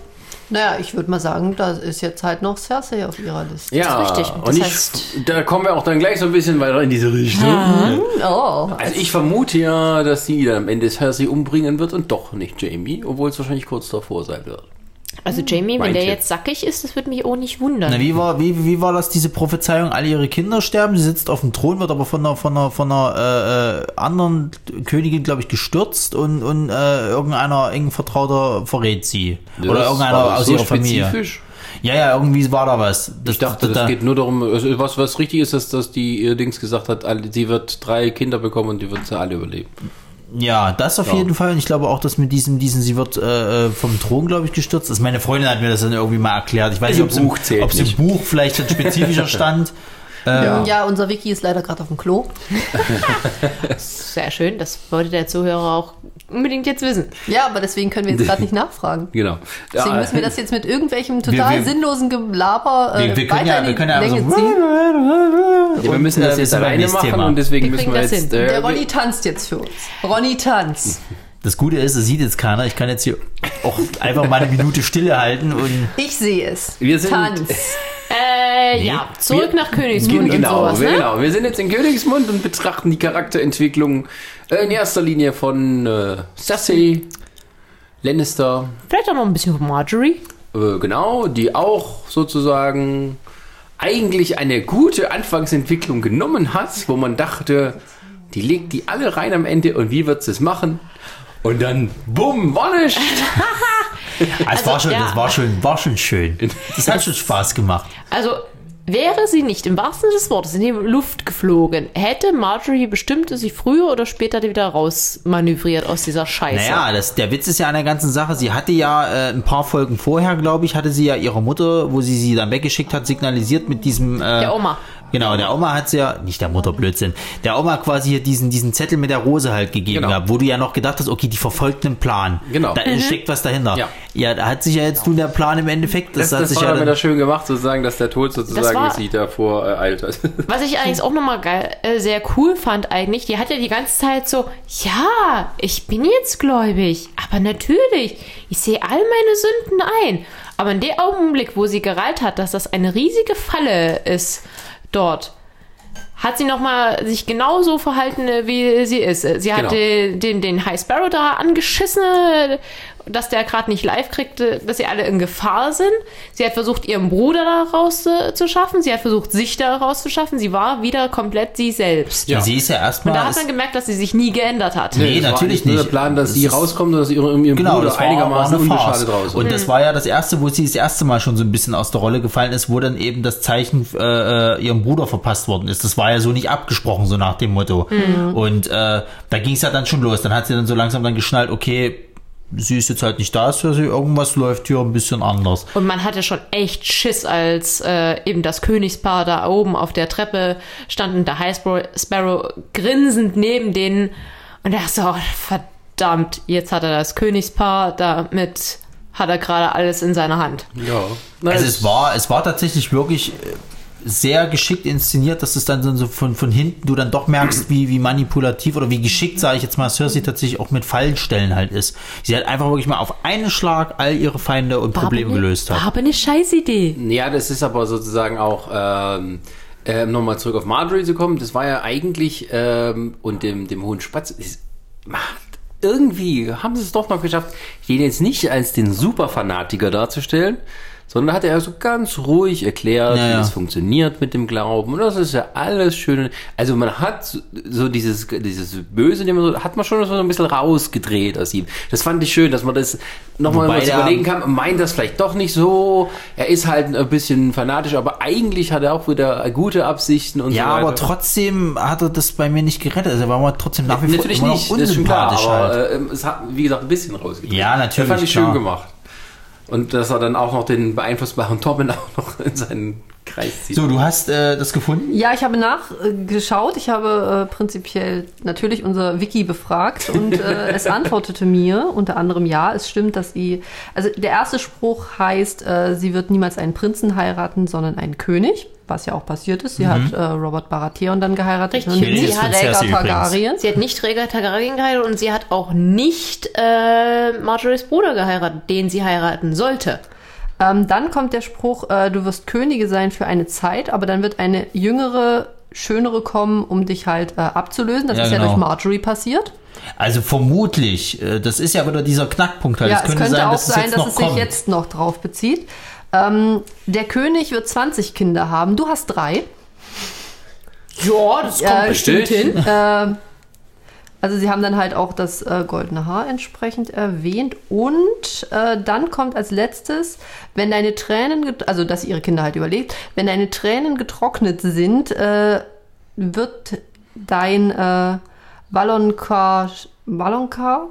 Naja, ich würde mal sagen, da ist jetzt halt noch Cersei auf ihrer Liste. Ja, richtig. Das und ich, heißt- da kommen wir auch dann gleich so ein bisschen weiter in diese Richtung. Oh, Also ich vermute ja, dass sie dann am Ende Cersei umbringen wird und doch nicht Jamie, obwohl es wahrscheinlich kurz davor sein wird. Also Jamie, wenn Mein der Tipp. jetzt sackig ist, das würde mich auch nicht wundern. Na, wie war, wie, wie war das, diese Prophezeiung? Alle ihre Kinder sterben, sie sitzt auf dem Thron, wird aber von einer, von einer, von einer äh, äh, anderen Königin, glaube ich, gestürzt und, und äh, irgendeiner eng Vertrauter verrät sie. Oder Das irgendeiner war aus so ihrer Familie. spezifisch. Ja, ja, irgendwie war da was. Das, Ich dachte, das da, geht nur darum, was, was richtig ist, ist, dass die ihr Dings gesagt hat, sie wird drei Kinder bekommen und die wird sie alle überleben. Ja, das auf Ja. jeden Fall. Und ich glaube auch, dass mit diesem, diesem sie wird äh, vom Thron, glaube ich, gestürzt. Also meine Freundin hat mir das dann irgendwie mal erklärt. Ich weiß Im nicht, ob es im. Buch vielleicht ein spezifischer stand. Ja. ja, unser Wiki ist leider gerade auf dem Klo. Sehr schön, das wollte der Zuhörer auch unbedingt jetzt wissen. Ja, aber deswegen können wir jetzt gerade nicht nachfragen. Genau. Deswegen Ja, müssen wir das jetzt mit irgendwelchem total wir- sinnlosen Gelaber äh, Wir, wir können weiter ja, wir können ja Länge so. ziehen. ja, wir müssen Und, das äh, jetzt wir alleine machen Thema. und deswegen Wir müssen wir das jetzt. hin. Äh, Der Ronny tanzt jetzt für uns. Ronny tanz. Das Gute ist, es sieht jetzt keiner. Ich kann jetzt hier auch einfach mal eine Minute Stille halten und Ich sehe es. Wir sind- Tanz. Äh, ja, zurück nach Königsmund und genau, sowas, wir, ne? genau. Wir sind jetzt in Königsmund und betrachten die Charakterentwicklung äh, in erster Linie von äh, Cersei, Lannister, Vielleicht auch noch ein bisschen von Marjorie. äh, genau, die auch sozusagen eigentlich eine gute Anfangsentwicklung genommen hat, wo man dachte, die legt die alle rein am Ende und wie wird sie es machen? Und dann, bumm, war nicht. es war schon, ja. das war schon, war schon schön. Das hat schon Spaß gemacht. Also, Wäre sie nicht im wahrsten Sinne des Wortes in die Luft geflogen, hätte Marjorie bestimmt sich früher oder später wieder rausmanövriert aus dieser Scheiße. Naja, das, der Witz ist ja an der ganzen Sache, sie hatte ja äh, ein paar Folgen vorher, glaube ich, hatte sie ja ihrer Mutter, wo sie sie dann weggeschickt hat, signalisiert mit diesem... Äh, Der Oma. Genau, der Oma hat ja, nicht der Mutter Blödsinn, der Oma quasi hier diesen, diesen Zettel mit der Rose halt gegeben Genau. gehabt, wo du ja noch gedacht hast, okay, die verfolgt einen Plan. Genau. Da steckt was dahinter. Ja. ja, da hat sich ja jetzt nun der Plan im Endeffekt, das, Das, hat das sich war ja dann wieder schön gemacht, sozusagen, dass der Tod sozusagen war- sie davor ereilt hat. Was ich allerdings auch nochmal geil, äh, sehr cool fand eigentlich, die hat ja die ganze Zeit so, ja, ich bin jetzt gläubig, aber natürlich, ich sehe all meine Sünden ein. Aber in dem Augenblick, wo sie gereilt hat, dass das eine riesige Falle ist dort, hat sie nochmal sich genauso verhalten, äh, wie sie ist. Sie hat Genau. äh, den, den High Sparrow da angeschissen, äh, dass der gerade nicht live kriegte, dass sie alle in Gefahr sind. Sie hat versucht, ihren Bruder da rauszuschaffen. Sie hat versucht, sich da rauszuschaffen. Sie war wieder komplett sie selbst. Ja. sie ist ja Und erstmal, da hat man gemerkt, dass sie sich nie geändert hat. Nee, war natürlich nicht. der Plan, dass Das sie rauskommt und dass ihre, ihrem Genau, Bruder das war, einigermaßen eine unbeschadet raus. Und das war ja das erste, wo sie das erste Mal schon so ein bisschen aus der Rolle gefallen ist, wo dann eben das Zeichen äh, äh, ihrem Bruder verpasst worden ist. Das war ja so nicht abgesprochen, so nach dem Motto. Und äh, da ging es ja dann schon los. Dann hat sie dann so langsam dann geschnallt, okay, sie ist jetzt halt nicht da, ist für sie irgendwas läuft hier ein bisschen anders. Und man hatte schon echt Schiss, als äh, eben das Königspaar da oben auf der Treppe stand und der High Sparrow, Sparrow grinsend neben denen. Und er so, oh, verdammt, jetzt hat er das Königspaar, damit hat er gerade alles in seiner Hand. ja. Also es war, es war tatsächlich wirklich äh, sehr geschickt inszeniert, dass es dann so von, von hinten du dann doch merkst, wie, wie manipulativ oder wie geschickt, sage ich jetzt mal, Cersei tatsächlich auch mit Fallenstellen halt ist. Sie hat einfach wirklich mal auf einen Schlag all ihre Feinde und Probleme aber ne- gelöst War hat. aber eine Scheißidee. Ja, das ist aber sozusagen auch, ähm, ähm, nochmal zurück auf Marjorie zu kommen, das war ja eigentlich, ähm, und dem, dem Hohen Spatz, ist, macht, irgendwie haben sie es doch noch geschafft, den jetzt nicht als den Superfanatiker darzustellen, sondern hat er so ganz ruhig erklärt, Ja, wie ja. das funktioniert mit dem Glauben. Und das ist ja alles schön. Also man hat so- dieses, dieses Böse, den man so, hat man schon so ein bisschen rausgedreht aus ihm. Das fand ich schön, dass man das nochmal überlegen kann, meint das vielleicht doch nicht so. Er ist halt ein bisschen fanatisch, aber eigentlich hat er auch wieder gute Absichten und Ja, so weiter. aber trotzdem hat er das bei mir nicht gerettet. Also er war mal trotzdem nach wie vor Natürlich nicht, das ist schon klar, unsympathisch aber halt. äh, es hat, wie gesagt, ein bisschen rausgedreht. Ja, natürlich, Das fand ich klar. schön gemacht. Und dass er dann auch noch den beeinflussbaren Torben auch noch in seinen Kreis zieht. So, du hast äh, das gefunden? Ja, ich habe nachgeschaut. Ich habe äh, prinzipiell natürlich unser Wiki befragt und äh, es antwortete mir unter anderem ja, es stimmt, dass sie, also der erste Spruch heißt, äh, sie wird niemals einen Prinzen heiraten, sondern einen König, was ja auch passiert ist. Sie hat äh, Robert Baratheon dann geheiratet Richtig. und Rede nicht Rhaegar. Targaryen. Sie hat nicht Rhaegar Targaryen geheiratet und sie hat auch nicht äh, Marjorie's Bruder geheiratet, den sie heiraten sollte. Ähm, dann kommt der Spruch, äh, du wirst Könige sein für eine Zeit, aber dann wird eine jüngere, schönere kommen, um dich halt äh, abzulösen. Das Ja, ist ja genau. durch Marjorie passiert. Also vermutlich, äh, das ist ja wieder dieser Knackpunkt halt. Ja, es es könnte könnte sein, auch dass es sein, dass noch es sich jetzt noch drauf bezieht. Ähm, der König wird 20 Kinder haben. Du hast drei. Ja, das kommt bestimmt hin. Äh, also sie haben dann halt auch das äh, goldene Haar entsprechend erwähnt. Und äh, dann kommt als letztes, wenn deine Tränen, also dass sie ihre Kinder halt überlegt, wenn deine Tränen getrocknet sind, äh, wird dein äh, Valonqar, Valonqar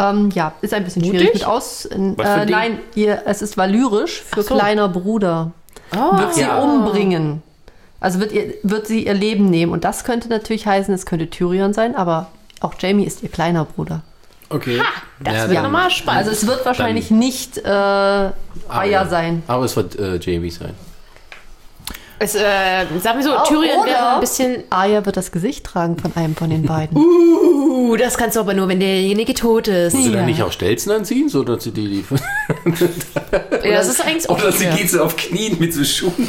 ähm, ja, ist ein bisschen schwierig Mutig? mit aus. Äh, nein, ihr, es ist valyrisch für so. kleiner Bruder. Oh. Wird sie Ja. umbringen. Also wird, ihr, wird sie ihr Leben nehmen. Und das könnte natürlich heißen, es könnte Tyrion sein, aber auch Jamie ist ihr kleiner Bruder. Okay. das Ja, wird dann- nochmal spannend. Also es wird wahrscheinlich nicht äh, Arya Arya. sein. Aber es wird äh, Jamie sein. Es, äh, sagen wir so, Oh, Tyrion wäre ein bisschen. Arya wird das Gesicht tragen von einem von den beiden. Uh, das kannst du aber nur, wenn derjenige tot ist. Muss sie Ja. dann nicht auch Stelzen anziehen, so dass sie die, die Ja, das ist eigentlich auch Oder sie geht so auf Knien mit so Schuhen.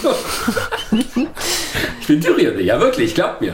ich bin Tyrion. Ja, wirklich, glaubt mir.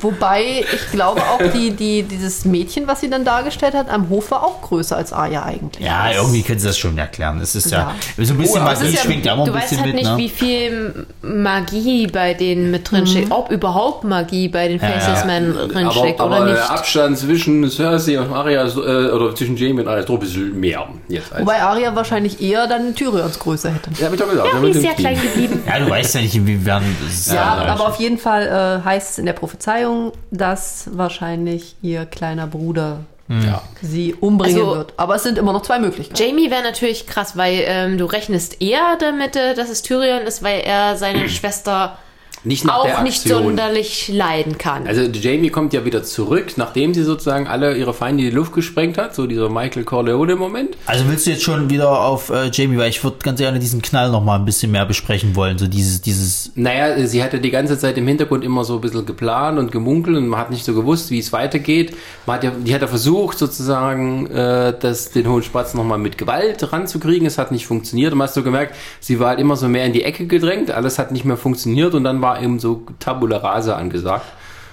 Wobei ich glaube auch, die, die, dieses Mädchen, was sie dann dargestellt hat, am Hof war auch größer als Arya eigentlich. Ja, irgendwie können sie das schon erklären. Es ist ja, so ein bisschen Oh, aber es Magie ist ja- schwingt ja Du ein weißt bisschen halt mit, nicht, ne? wie viel Magie bei denen mit drin steckt. Ob überhaupt Magie bei den Faceless Men drin aber, steckt aber oder der nicht. Abstand zwischen Cersei und Arya äh, oder zwischen Jamie und Arya ist doch ein bisschen mehr jetzt. Als, Wobei Arya wahrscheinlich eher dann Tyrions Größe hätte. ja, hab ich doch gesagt. Ja, die ist sehr klein geblieben. Ja, du weißt ja nicht, inwiefern. Ja, ja, aber auf jeden Fall äh, heißt es in der Prophezeiung, dass wahrscheinlich ihr kleiner Bruder Ja. sie umbringen Also- wird. Aber es sind immer noch zwei Möglichkeiten. Jamie wäre natürlich krass, weil ähm, du rechnest eher damit, äh, dass es Tyrion ist, weil er seine Schwester Nicht nach der auch nicht sonderlich leiden kann. Also Jamie kommt ja wieder zurück, nachdem sie sozusagen alle ihre Feinde in die Luft gesprengt hat, so dieser Michael Corleone-Moment. Also willst du jetzt schon wieder auf äh, Jamie, weil ich würde ganz gerne diesen Knall noch mal ein bisschen mehr besprechen wollen. So dieses, dieses. Naja, sie hatte die ganze Zeit im Hintergrund immer so ein bisschen geplant und gemunkelt und man hat nicht so gewusst, wie es weitergeht. Man hat ja, die hat ja versucht, sozusagen, äh, das, den hohen Spatz nochmal mit Gewalt ranzukriegen. Es hat nicht funktioniert. Und man hast so gemerkt, sie war halt immer so mehr in die Ecke gedrängt. Alles hat nicht mehr funktioniert und dann war eben so Tabula Rasa angesagt.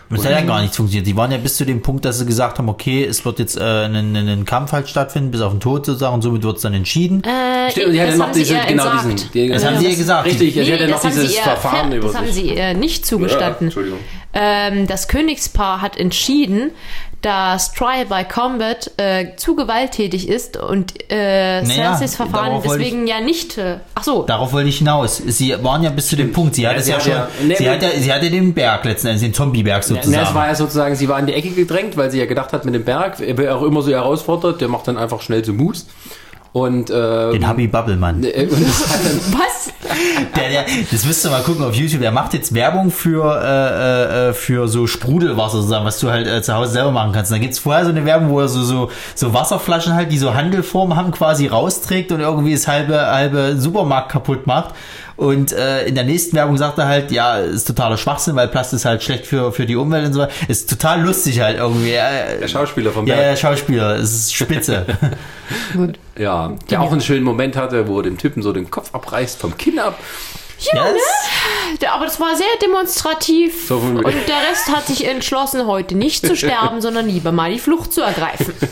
Das hat ja gar nichts funktioniert. Die waren ja bis zu dem Punkt, dass sie gesagt haben, okay, es wird jetzt äh, ein, ein, ein Kampf halt stattfinden, bis auf den Tod sozusagen, und somit wird es dann entschieden. äh, Stimmt, und die hat ja das noch haben sie diese, ihr genau diesen, die, Das haben sie ihr gesagt. Richtig, sie hat ja noch das haben dieses sie ihr Verfahren ver- über Das haben sie ihr nicht Ja, zugestanden. Entschuldigung. Ähm, das Königspaar hat entschieden, dass Trial by Combat äh, zu gewalttätig ist und äh, Naja, Cerseis Verfahren deswegen ja nicht. Äh, ach so, Darauf wollte ich hinaus. Sie waren ja bis zu dem Punkt. Sie hat Ja, es ja schon. ja- nee, sie, aber- hat ja, sie hatte den Berg letzten Endes, den Zombieberg sozusagen. es war ja sozusagen, sie war in die Ecke gedrängt, weil sie ja gedacht hat, mit dem Berg, wer auch immer so herausfordert, der macht dann einfach schnell so Moves. Und, äh, den Hubby Bubblemann. äh, und das hat dann, was? Der, der, das müsst ihr mal gucken auf YouTube. Der macht jetzt Werbung für, äh, äh, für so Sprudelwasser sozusagen, was du halt äh, zu Hause selber machen kannst. Und da gibt's vorher so eine Werbung, wo er so, so, so Wasserflaschen halt, die so Handelform haben, quasi rausträgt und irgendwie das halbe, halbe Supermarkt kaputt macht. Und äh, in der nächsten Werbung sagt er halt, ja, ist totaler Schwachsinn, weil Plast ist halt schlecht für, für die Umwelt und so weiter. Ist total lustig halt irgendwie. Äh, der Schauspieler vom ja, Berg. der Schauspieler, es ist spitze. Gut. Ja, der auch einen schönen Moment hatte, wo er dem Typen so den Kopf abreißt vom Kinn ab. ja, das, Ja, Aber das war sehr demonstrativ. So von- und der Rest hat sich entschlossen, heute nicht zu sterben, sondern lieber mal die Flucht zu ergreifen.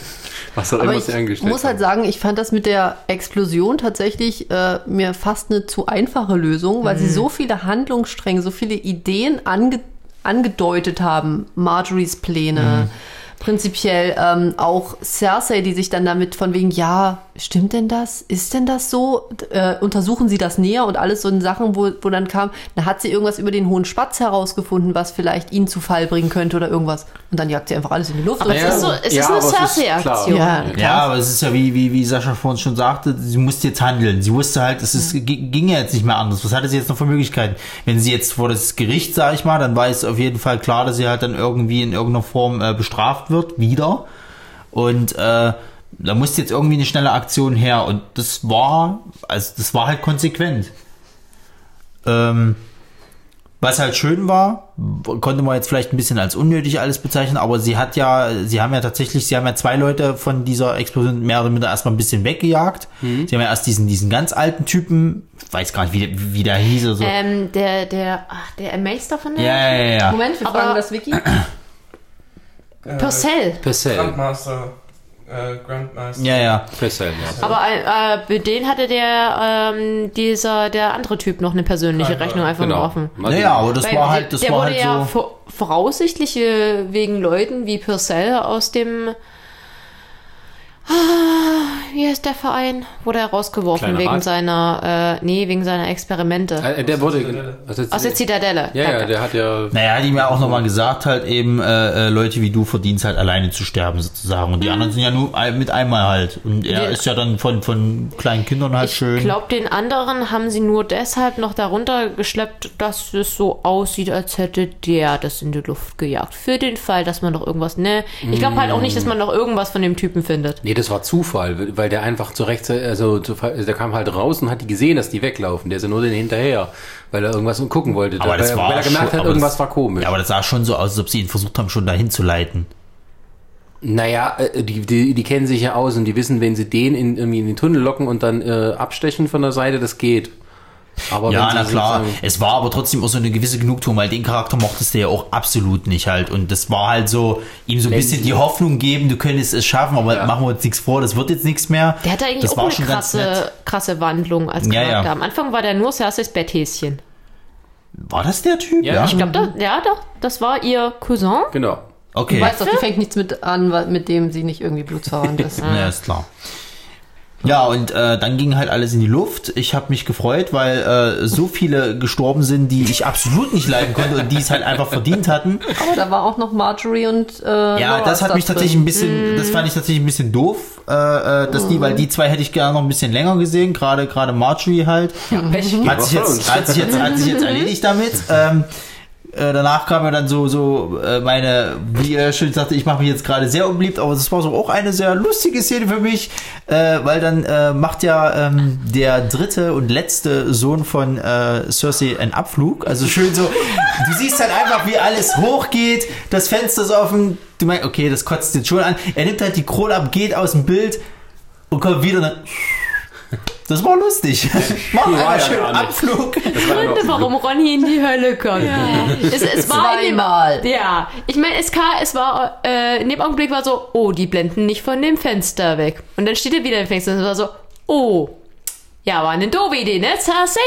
Was er Aber immer ich sie angestellt muss halt hat. sagen, ich fand das mit der Explosion tatsächlich äh, mir fast eine zu einfache Lösung, weil Mhm. sie so viele Handlungsstränge, so viele Ideen ange angedeutet haben. Marjories Pläne. Mhm. Prinzipiell ähm, auch Cersei, die sich dann damit von wegen, ja, stimmt denn das? Ist denn das so? Äh, untersuchen Sie das näher und alles so in Sachen, wo, wo dann kam, da hat sie irgendwas über den hohen Spatz herausgefunden, was vielleicht ihn zu Fall bringen könnte oder irgendwas. Und dann jagt sie einfach alles in die Luft. Aber und es Ja, ist so, es ja, ist eine Cersei-Aktion. Ja. Ja, aber es ist ja wie, wie, wie Sascha vorhin schon sagte, sie musste jetzt handeln. Sie wusste halt, es ist, gi- ging ja jetzt nicht mehr anders. Was hatte sie jetzt noch für Möglichkeiten? Wenn sie jetzt vor das Gericht, sag ich mal, dann war es auf jeden Fall klar, dass sie halt dann irgendwie in irgendeiner Form äh, bestraft wird, wieder. Und äh, da musste jetzt irgendwie eine schnelle Aktion her. Und das war, also das war halt konsequent. Ähm, was halt schön war, konnte man jetzt vielleicht ein bisschen als unnötig alles bezeichnen, aber sie hat ja, sie haben ja tatsächlich, sie haben ja zwei Leute von dieser Explosion mehr oder minder erstmal ein bisschen weggejagt. Mhm. Sie haben ja erst diesen, diesen ganz alten Typen, weiß gar nicht, wie, wie der hieß oder so. Ähm, der, der, ach, der Meister von der? ja, ja, ja. Moment, wir Aber- fragen das Wiki. Äh, Purcell. Purcell. Grandmaster. Äh, Grandmaster. Ja, ja. Purcell, ja. Aber äh, für den hatte der, ähm, dieser, der andere Typ noch eine persönliche Alter, Rechnung einfach Genau. offen. Naja, aber das Weil war halt, das der war wurde halt ja so. vor- voraussichtlich äh, wegen Leuten wie Purcell aus dem wie heißt der Verein? Wurde er rausgeworfen Kleiner wegen Rat? seiner, äh, nee, wegen seiner Experimente. Äh, der wurde. Zitadelle. Also, Aus der Zitadelle. ja, ja, Danke. der hat ja. Naja, hat ihm ja auch nochmal gesagt, halt eben, äh, äh, Leute wie du verdienst halt alleine zu sterben sozusagen. Und die anderen sind ja nur mit einmal halt. Und er Ja. ist ja dann von, von kleinen Kindern halt Ich schön. glaube, den anderen haben sie nur deshalb noch darunter geschleppt, dass es so aussieht, als hätte der das in die Luft gejagt. Für den Fall, dass man noch irgendwas, ne? Ich glaube halt auch nicht, dass man noch irgendwas von dem Typen findet. Nee, das war Zufall, weil der einfach zurecht, also zu- der kam halt raus und hat die gesehen, dass die weglaufen. Der ist ja nur den hinterher, weil er irgendwas gucken wollte. Aber das weil, war weil er gemerkt schon- hat, aber irgendwas das- war komisch. Ja, aber das sah schon so aus, als ob sie ihn versucht haben, schon dahin zu leiten. Naja, äh, die, die, die kennen sich ja aus und die wissen, wenn sie den in, irgendwie in den Tunnel locken und dann äh, abstechen von der Seite, das geht. Aber Ja, na klar. Es war aber trotzdem auch so eine gewisse Genugtuung, weil den Charakter mochtest du ja auch absolut nicht halt. Und das war halt so, ihm so ein bisschen die Hoffnung geben, du könntest es schaffen, aber Ja. machen wir uns nichts vor, das wird jetzt nichts mehr. Der hatte eigentlich das auch war eine krasse, krasse Wandlung als Ja, Charakter. ja. Am Anfang war der nur Cerseis Betthäschen. War das der Typ? Ja, Ich glaube, das, ja doch, das war ihr Cousin. Genau. Okay. Du weißt doch, die fängt nichts mit an, mit dem sie nicht irgendwie blutsverwandt ist. Ja, ist klar. Ja, und äh, dann ging halt alles in die Luft. Ich habe mich gefreut, weil äh, so viele gestorben sind, die ich absolut nicht leiden konnte und die es halt einfach verdient hatten. Aber da war auch noch Marjorie und äh, Ja, das hat mich tatsächlich ein bisschen, das fand ich tatsächlich ein bisschen doof, äh, äh, dass die, weil die zwei hätte ich gerne noch ein bisschen länger gesehen, gerade gerade Marjorie halt. Pech. Hat sich jetzt, hat sich jetzt, hat sich jetzt erledigt damit. Ähm, äh, danach kam ja dann so, so äh, meine, wie ihr schön sagte, ich mache mich jetzt gerade sehr unbeliebt, aber das war so auch eine sehr lustige Szene für mich, äh, weil dann äh, macht ja ähm, der dritte und letzte Sohn von äh, Cersei einen Abflug. Also schön so, du siehst halt einfach, wie alles hochgeht, das Fenster ist offen, du meinst, okay, das kotzt jetzt schon an. Er nimmt halt die Krone ab, geht aus dem Bild und kommt wieder und dann. Das war lustig. Mach war einen ja schönen. Abflug. Gründe, warum Ronny in die Hölle kommt. Es, es war in dem, Zweimal. ja, ich meine, es, kam- es war, äh, in dem Augenblick war so, oh, die blenden nicht von dem Fenster weg. Und dann steht er wieder im Fenster und es war so, oh, ja, war eine doofe Idee, ne, Cersei?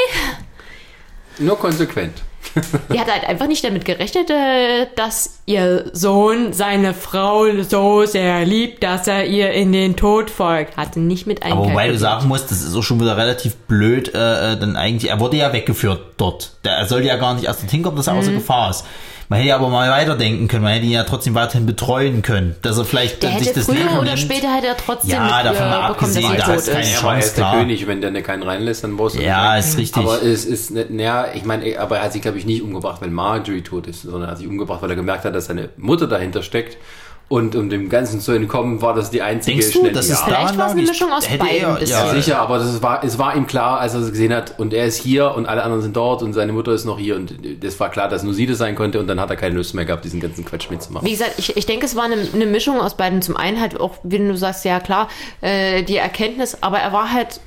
Nur konsequent. Die hat halt einfach nicht damit gerechnet, äh, dass ihr Sohn seine Frau so sehr liebt, dass er ihr in den Tod folgt. Hatte nicht mit Aber wobei du sagen musst, das ist auch schon wieder relativ blöd, äh, äh, dann eigentlich, er wurde ja weggeführt dort. Der, er sollte ja gar nicht erst dorthin kommen, dass er Mhm. außer Gefahr ist. Man hätte ja aber mal weiterdenken können, man hätte ihn ja trotzdem weiterhin betreuen können, dass er vielleicht Der dann sich hätte das früher oder später hätte er trotzdem Ja, davon äh, mal bekommen, dass abgesehen, er da tot ist keine ist. Ja, aber er Chance, ist der klar. König, wenn der keinen reinlässt, dann brauchst du Ja, nicht. ist richtig. Aber es ist, nicht- naja, ich meine, aber er hat sich, glaube ich, nicht umgebracht, weil Marjorie tot ist, sondern er hat sich umgebracht, weil er gemerkt hat, dass seine Mutter dahinter steckt. Und um dem Ganzen zu entkommen, war das die einzige Denkst du, schnelle- das ja. ist Vielleicht war es eine? Mischung aus hätte beiden er- ja, Ja, sicher, aber das war, es war ihm klar, als er es gesehen hat und er ist hier und alle anderen sind dort und seine Mutter ist noch hier und das war klar, dass nur sie das sein konnte und dann hat er keine Lust mehr gehabt, diesen ganzen Quatsch mitzumachen. Wie gesagt, ich, ich denke, es war eine, eine Mischung aus beiden. Zum einen halt auch, wie du sagst, ja klar, äh, die Erkenntnis, aber er war halt,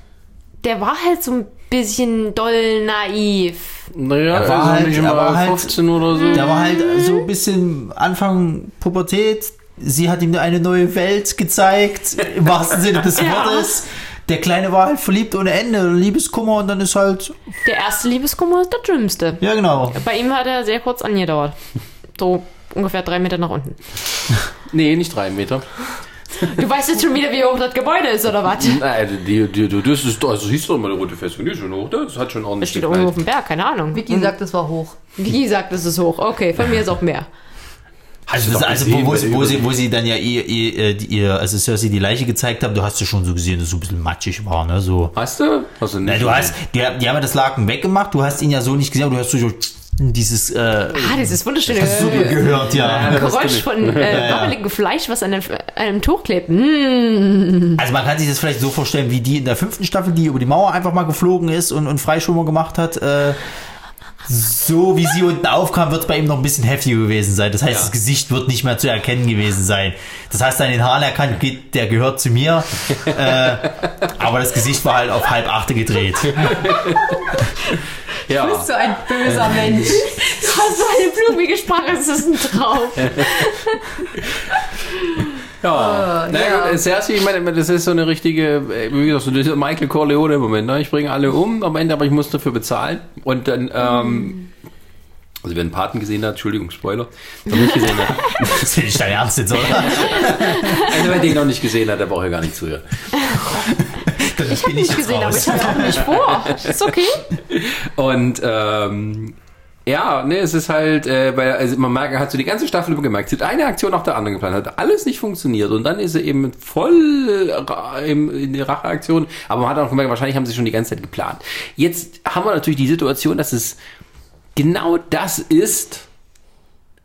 der war halt so ein bisschen doll naiv. Naja, Er war also halt- nicht er war halt- 15 oder so. Da war halt so ein bisschen Anfang Pubertät. Sie hat ihm eine neue Welt gezeigt, im wahrsten Sinne des Ja. Wortes. Der Kleine war halt verliebt ohne Ende, Liebeskummer und dann ist halt, Der erste Liebeskummer ist der dümmste. ja genau. Bei ihm hat er sehr kurz angedauert. So ungefähr drei Meter nach unten. Nee, nicht drei Meter. Du weißt jetzt schon wieder, wie hoch das Gebäude ist, oder was? Nein, die, die, die, das ist, also siehst du doch mal eine rote Festung, die ist schon hoch, das hat schon Das ordentlich steht irgendwo auf dem Berg, keine Ahnung. Vicky sagt, es war hoch. Wie sagt, es ist hoch. Okay, von mir ist auch mehr. Also, das, also gesehen, wo, bei sie, wo, sie, wo sie dann ja ihr, ihr, äh, die- ihr also Cersei die Leiche gezeigt haben, du hast ja schon so gesehen, dass es so ein bisschen matschig war, ne? So. Hast du? Hast du nicht? Na, du hast, die, die haben ja das Laken weggemacht, du hast ihn ja so nicht gesehen, aber du hast so dieses äh, Ah, dieses wunderschöne hast du äh, gehört, ja. Geräusch von äh, ja. Fleisch, was an einem, einem Tuch klebt. Mm. Also man kann sich das vielleicht so vorstellen, wie die in der fünften Staffel, die über die Mauer einfach mal geflogen ist und, und Freischwimmer gemacht hat. Äh, so wie sie unten aufkam, wird es bei ihm noch ein bisschen heftiger gewesen sein. Das heißt, das Gesicht wird nicht mehr zu erkennen gewesen sein. Das heißt, an den Haaren erkannt, geht, der gehört zu mir. äh, aber das Gesicht war halt auf halb achte gedreht. ja. So ein böser Mensch. Du hast so eine blumige Sprache, es ist ein Traum. Ja, Äh, Na ja. gut, Cersei, ich meine, das ist so eine richtige, äh, wie gesagt, so dieser Michael Corleone im Moment. Ne? Ich bringe alle um am Ende, aber ich muss dafür bezahlen. Und dann, ähm, also wer einen Paten gesehen hat, Entschuldigung, Spoiler, noch nicht gesehen hat. Das finde ich dein Ernst jetzt, oder? Also wer den noch nicht gesehen hat, der braucht ja gar nicht zuhören. Ich habe nicht gesehen, aber raus. ich habe auch nicht vor. Ist okay. Und ähm, ja, ne, es ist halt, äh, weil, also man merkt, er hat so die ganze Staffel über gemerkt, sie hat eine Aktion nach der anderen geplant, hat alles nicht funktioniert und dann ist er eben voll im- in die Racheaktion, aber man hat auch gemerkt, wahrscheinlich haben sie schon die ganze Zeit geplant. Jetzt haben wir natürlich die Situation, dass es genau das ist,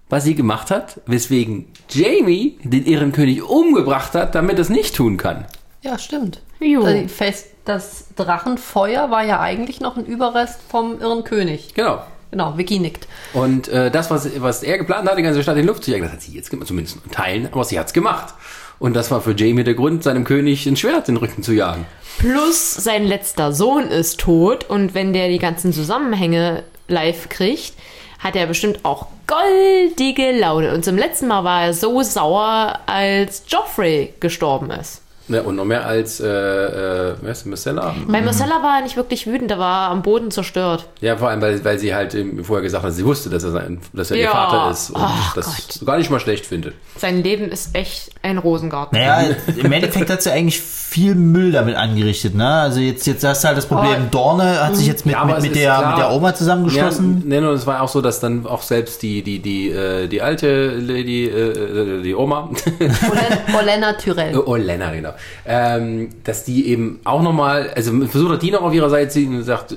was sie gemacht hat, weswegen Jamie den Ehrenkönig umgebracht hat, damit er es nicht tun kann. Ja, stimmt. Jo. Also Fest, das Drachenfeuer war ja eigentlich noch ein Überrest vom Irren König. Genau. Genau, Vicky nickt. Und äh, das, was, was er geplant hat, die ganze Stadt in die Luft zu jagen, das hat sie jetzt gemacht, zumindest in Teilen, aber sie hat's gemacht. Und das war für Jamie der Grund, seinem König ein Schwert in den Rücken zu jagen. Plus sein letzter Sohn ist tot und wenn der die ganzen Zusammenhänge live kriegt, hat er bestimmt auch goldige Laune. Und zum letzten Mal war er so sauer, als Joffrey gestorben ist. Ja, und noch mehr als, äh, äh, wer ist denn, Marcella? Bei Marcella war er nicht wirklich wütend, er war am Boden zerstört. Ja, vor allem, weil, weil sie halt vorher gesagt hat, sie wusste, dass er, sein, dass er ihr Ja. Vater ist und Ach das gar nicht mal schlecht findet. Sein Leben ist echt ein Rosengarten. Naja, im Endeffekt hat sie eigentlich viel Müll damit angerichtet, ne? Also jetzt, jetzt hast du halt das Problem, Oh. Dorne hat sich jetzt mit, Ja, mit, mit, der, klar. mit der Oma zusammengeschlossen. Ja, nee, und es war auch so, dass dann auch selbst die, die, die, äh, die alte Lady, äh, äh, die Oma, Olen- Olena Tyrell. oh, Lena, genau, ähm, dass die eben auch nochmal, also versucht hat, die noch auf ihrer Seite zu ziehen und sagt,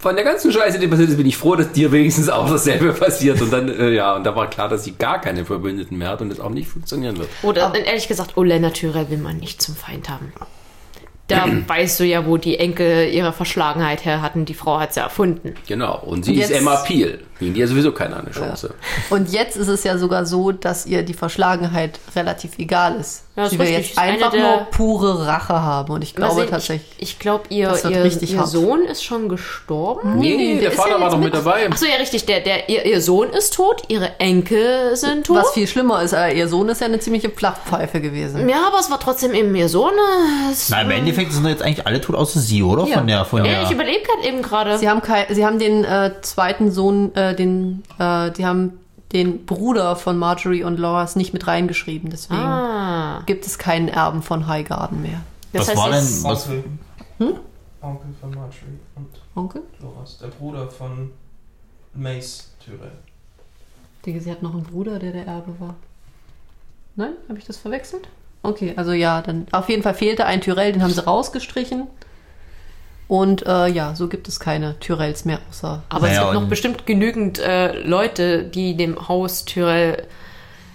von der ganzen Scheiße, die passiert ist, bin ich froh, dass dir wenigstens auch dasselbe passiert. Und dann, äh, ja, und da war klar, dass sie gar keine Verbündeten mehr hat und es auch nicht funktionieren wird. Oder ehrlich gesagt, Olenna Tyrell will man nicht zum Feind haben. Da weißt du ja, wo die Enkel ihre Verschlagenheit her hatten. Die Frau hat sie erfunden. Genau. Und sie Und ist Emma Peel. Gegen die hat sowieso keiner eine Chance. Und jetzt ist es ja sogar so, dass ihr die Verschlagenheit relativ egal ist. Ja, Sie will richtig. jetzt einfach der- nur pure Rache haben. Und ich glaube sehen, tatsächlich. Ich, ich glaube, ihr, Das ihr, richtig ihr. Sohn ist schon gestorben. Nee, nee, der ist Vater ja war doch mit mit- dabei. Achso, ja, richtig. Der, der, ihr, ihr Sohn ist tot, ihre Enkel sind tot. Was viel schlimmer ist, äh, ihr Sohn ist ja eine ziemliche Flachpfeife gewesen. ja, aber es war trotzdem eben ihr Sohn. äh, Na, im Endeffekt sind jetzt eigentlich alle tot, außer sie, oder? Ja. Von der, von ja, der. ich überlebe gerade eben gerade. Sie haben, sie haben den äh, zweiten Sohn, äh, den, äh, die haben den Bruder von Marjorie und Loras nicht mit reingeschrieben. Deswegen Ah, gibt es keinen Erben von Highgarden mehr. das Was heißt war denn- Was- Onkel. Hm? Onkel von Marjorie und Onkel? Loras. Der Bruder von Mace Tyrell. Ich denke, sie hat noch einen Bruder, der der Erbe war. Nein? Habe ich das verwechselt? Okay, also ja, dann auf jeden Fall fehlte ein Tyrell, den haben sie rausgestrichen. Und äh, ja, so gibt es keine Tyrells mehr, außer. aber es Naja, gibt noch bestimmt genügend äh, Leute, die dem Haus Tyrell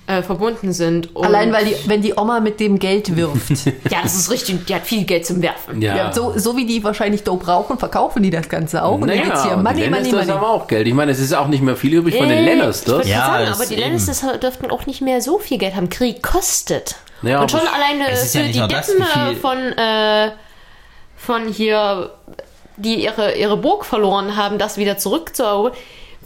äh, verbunden sind. Und Allein weil die, wenn die Oma mit dem Geld wirft. Ja, das ist richtig. Die hat viel Geld zum Werfen. Ja. ja, so, so wie die wahrscheinlich Dope rauchen, verkaufen die das Ganze auch. Und dann geht's hier Money, die Money, Money. haben auch Geld. Ich meine, es ist auch nicht mehr viel übrig von den Lannisters. Ich Ja, sagen, aber die eben. Lannisters dürften auch nicht mehr so viel Geld haben. Krieg kostet. Ja, und schon alleine es für ja die Deppen äh, von, äh, von hier, die ihre, ihre Burg verloren haben, das wieder zurückzuerobern.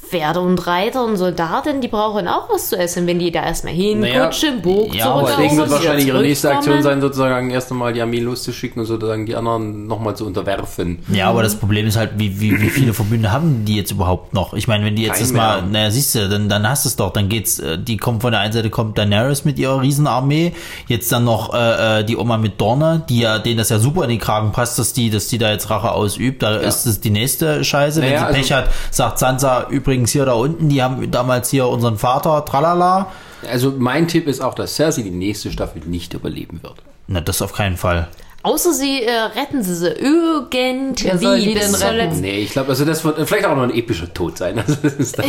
Pferde und Reiter und Soldaten, die brauchen auch was zu essen, wenn die da erstmal hinkutschen, Naja, Burg ja, aber zurückerobern, Deswegen wird wahrscheinlich ihre nächste Aktion sein, sozusagen erst einmal die Armee loszuschicken und sozusagen die anderen nochmal zu unterwerfen. Ja, aber das Problem ist halt, wie, wie, wie viele Verbünde haben die jetzt überhaupt noch? Ich meine, wenn die jetzt erstmal, mehr. naja, siehst du, dann, dann hast du es doch, dann geht's, äh, die kommt von der einen Seite kommt Daenerys mit ihrer Riesenarmee, jetzt dann noch äh, äh, die Oma mit Dorne, die ja, denen das ja super in den Kragen passt, dass die, dass die da jetzt Rache ausübt, da ist es die nächste Scheiße. Wenn Naja, sie also- Pech hat, sagt Sansa übrigens hier da unten, die haben damals hier unseren Vater, tralala. Also mein Tipp ist auch, dass Cersei die nächste Staffel nicht überleben wird. Na, das auf keinen Fall. Außer sie äh, retten sie sie irgendwie Wer soll die bis denn zur retten? letzten Nee, ich glaube, also das wird vielleicht auch noch ein epischer Tod sein. Also das ist, dann,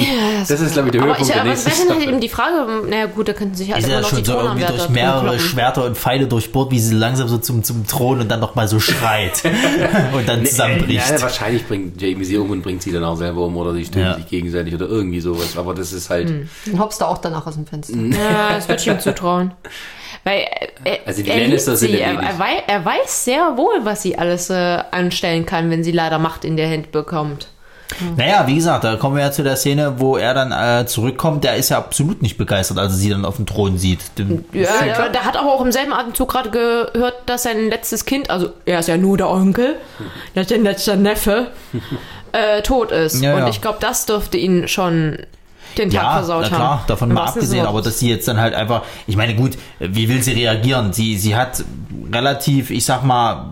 das ist glaube ich, der Aber, Höhepunkt ich, der aber nächsten wenn halt Staffel. eben die Frage, naja gut, da könnten sich halt sind immer ja noch schon die so irgendwie Thronanwärter durch mehrere kloppen. Schwerter und Pfeile durchbohrt, wie sie langsam so zum, zum Thron und dann noch mal so schreit und dann zusammenbricht. Ja, wahrscheinlich bringt Jamie sie um und bringt sie dann auch selber um oder sie stören Ja. sich gegenseitig oder irgendwie sowas. Aber das ist halt, Hm. Dann hoppst du auch danach aus dem Fenster. Ja, das würde ich ihm zutrauen. Weil er, Also die er, liebt Lannisters sind sie, er, er, wei- er weiß sehr wohl, was sie alles äh, anstellen kann, wenn sie leider Macht in der Hand bekommt. Naja, wie gesagt, da kommen wir ja zu der Szene, wo er dann äh, zurückkommt. Der ist ja absolut nicht begeistert, als er sie dann auf dem Thron sieht. Dem, Ja, der, der hat aber auch im selben Atemzug gerade gehört, dass sein letztes Kind, also er ist ja nur der Onkel, der ist sein letzter Neffe, äh, tot ist. Ja, Und ja. ich glaube, das dürfte ihn schon den Tag ja, versaut na klar, haben. davon mal abgesehen, aber dass sie jetzt dann halt einfach, ich meine, gut, wie will sie reagieren? Sie, sie hat relativ, ich sag mal,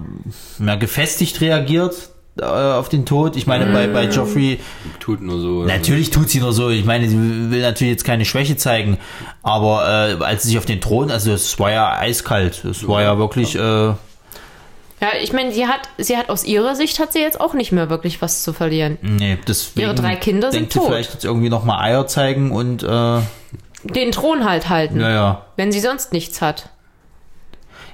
mehr gefestigt reagiert äh, auf den Tod. Ich meine, bei, Mm. bei Joffrey, tut nur so. Natürlich tut sie nur so. Ich meine, sie will natürlich jetzt keine Schwäche zeigen, aber äh, als sie sich auf den Thron, also es war ja eiskalt. Es war ja wirklich. Äh, Ja, ich meine, sie hat, sie hat aus ihrer Sicht hat sie jetzt auch nicht mehr wirklich was zu verlieren. nee, deswegen Ihre drei Kinder sind tot. vielleicht jetzt irgendwie noch mal Eier zeigen und äh, Den Thron halt halten, ja. wenn sie sonst nichts hat.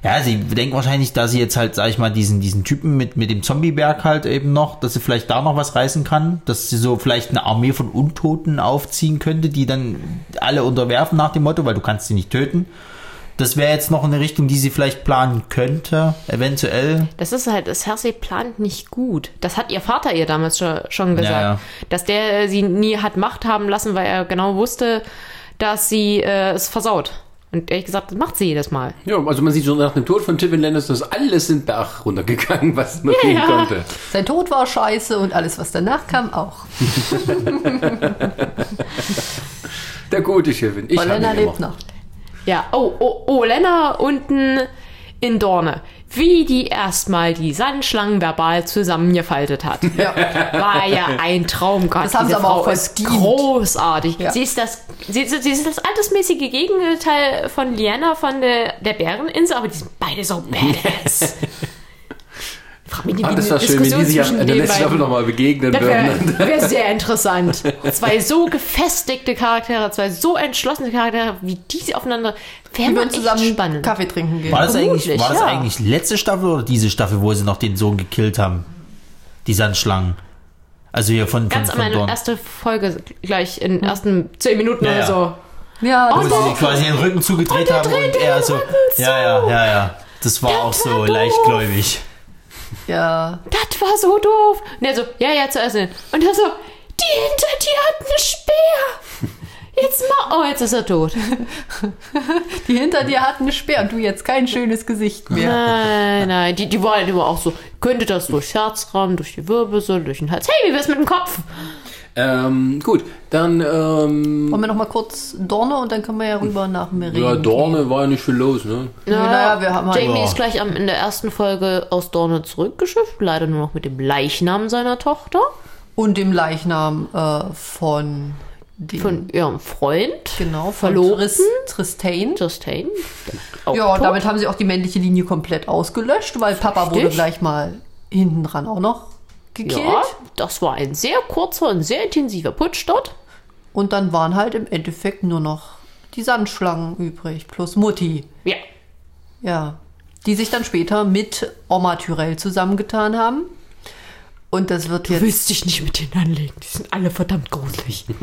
Ja, sie denkt wahrscheinlich, da sie jetzt halt, sag ich mal, diesen, diesen Typen mit, mit dem Zombieberg halt eben noch, dass sie vielleicht da noch was reißen kann, dass sie so vielleicht eine Armee von Untoten aufziehen könnte, die dann alle unterwerfen nach dem Motto, weil du kannst sie nicht töten. Das wäre jetzt noch eine Richtung, die sie vielleicht planen könnte, eventuell. Das ist halt, das Cersei plant nicht gut. Das hat ihr Vater ihr damals schon, schon gesagt. ja. Dass der sie nie hat Macht haben lassen, weil er genau wusste, dass sie äh, es versaut. Und ehrlich gesagt, das macht sie jedes Mal. Ja, also man sieht schon nach dem Tod von Tywin Lannister ist alles in den Berg runtergegangen, was nur gehen Ja. konnte. Sein Tod war scheiße und alles, was danach kam, auch. Der gute Tywin. Ich Weil habe Lena ihn lebt noch. Ja, oh, oh, oh, Lena unten in Dorne. Wie die erstmal die Sandschlangen verbal zusammengefaltet hat. War ja ein Traum. Gott, Das haben diese sie aber Frau auch verdient. großartig. Ja. Sie, ist das, sie, sie ist das altersmäßige Gegenteil von Liana von der, der Bäreninsel, aber die sind beide so badass. Frag mich Ah, wie das war schön, wenn die sich in der letzten Staffel nochmal begegnen das würden. wäre wär sehr interessant. Zwei so gefestigte Charaktere, zwei so entschlossene Charaktere, wie diese aufeinander, wäre Die echt zusammen spannend. Kaffee trinken gehen. War das, eigentlich, war das ja. eigentlich letzte Staffel oder diese Staffel, wo sie noch den Sohn gekillt haben? Die Sandschlangen. Also hier von, von, Ganz am von Ende, Dorn. erste Folge, gleich in den ersten zehn Minuten Ja, oder ja. so. Ja, Wo das sie war, quasi den Rücken zugedreht der haben und er so. Ja, ja, ja, ja. Das war auch so leichtgläubig. Ja. Das war so doof. Und er so, ja, ja, zuerst. hin. Und er so, die hinter dir hat einen Speer. Jetzt mal, oh, jetzt ist er tot. Die hinter dir hatten eine Speer und du jetzt kein schönes Gesicht mehr. Nein, nein, die, die war, die war auch so, könnte das durch Herzraum, durch die Wirbelsäule, durch den Hals. Hey, wie wär's mit dem Kopf? Ähm, gut, dann, ähm, Wollen wir noch mal kurz Dorne und dann können wir ja rüber nach Meren. ja, Dorne war ja nicht viel los, ne? Ja, naja, wir haben halt- Jamie Ja. ist gleich am, in der ersten Folge aus Dorne zurückgeschifft, leider nur noch mit dem Leichnam seiner Tochter, Und dem Leichnam äh, von dem, von ihrem Freund, genau, von Verlobten. Tris, Tristain. Auch Ja, tot. damit haben sie auch die männliche Linie komplett ausgelöscht, weil Papa wurde Richtig. gleich mal hinten dran auch noch gekillt. Ja, das war ein sehr kurzer und sehr intensiver Putsch dort. Und dann waren halt im Endeffekt nur noch die Sandschlangen übrig, plus Mutti. Ja. Ja. Die sich dann später mit Oma Tyrell zusammengetan haben. Und das wird jetzt. Willst dich nicht mit denen anlegen, die sind alle verdammt gruselig.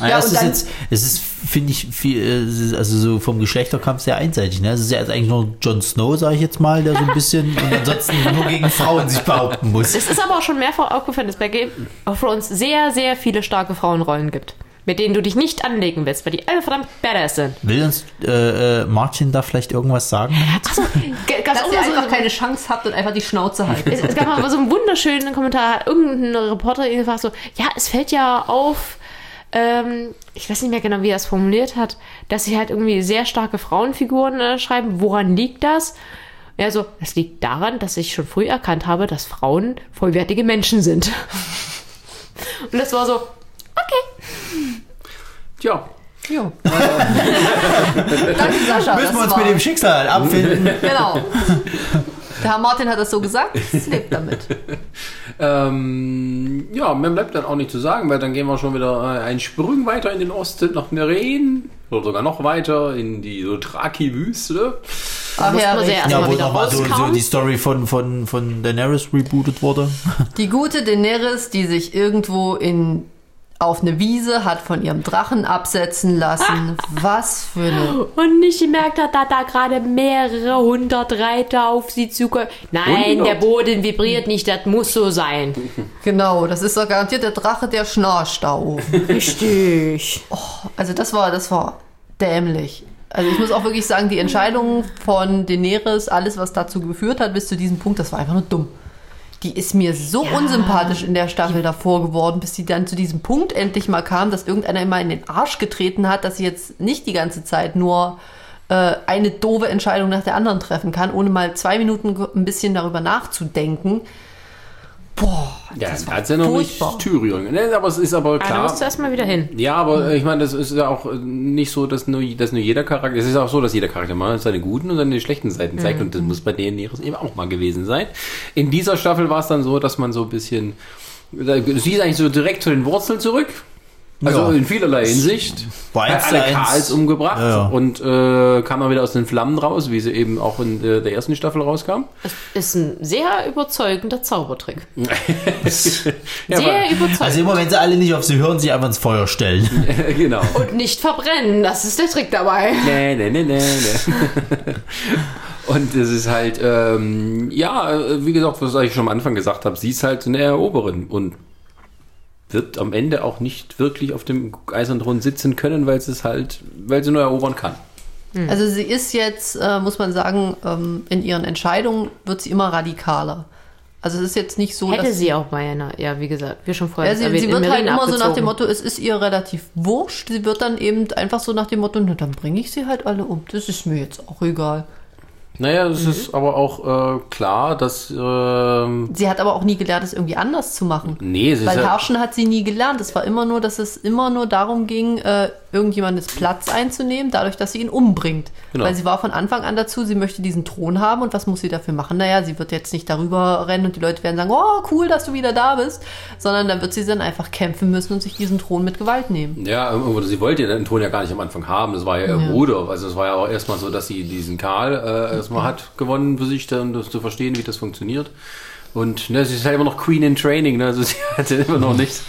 Naja, Ja, es und ist dann- jetzt, es ist, finde ich, viel, äh, es ist also so vom Geschlechterkampf sehr einseitig. Ne? Es ist ja jetzt eigentlich nur Jon Snow, sage ich jetzt mal, der so ein bisschen und ansonsten nur gegen Frauen sich behaupten muss. Es ist aber auch schon mehrfach aufgefallen, dass bei Game of Thrones sehr, sehr viele starke Frauenrollen gibt, mit denen du dich nicht anlegen willst, weil die alle verdammt badass sind. Will uns äh, äh, Martin da vielleicht irgendwas sagen? Achso, ganz Dass ihr einfach keine Chance habt und einfach die Schnauze halten. es, es gab mal so einen wunderschönen Kommentar, hat irgendein Reporter gefragt so, ja, es fällt ja auf, ähm, ich weiß nicht mehr genau, wie er es formuliert hat, dass sie halt irgendwie sehr starke Frauenfiguren äh, schreiben. Woran liegt das? Ja, so, das liegt daran, dass ich schon früh erkannt habe, dass Frauen vollwertige Menschen sind. Und das war so, Tja, Jo. Danke, Sascha. Müssen das wir uns war- mit dem Schicksal abfinden. Genau. Der Herr Martin hat das so gesagt, es lebt damit. ähm, ja, mehr bleibt dann auch nicht zu sagen, weil dann gehen wir schon wieder äh, einen Sprung weiter in den Osten nach Meren oder sogar noch weiter in die so Traki-Wüste. Ach muss ja. Ja, wo nochmal so, so die Story von, von, von Daenerys rebootet wurde. Die gute Daenerys, die sich irgendwo in auf eine Wiese hat von ihrem Drachen absetzen lassen. Was für eine. Und nicht gemerkt hat, dass da gerade mehrere hundert Reiter auf sie zukommen. Nein, Hundert? der Boden vibriert nicht, das muss so sein. Genau, das ist doch garantiert der Drache, der schnarcht da oben. Richtig. Also das war, das war dämlich. Also ich muss auch wirklich sagen, die Entscheidung von Daenerys, alles was dazu geführt hat bis zu diesem Punkt, das war einfach nur dumm. Die ist mir so Ja. unsympathisch in der Staffel davor geworden, bis sie dann zu diesem Punkt endlich mal kam, dass irgendeiner immer in den Arsch getreten hat, dass sie jetzt nicht die ganze Zeit nur äh, eine doofe Entscheidung nach der anderen treffen kann, ohne mal zwei Minuten ein bisschen darüber nachzudenken. Boah, Ja, das da war hat ja noch furchtbar. nicht Tyrion. Ne, aber es ist aber Aber da klar. musst du erstmal wieder hin. Ja, aber äh, ich meine, das ist ja auch äh, nicht so, dass nur, dass nur jeder Charakter, es ist auch so, dass jeder Charakter mal seine guten und seine schlechten Seiten zeigt und das muss bei Daenerys eben auch mal gewesen sein. In dieser Staffel war es dann so, dass man so ein bisschen, da- sie ist eigentlich so direkt zu den Wurzeln zurück. Also Ja. in vielerlei Hinsicht. War Hat alle. Karls umgebracht Ja, ja. und äh, kam dann wieder aus den Flammen raus, wie sie eben auch in äh, der ersten Staffel rauskam. Das ist ein sehr überzeugender Zaubertrick. ja, sehr aber, überzeugend. Also immer wenn sie alle nicht auf sie hören, sie einfach ins Feuer stellen. genau. Und nicht verbrennen, das ist der Trick dabei. Nee, nee, nee, nee, nee. Und es ist halt, ähm, ja, äh, wie gesagt, was ich schon am Anfang gesagt habe, sie ist halt eine Eroberin und wird am Ende auch nicht wirklich auf dem eisernen Thron sitzen können, weil sie es halt, weil sie nur erobern kann. Also sie ist jetzt, äh, muss man sagen, ähm, in ihren Entscheidungen wird sie immer radikaler. Also es ist jetzt nicht so, Hätte dass sie auch bei einer, ja, wie gesagt, wie schon vorher Ja, sie, erwähnt, sie wird halt immer so nach abgezogen. dem Motto, es ist ihr relativ wurscht. Sie wird dann eben einfach so nach dem Motto, na, dann bringe ich sie halt alle um. Das ist mir jetzt auch egal. Naja, es ist aber auch äh, klar, dass, ähm, Sie hat aber auch nie gelernt, es irgendwie anders zu machen. nee, ist Weil ja, Herrschen hat sie nie gelernt. Es war immer nur, dass es immer nur darum ging, äh, irgendjemandes Platz einzunehmen, dadurch, dass sie ihn umbringt. Genau. Weil sie war von Anfang an dazu, sie möchte diesen Thron haben und was muss sie dafür machen? Naja, sie wird jetzt nicht darüber rennen und die Leute werden sagen, oh, cool, dass du wieder da bist, sondern dann wird sie dann einfach kämpfen müssen und sich diesen Thron mit Gewalt nehmen. Ja, oder sie wollte den Thron ja gar nicht am Anfang haben. Das war ja ihr Ja. Bruder. Also es war ja auch erstmal so, dass sie diesen Karl äh, erstmal hat gewonnen für sich, dann das zu verstehen, wie das funktioniert. Und ne, sie ist halt immer noch Queen in Training, ne? also sie hatte immer noch nichts.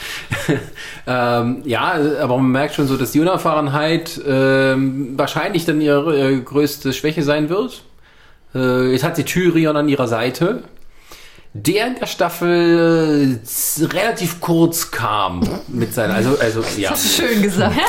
ähm, ja, aber man merkt schon so, dass die Unerfahrenheit ähm, wahrscheinlich dann ihre äh, größte Schwäche sein wird. Äh, jetzt hat sie Tyrion an ihrer Seite, der in der Staffel äh, relativ kurz kam mit seiner, also, also ja. Schön gesagt.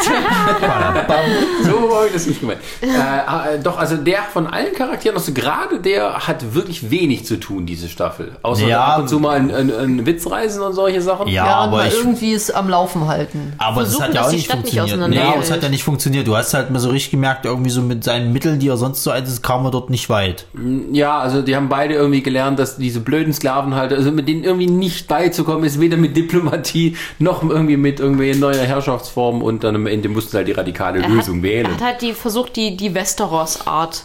So habe ich das nicht gemeint. Äh, äh, doch, also der von allen Charakteren, also gerade der hat wirklich wenig zu tun, diese Staffel. Außer Ja. ab und zu mal ein, ein, ein Witzreisen und solche Sachen. Ja, Ja, und aber ich. irgendwie es am Laufen halten. Aber das versuchen, hat ja auch nicht Stadt nicht funktioniert. nee, auseinanderfällt. das hat ja nicht funktioniert. Du hast halt mal so richtig gemerkt, irgendwie so mit seinen Mitteln, die er sonst so einsetzt, kam er dort nicht weit. Ja, also die haben beide irgendwie gelernt, dass diese blöden Sklavenhalter, also mit denen irgendwie nicht beizukommen ist, weder mit Diplomatie noch irgendwie mit irgendwie neuer Herrschaftsform und dann am Ende mussten sie halt die radikale er Lösung hat, wählen. Er hat halt die, versucht, die, die Westeros-Art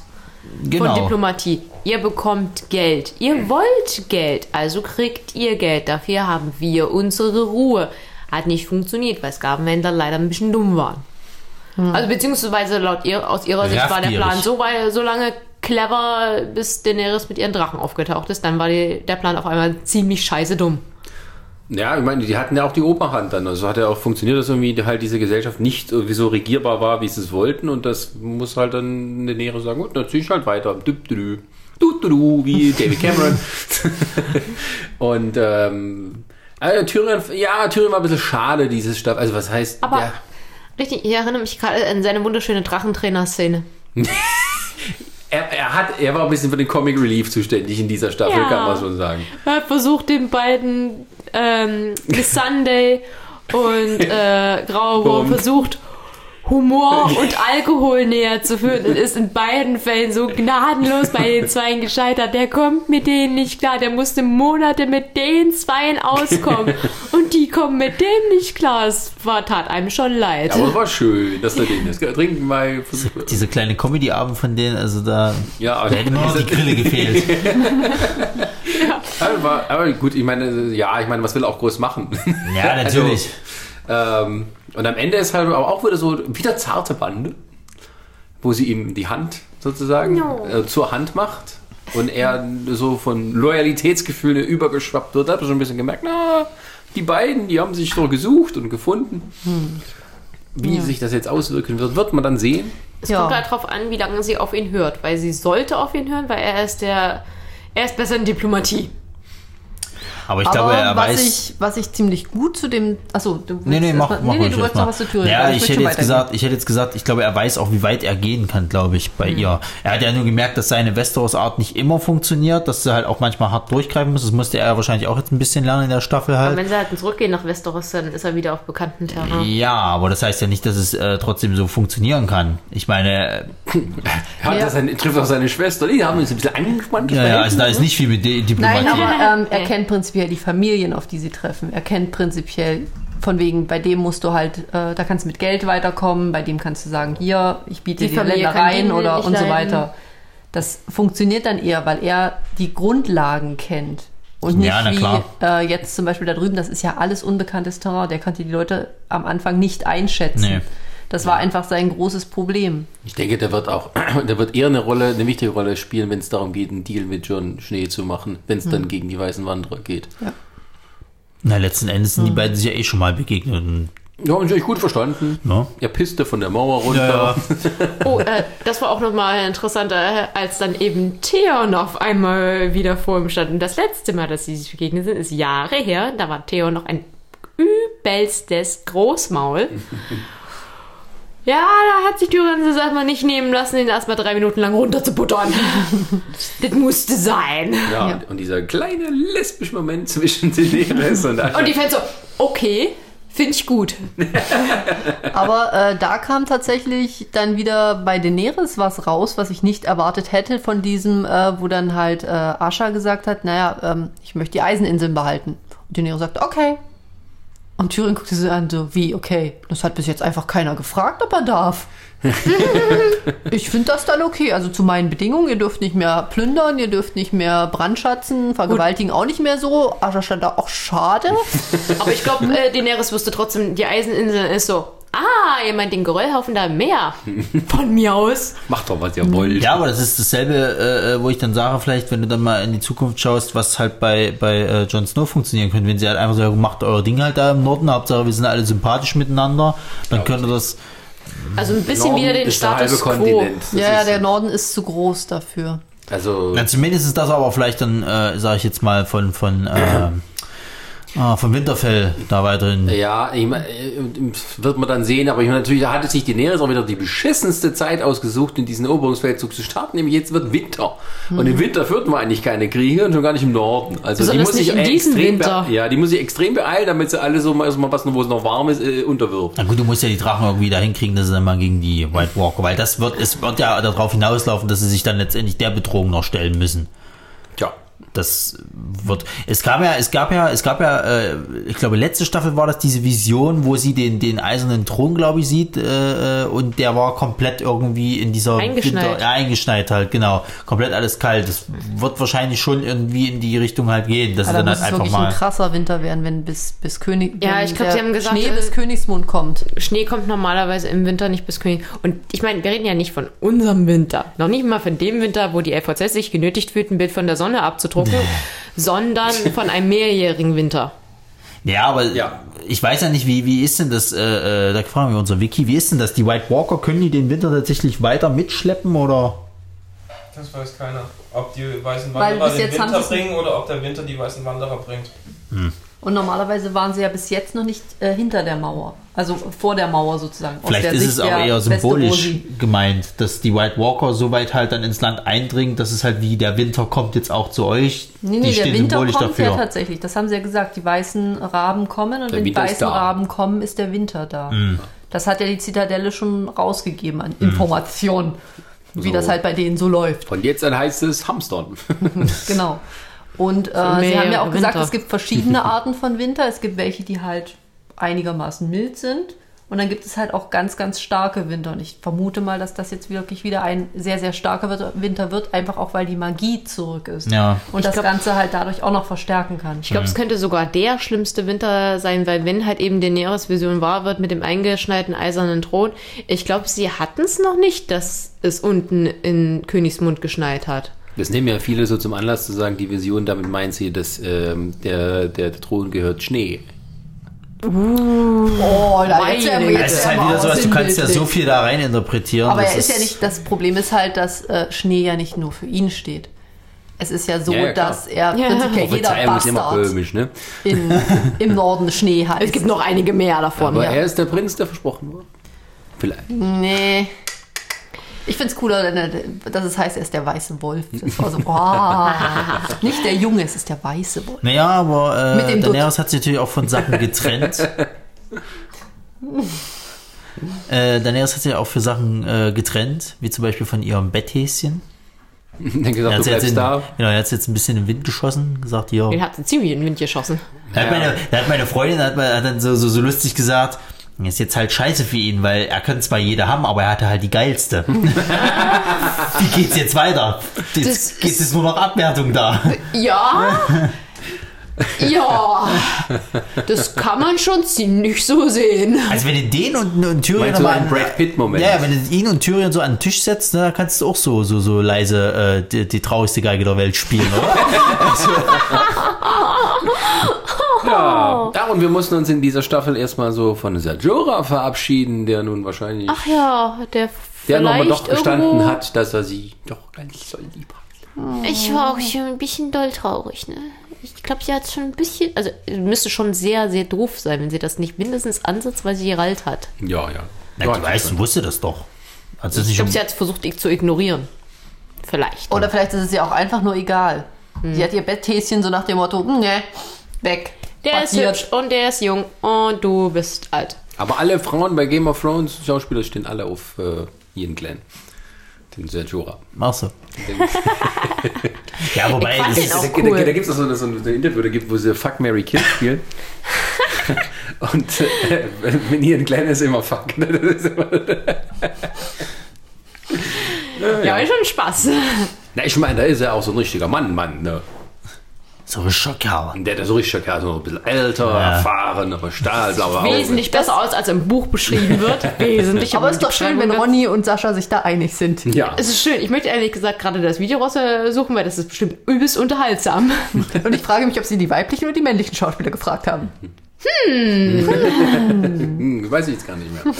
von Genau. Diplomatie. Ihr bekommt Geld. Ihr wollt Geld, also kriegt ihr Geld. Dafür haben wir unsere Ruhe. Hat nicht funktioniert, weil Sklavenhändler leider ein bisschen dumm waren. Also beziehungsweise laut ihr, aus ihrer Sicht war der. Plan so, weil so lange clever, bis Daenerys mit ihren Drachen aufgetaucht ist, dann war die, der Plan auf einmal ziemlich scheiße dumm. Ja, ich meine, die hatten ja auch die Oberhand dann. Also hat ja auch funktioniert, dass irgendwie halt diese Gesellschaft nicht sowieso regierbar war, wie sie es wollten. Und das muss halt dann Nähere sagen, gut, dann zieh ich halt weiter. Du, du, du, du, du, wie David Cameron. und ähm, also Tyrion, ja, Tyrion war ein bisschen schade, dieses Stadt. Also was heißt, Aber ja, richtig, ich erinnere mich gerade an seine wunderschöne Drachentrainer-Szene. er, er, hat, er war ein bisschen für den Comic Relief zuständig in dieser Staffel, Ja. kann man schon sagen. Er hat versucht, den beiden ähm, Miss Sunday und äh, Grauer Wurm versucht, Humor und Alkohol näher zu führen und ist in beiden Fällen so gnadenlos bei den Zweien gescheitert. Der kommt mit denen nicht klar. Der musste Monate mit den Zweien auskommen. Und die kommen mit dem nicht klar. Es war, tat einem schon leid. Aber es war schön, dass er den das trinken mal. Diese kleine Comedy-Abend von denen, also da, Ja, aber da hätte nur noch die Grille gefehlt. Aber, war- aber gut, ich meine, ja, ich meine, was will er auch groß machen? Ja, natürlich. Also, ähm, und am Ende ist halt aber auch wieder so, wieder zarte Bande, wo sie ihm die Hand sozusagen No. äh, zur Hand macht und er so von Loyalitätsgefühle übergeschwappt wird. Da habe ich schon ein bisschen gemerkt, na, die beiden, die haben sich doch gesucht und gefunden. Wie sich das jetzt auswirken wird, wird man dann sehen. Es Ja. kommt halt drauf an, wie lange sie auf ihn hört, weil sie sollte auf ihn hören, weil er ist der, er ist besser in Diplomatie. Aber ich Aber glaube, er was, weiß. ich, was ich ziemlich gut zu dem. Achso, du willst Nee, nee, mach, mal, mach nee, nee, du wolltest noch was zu Thüringen. Ja, aber ich hätte jetzt gesagt, ich hätte jetzt gesagt, ich glaube, er weiß auch, wie weit er gehen kann, glaube ich, bei Hm. ihr. Er hat ja nur gemerkt, dass seine Westeros-Art nicht immer funktioniert, dass sie halt auch manchmal hart durchgreifen muss. Das musste er wahrscheinlich auch jetzt ein bisschen lernen in der Staffel Und halt. wenn sie halt zurückgehen nach Westeros, dann ist er wieder auf bekannten Terrain. Ja, aber das heißt ja nicht, dass es äh, trotzdem so funktionieren kann. Ich meine, äh, Hat Ja. er seine, trifft auch seine Schwester, die haben uns ein bisschen angespannt. ja, ja, also da ist nicht viel mit Di- Diplomatie. Nein, aber ähm, er kennt prinzipiell die Familien, auf die sie treffen. Er kennt prinzipiell von wegen, bei dem musst du halt, äh, da kannst du mit Geld weiterkommen, bei dem kannst du sagen, hier, ich biete Die dir Familie Ländereien oder und so weiter. Das funktioniert dann eher, weil er die Grundlagen kennt Und nicht Ja, na wie klar. äh, jetzt zum Beispiel da drüben, das ist ja alles unbekanntes Terrain. Der konnte die Leute am Anfang nicht einschätzen. Nee. Das war einfach sein großes Problem. Ich denke, der wird auch, der wird eher eine Rolle, eine wichtige Rolle spielen, wenn es darum geht, einen Deal mit John Schnee zu machen, wenn es dann gegen die weißen Wanderer geht. Na, letzten Endes sind die beiden sich ja eh schon mal begegnet. Ja, und ich gut verstanden. ne? Er pisste von der Mauer runter. Ja, Oh, äh, das war auch nochmal interessanter, als dann eben Theon auf einmal wieder vor ihm stand. Und das letzte Mal, dass sie sich begegnet sind, ist Jahre her. Da war Theon noch ein übelstes Großmaul. Ja, da hat sich das erstmal nicht nehmen lassen, ihn erstmal drei Minuten lang runterzubuttern. das musste sein. Ja, Ja. und dieser kleine lesbische Moment zwischen Daenerys und Asha. Und die Fans so, okay, finde ich gut. Aber äh, da kam tatsächlich dann wieder bei Daenerys was raus, was ich nicht erwartet hätte von diesem, äh, wo dann halt äh, Asha gesagt hat, naja, ähm, ich möchte die Eiseninseln behalten. Und Daenerys sagt, okay. Und Tyrion guckte sie an, so, wie, okay, das hat bis jetzt einfach keiner gefragt, ob er darf. ich finde das dann okay. Also zu meinen Bedingungen, ihr dürft nicht mehr plündern, ihr dürft nicht mehr brandschatzen, vergewaltigen auch nicht mehr so. Asha stand da auch schade. Aber ich glaube, äh, Daenerys wusste trotzdem, die Eiseninsel ist so, ah, ihr meint den Geröllhaufen da im Meer. Von mir aus. Macht doch, was ihr wollt. Ja, aber das ist dasselbe, äh, äh, wo ich dann sage, vielleicht, wenn du dann mal in die Zukunft schaust, was halt bei, bei äh, Jon Snow funktionieren könnte, wenn sie halt einfach sagen, macht eure Dinge halt da im Norden, Hauptsache wir sind alle sympathisch miteinander, dann könnte das, Also ein bisschen Norden wieder den ist der halbe Status quo. Ja, ja, ist- der Norden ist zu groß dafür. Also, na, zumindest ist das aber vielleicht dann, äh, sage ich jetzt mal, von, von, äh, ah, von Winterfell da weiterhin. ja, ich mein, äh, wird man dann sehen, aber ich meine, natürlich, da hatte sich Daenerys auch wieder die beschissenste Zeit ausgesucht, in diesen Eroberungsfeldzug zu starten, nämlich jetzt wird Winter. Und im Winter führten wir eigentlich keine Kriege und schon gar nicht im Norden. Also die muss sich nicht in diesem extrem, ja, die muss sich extrem beeilen, damit sie alle so mal, also mal was, wo es noch warm ist, äh, unterwirft. Na gut, du musst ja die Drachen irgendwie da hinkriegen, dass sie dann mal gegen die White Walker, weil das wird, es wird ja darauf hinauslaufen, dass sie sich dann letztendlich der Bedrohung noch stellen müssen. Tja. Das wird. Es gab ja, es gab ja, es gab ja, äh, ich glaube, letzte Staffel war das diese Vision, wo sie den, den eisernen Thron, glaube ich, sieht, äh, äh, und der war komplett irgendwie in dieser Eingeschneit. ja, eingeschneit halt, genau. Komplett alles kalt. Das wird wahrscheinlich schon irgendwie in die Richtung halt gehen, dass Aber sie da dann halt einfach wirklich ein mal. krasser Winter werden, wenn bis, bis König. Ja, ich glaub, der sie haben gesagt, Schnee äh, bis Königsmond kommt. Schnee kommt normalerweise im Winter nicht bis König. Und ich meine, wir reden ja nicht von unserem Winter. Noch nicht mal von dem Winter, wo die LVZ sich genötigt fühlt, ein Bild von der Sonne abzudrucken, sondern von einem mehrjährigen Winter. Ja, aber Ja. ich weiß ja nicht, wie, wie ist denn das, äh, äh, da fragen wir unser Wiki, wie ist denn das? Die White Walker, können die den Winter tatsächlich weiter mitschleppen oder? Das weiß keiner. Ob die weißen Weil Wanderer bis den Winter bringen oder ob der Winter die weißen Wanderer bringt. Und normalerweise waren sie ja bis jetzt noch nicht äh, hinter der Mauer. Also vor der Mauer sozusagen. Aus Vielleicht der ist Sicht es auch der eher symbolisch gemeint, dass die White Walker so weit halt dann ins Land eindringen, dass es halt wie der Winter kommt jetzt auch zu euch. Nee, die nee, der stehen Winter kommt ja dafür. tatsächlich. Das haben sie ja gesagt. Die weißen Raben kommen und Der wenn die Winter ist weißen. Raben kommen, ist der Winter da. Mhm. Das hat ja die Zitadelle schon rausgegeben an Informationen, wie das halt bei denen so läuft. Von jetzt an heißt es Hamstern. Genau. Und äh, sie mehrere haben ja auch gesagt, Winter. es gibt verschiedene Arten von Winter. Es gibt welche, die halt einigermaßen mild sind. Und dann gibt es halt auch ganz, ganz starke Winter. Und ich vermute mal, dass das jetzt wirklich wieder ein sehr, sehr starker Winter wird, einfach auch weil die Magie zurück ist. Ja. Und das glaub- Ganze halt dadurch auch noch verstärken kann. Ich glaube, es könnte sogar der schlimmste Winter sein, weil wenn halt eben Daenerys Vision wahr wird mit dem eingeschneiten eisernen Thron, ich glaube, sie hatten es noch nicht, dass es unten in Königsmund geschneit hat. Das nehmen ja viele so zum Anlass zu sagen, die Vision, damit meint sie, dass ähm, der, der, der Thron gehört Schnee. Oh, da jetzt. Es jetzt ist halt aber wieder sowas, du kannst ja so viel da rein interpretieren. Aber das er ist ja nicht, das Problem ist halt, dass äh, Schnee ja nicht nur für ihn steht. Es ist ja so, Ja, ja, dass er Ja. prinzipiell jeder ist immer Bastard komisch, ne? in, im Norden Schnee heißt. Es gibt noch einige mehr davon. Aber ja. er ist der Prinz, der versprochen wurde. Vielleicht. Nee. Ich find's cooler, wenn er- dass es heißt, er ist der weiße Wolf. Das war so, oh. Nicht der Junge, es ist der weiße Wolf. Naja, aber Mit äh, dem Dutt. Daenerys hat sich natürlich auch von Sachen getrennt. äh, Daenerys hat sich auch für Sachen äh, getrennt, wie zum Beispiel von ihrem Betthäschen. Dann Er gesagt, hat du sie jetzt, in, da. genau, er hat jetzt ein bisschen in den Wind geschossen, gesagt, hier. Den hat sie ziemlich in den Wind geschossen. Da hat, meine, da hat meine Freundin hat, hat dann so, so, so lustig gesagt, ist jetzt halt scheiße für ihn, weil er könnte zwar jeder haben, aber er hatte halt die geilste. Wie geht's jetzt weiter? Das Jetzt geht's jetzt nur noch Abwertung da. Ja, Ja, das kann man schon ziemlich so sehen. Also wenn du den und, und Tyrion Meinst mal einen an- Brad Pitt-Moment? Ja, wenn du ihn und Tyrion so an den Tisch setzt, ne, dann kannst du auch so, so, so leise äh, die, die traurigste Geige der Welt spielen, oder? Ja. ja, und wir mussten uns in dieser Staffel erstmal so von Sajora verabschieden, der nun wahrscheinlich, Ach ja, der der nochmal doch gestanden irgendwo- hat, dass er sie doch ganz so lieb hat. Ich war auch schon ein bisschen doll traurig, ne? Ich glaube, sie hat schon ein bisschen, also müsste schon sehr, sehr doof sein, wenn sie das nicht mindestens ansatzweise Geralt hat. Ja, ja. Na, ja, die meisten wusste das doch. Also Ich glaube, um, sie hat versucht, ich zu ignorieren. Vielleicht. Oder vielleicht ist es ihr auch einfach nur egal. Sie hat ihr Betthäschen so nach dem Motto, "Hm, ne, weg. Der ist Passiert. hübsch und der ist jung und du bist alt. Aber alle Frauen bei Game of Thrones Schauspieler stehen alle auf äh, Ian Glenn. Den Sajora. Ach so. ja, wobei, Ich fand das den ist, auch Da, cool. da, da gibt es so, eine- so ein Interview, da gibt, wo sie Fuck Mary Kill spielen. Und äh, wenn Ian Glenn ist immer Fuck. ne? Das ist immer, Ja, ist schon Spaß. na, ich meine, da ist er auch so ein richtiger Mann, Mann. Ne? So ein Schocker. Und der, der so richtig Kerl, so ein bisschen älter, Ja. erfahren, aber stahlblaue Augen. Wesentlich besser aus, als im Buch beschrieben wird. Wesentlich. Aber es ist doch schön, wenn Ronny und Sascha sich da einig sind. Ja. Es ist schön. Ich möchte ehrlich gesagt gerade das Video raussuchen, weil das ist bestimmt übelst unterhaltsam. Und ich frage mich, ob sie die weiblichen oder die männlichen Schauspieler gefragt haben. Hm, weiß ich jetzt gar nicht mehr.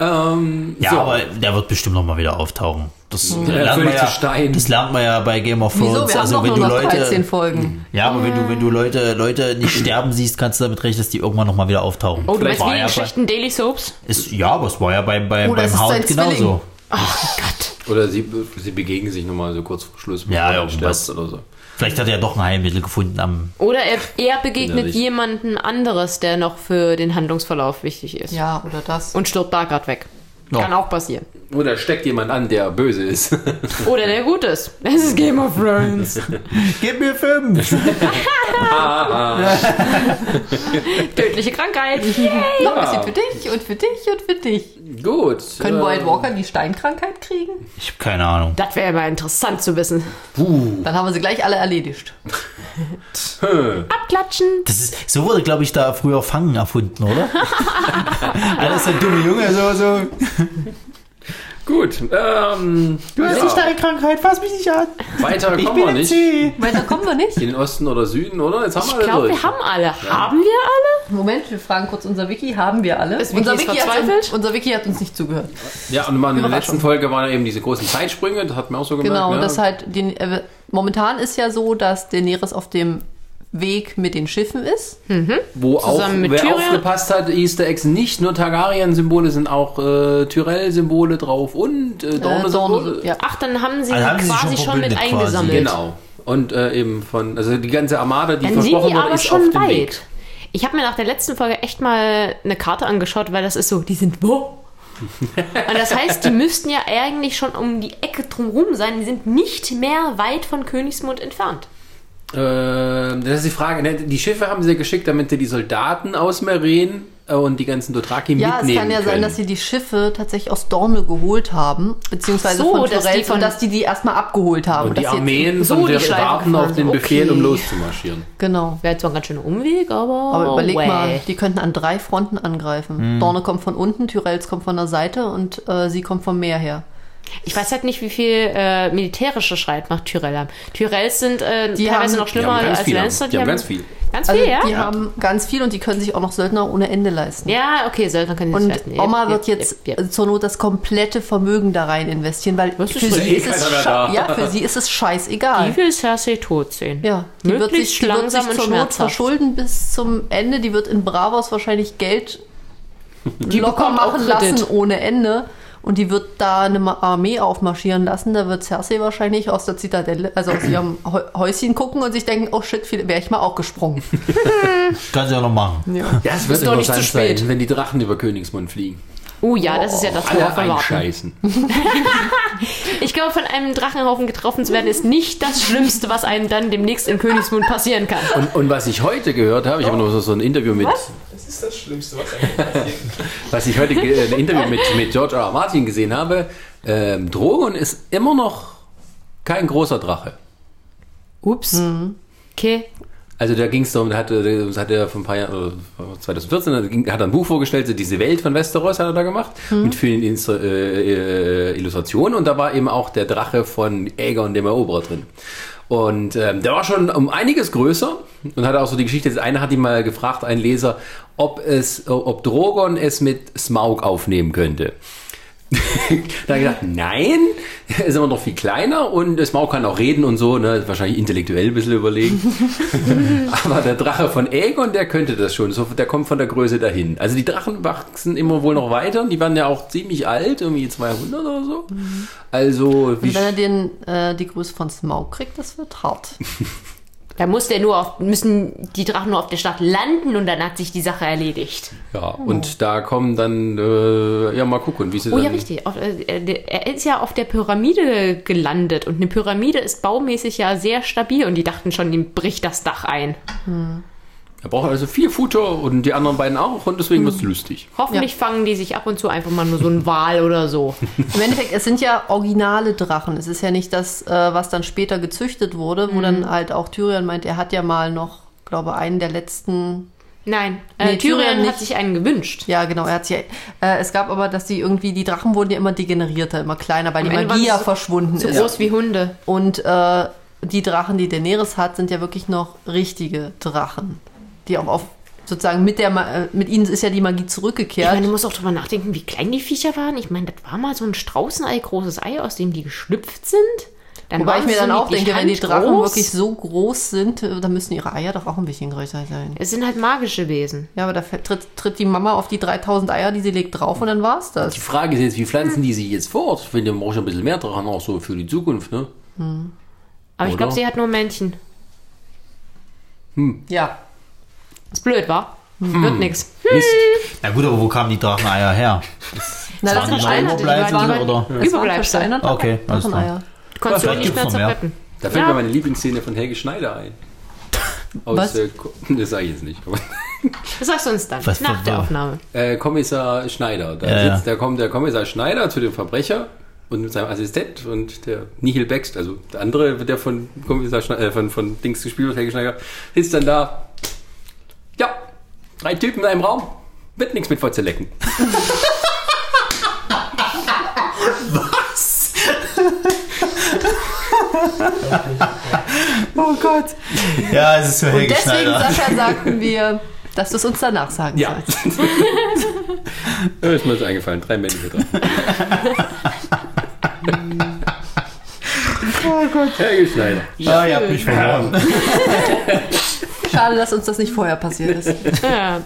ähm, Ja, so. aber der wird bestimmt noch mal wieder auftauchen. Das, Ja, lernt man ja, Stein. das lernt man ja bei Game of Thrones. Wieso? Wir also wenn nur du Leute, 13 Folgen. ja, aber wenn du wenn du Leute Leute nicht sterben siehst, kannst du damit rechnen, dass die irgendwann noch mal wieder auftauchen. Oh, du meinst wie ja bei, schlechten Daily Soaps? ist, ja, aber es war ja bei, bei, Oh, beim ist Hound genauso. Oh Gott. Oder sie, sie begegnen sich nochmal so kurz vor Schluss. Ja, irgendwas. stirbt Oder so. Vielleicht hat er ja doch ein Heilmittel gefunden am. Oder er, er begegnet jemanden anderes, der noch für den Handlungsverlauf wichtig ist. Ja, oder das. Und stirbt da gerade weg. Ja. Kann auch passieren. Oder steckt jemand an, der böse ist. Oder der gut ist. Es ist Game of Thrones. Gib mir fünf! Tödliche Krankheit. Noch ein bisschen für dich und für dich und für dich. Gut. Können äh, White Walker die Steinkrankheit kriegen? Ich habe keine Ahnung. Das wäre mal interessant zu wissen. Dann haben wir sie gleich alle erledigt. Abklatschen. Das ist, so wurde, glaube ich, da früher Fangen erfunden, oder? Alles der dumme Junge, so, so. Gut. Ähm, Das ist ja. deine Krankheit, fass mich nicht an. Weiter Ich kommen bin wir nicht. C. Weiter kommen wir nicht. In den Osten oder Süden, oder? Jetzt haben Ich wir alle glaube, durch. wir haben alle. Haben wir alle? Moment, wir fragen kurz unser Wiki. Haben wir alle? Ist Wiki unser, Wiki hat verzweifelt? uns, unser Wiki hat uns nicht zugehört. Ja, und in der letzten Folge waren ja eben diese großen Zeitsprünge, das hat man auch so gemerkt. Genau, ne? das halt den, äh, momentan ist ja so, dass Daenerys auf dem Weg mit den Schiffen ist. Wo auch, Zusammen mit wer Tyrion. aufgepasst hat, Easter Eggs, nicht nur Targaryen-Symbole, sind auch äh, Tyrell-Symbole drauf und äh, Äh, Dorne-Symbole. Dorne- ja. Ach, dann haben sie Also haben sie quasi schon schon, mit quasi. eingesammelt. Genau. Und äh, eben von, also die ganze Armada, die Dann sind versprochen die wurde, ist schon auf dem weit. Weg. Ich habe mir nach der letzten Folge echt mal eine Karte angeschaut, weil das ist so, die sind wo? Und das heißt, die müssten ja eigentlich schon um die Ecke drumherum sein. Die sind nicht mehr weit von Königsmund entfernt. Äh, das ist die Frage. ne, Die Schiffe haben sie geschickt, damit sie die Soldaten aus Meren äh, und die ganzen Dothraki Ja, es mitnehmen kann ja können. sein, dass sie die Schiffe tatsächlich aus Dorne geholt haben, beziehungsweise so, von dass die von- und dass die die erstmal abgeholt haben. und die dass jetzt- Armeen so von die der warten auf den sind. Befehl, um Okay. loszumarschieren. Genau. Wäre zwar ein ganz schöner Umweg, aber. Aber überleg way. mal, die könnten an drei Fronten angreifen. Dorne kommt von unten, Tyrells kommt von der Seite und äh, sie kommt vom Meer her. Ich weiß halt nicht, wie viel äh, militärische Streitmacht Tyrell haben. Tyrells sind äh, Die teilweise haben- noch Die schlimmer haben ganz als viel. Lannister. Die haben ganz viel. Ganz Also viel, ja? die haben ganz viel und die können sich auch noch Söldner ohne Ende leisten. Ja, okay, Söldner können die Und leisten. Oma Yep, wird yep, jetzt yep, yep. zur Not das komplette Vermögen da rein investieren, weil für sie, Eh ist es ja, für sie ist es Die scheißegal. will Cersei tot sehen. Ja, die wird sich, die wird langsam sich und zur Not verschulden bis zum Ende. Die wird in Bravos wahrscheinlich Geld locker bekommt auch machen lassen ohne Ende. Und die wird da eine Armee aufmarschieren lassen. Da wird Cersei wahrscheinlich aus der Zitadelle, also aus ihrem Häu- Häuschen gucken und sich denken, oh shit, wäre ich mal auch gesprungen. Kann sie ja noch machen. Ja. Ja, es wird noch nicht zu spät. sein, wenn die Drachen über Königsmund fliegen. Oh ja, das ist ja das, Alle einscheißen. Ich glaube, von einem Drachenhaufen getroffen zu werden, ist nicht das Schlimmste, was einem dann demnächst in Königsmund passieren kann. Und, und was ich heute gehört habe, ich habe noch so- so ein Interview mit, Das ist das Schlimmste, was eigentlich passiert. was ich heute ge- ein Interview mit, mit George R. R. Martin gesehen habe, ähm, Drogon ist immer noch kein großer Drache. Ups. Okay. Also da ging es darum, da hatte, das hat er vor ein paar Jahren, äh, 2014, da ging- hat er ein Buch vorgestellt, so diese Welt von Westeros hat er da gemacht, mit vielen Insta äh, äh, Illustrationen und da war eben auch der Drache von Aegon dem Eroberer drin. Und ähm, der war schon um einiges größer und hatte auch so die Geschichte, das eine hat ihn mal gefragt, ein Leser, ob es, ob Drogon es mit Smaug aufnehmen könnte. da habe ich gedacht, nein, er ist immer noch viel kleiner und Smaug kann auch reden und so, ne, wahrscheinlich intellektuell ein bisschen überlegen. Aber der Drache von Aegon, der könnte das schon, so, der kommt von der Größe dahin. Also die Drachen wachsen immer wohl noch weiter, die werden ja auch ziemlich alt, irgendwie 200 oder so. Also, wie Und wenn er den, äh, die Größe von Smaug kriegt, das wird hart. Da muss der nur auf, müssen die Drachen nur auf der Stadt landen und dann hat sich die Sache erledigt. ja, und da kommen dann, äh, ja, mal gucken, wie sie Oh dann... ja, richtig. Auf, äh, er ist ja auf der Pyramide gelandet und eine Pyramide ist baumäßig ja sehr stabil und die dachten schon, ihm bricht das Dach ein. Er braucht also vier Futter und die anderen beiden auch und deswegen wird's lustig. Hoffentlich fangen die sich ab und zu einfach mal nur so einen Wal oder so. Im Endeffekt, es sind ja originale Drachen. Es ist ja nicht das, äh, was dann später gezüchtet wurde, wo dann halt auch Tyrion meint, er hat ja mal noch, glaube einen der letzten. Nein, äh, Nee, Tyrion Tyrion nicht. hat sich einen gewünscht. Ja, genau, er hat ja. Äh, es gab aber, dass die irgendwie, die Drachen wurden ja immer degenerierter, immer kleiner, weil Am die Ende Magie ja sie so- verschwunden So ist. groß wie Hunde. Und äh, die Drachen, die Daenerys hat, sind ja wirklich noch richtige Drachen. Die auch auf sozusagen mit der äh, mit ihnen ist ja die Magie Ich zurückgekehrt. meine, du musst auch drüber nachdenken, wie klein die Viecher waren. Ich meine, das war mal so ein Straußenei, großes Ei, aus dem die geschlüpft sind. Dann Wobei ich mir dann auch denke, wenn die Drachen handgroß. wirklich so groß sind, äh, dann müssen ihre Eier doch auch ein bisschen größer sein. Es sind halt magische Wesen. Ja, aber da tritt, tritt die Mama auf die 3000 Eier, die sie legt, drauf und dann war's das. Die Frage ist jetzt, wie pflanzen die sich jetzt fort? Wenn du brauchst ein bisschen mehr Drachen auch so für die Zukunft, ne? Aber ich Oder? glaube, sie hat nur Männchen. Ja. Ist blöd, wa? Wird nix. Na gut, aber wo kamen die Dracheneier her? Na, Waren noch versteinert, die Überbleibsel waren- oder? Das waren Überbleibsel. Okay, alles klar. Dracheneier. Konntest du Vielleicht nicht mehr zerretten. Da fällt Ja. mir meine Lieblingsszene von Helge Schneider ein. Aus, Was? Äh, das sage ich jetzt nicht. Das sagst du uns dann, Was- nach was- der was- Aufnahme. äh, Kommissar Schneider. Da, Ja, sitzt, ja. da kommt der Kommissar Schneider zu dem Verbrecher und mit seinem Assistent und der Nihil Bext, also der andere, der von Kommissar Schneider, äh, von, von Dings gespielt wird, Helge Schneider, sitzt dann da. Drei Typen in einem Raum. Wird nichts mit Fotze lecken. Oh Gott. Ja, es ist für Und deswegen, Schneider. Sascha, sagten wir, dass du es uns danach sagen Ja. sollst. Ist mir so eingefallen. Drei männliche dran. oh Gott. Helge Schneider. Ah, ihr habt mich verloren. Schade, dass uns das nicht vorher passiert ist. Ja.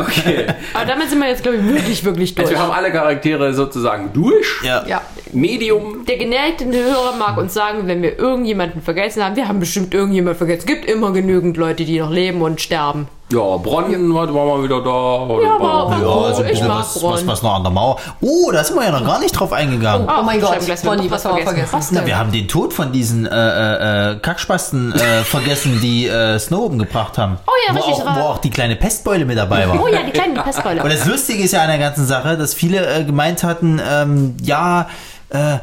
Okay. Aber damit sind wir jetzt, glaube ich, wirklich, wirklich durch. Also wir haben alle Charaktere sozusagen durch. Ja. Ja. Medium. Der geneigte Hörer mag uns sagen, wenn wir irgendjemanden vergessen haben. Wir haben bestimmt irgendjemanden vergessen. Es gibt immer genügend Leute, die noch leben und sterben. Ja, Bronnen war, war mal wieder da. Oder Ja, aber- Ja, Oh, also ich mag was, Bronn. was, was noch an der Mauer. Oh, da sind wir ja noch gar nicht drauf eingegangen. Oh mein Gott, Bonnie, was haben wir vergessen? Was Na, denn? wir haben den Tod von diesen äh, äh, äh, Kackspasten äh, vergessen, die äh, Snow umgebracht haben. Oh ja, wo richtig, Auch, war- wo auch die kleine Pestbeule mit dabei war. Oh ja, die kleine Pestbeule. Und das Lustige ist ja an der ganzen Sache, dass viele äh, gemeint hatten, ähm, ja, äh,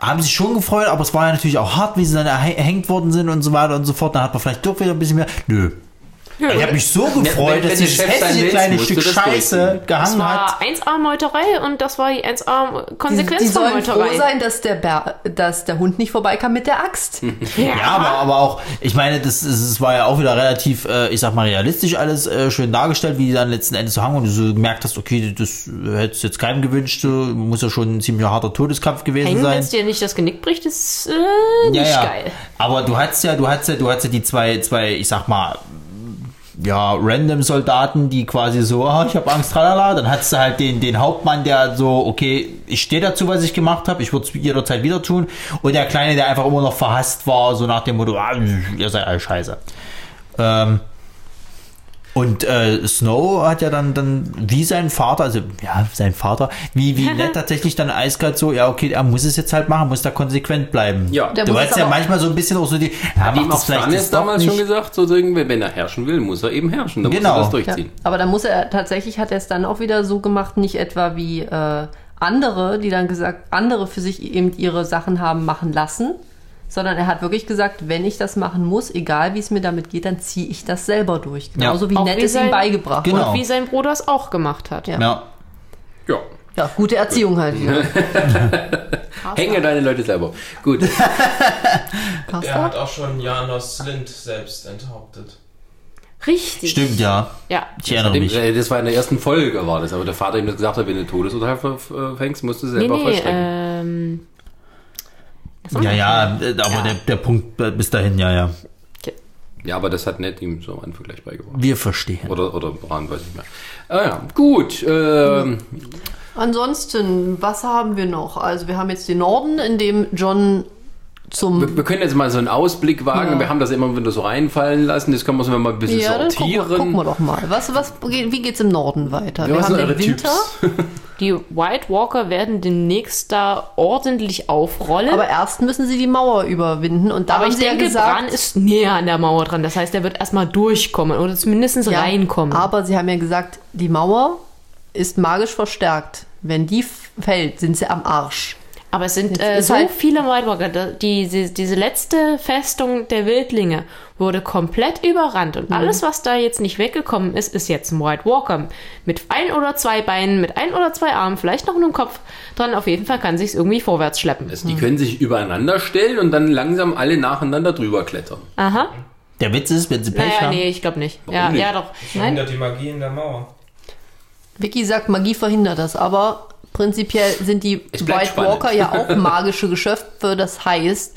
haben sich schon gefreut, aber es war ja natürlich auch hart, wie sie dann erhängt worden sind und so weiter und so fort. Dann hat man vielleicht doch wieder ein bisschen mehr. Nö. Ich habe mich so gefreut, wenn- wenn dass der dieses hässliche willst, kleine Stück das Scheiße. Das gehangen hat. war 1A Meuterei und das war die 1A Die, Konsequenz die von sollen froh Meuterei. sein, dass der, Bär, dass der Hund nicht vorbeikam mit der Axt. Ja, aber, aber auch, ich meine, das, das, das war ja auch wieder relativ, äh, ich sag mal, realistisch alles äh, schön dargestellt, wie die dann letzten Endes so hangen und du so gemerkt hast, okay, das hättest du jetzt keinem gewünscht, so, muss ja schon ein ziemlich harter Todeskampf gewesen Hängen, wenn sein. es dir nicht das Genick bricht, ist äh, nicht geil. Aber du hattest ja, du hattest ja, du hattest ja die zwei, zwei, ich sag mal, ja, random Soldaten, die quasi so, ah, ich habe Angst, tralala. Dann hattest du halt den, den Hauptmann, der so, okay, ich stehe dazu, was ich gemacht habe, ich würde es jederzeit wieder tun. Und der Kleine, der einfach immer noch verhasst war, so nach dem Motto, ah, ihr seid alle scheiße. Ähm, und äh, Snow hat ja dann, dann wie sein Vater, also ja, sein Vater, wie, wie nett tatsächlich dann eiskalt so, ja, okay, er muss es jetzt halt machen, muss da konsequent bleiben. Ja. Der du muss hast ja manchmal so ein bisschen auch so die, ja, Hat ihm macht auch das vielleicht jetzt damals nicht. schon gesagt, so irgendwie, wenn er herrschen will, muss er eben herrschen. Dann Genau. muss er das Ja. durchziehen. Aber dann muss er, tatsächlich hat er es dann auch wieder so gemacht, nicht etwa wie äh, andere, die dann gesagt, andere für sich eben ihre Sachen haben machen lassen, sondern er hat wirklich gesagt, wenn ich das machen muss, egal wie es mir damit geht, dann ziehe ich das selber durch. Genauso wie Auch Ned wie es ihm beigebracht Genau. hat. Und wie sein Bruder es auch gemacht hat. Ja. Ja. Ja. Ja, gute Erziehung halt. Hänge deine Leute selber. Gut. Er hat auch schon Janos Lind selbst enthauptet. Richtig. Stimmt, ja. Ja. Ich erinnere mich. äh, das war in der ersten Folge, war das. Aber der Vater ihm das gesagt hat, wenn du Todesurteil verfängst, musst du Nee, selber nee, vollstrecken. ähm, Ja, ja, äh, aber Der, der Punkt äh, bis dahin, ja, ja. Ja, aber das hat Ned ihm so am Anfang gleich beigebracht. Wir verstehen. Oder, oder Bran, weiß ich mehr. Ah ja, gut. Ähm, Ansonsten, was haben wir noch? Also wir haben jetzt den Norden, in dem John zum... wir, wir können jetzt mal so einen Ausblick wagen. Ja. Wir haben das immer wieder so reinfallen lassen. Das können wir so mal ein bisschen ja, dann gucken sortieren. gucken wir doch mal. Was, was, wie geht's im Norden weiter? Ja, wir haben den eure Winter, die White Walker werden demnächst da ordentlich aufrollen. aber erst müssen sie die Mauer überwinden. Und da Aber haben ich sie denke, ja Bran gesagt... ist näher an der Mauer dran. Das heißt, er wird erstmal durchkommen oder zumindest Ja, reinkommen. Aber sie haben ja gesagt, die Mauer ist magisch verstärkt. Wenn die fällt, sind sie am Arsch. Aber es sind äh, so halt- viele White Walker. Da- Die, die, diese letzte Festung der Wildlinge wurde komplett überrannt. Mhm. Und alles, was da jetzt nicht weggekommen ist, ist jetzt ein White Walker. Mit ein oder zwei Beinen, mit ein oder zwei Armen, vielleicht noch einem Kopf dran. Auf jeden Fall kann sich irgendwie vorwärts schleppen. Also die können sich übereinander stellen und dann langsam alle nacheinander drüber klettern. Aha. Der Witz ist, wenn sie Pech Naja, haben. nee, ich glaube nicht. Warum Ja, nicht? ja, doch. Verhindert die Magie in der Mauer. Vicky sagt, Magie verhindert das, aber prinzipiell sind die White spannend. Walker ja auch magische Geschöpfe. Das heißt,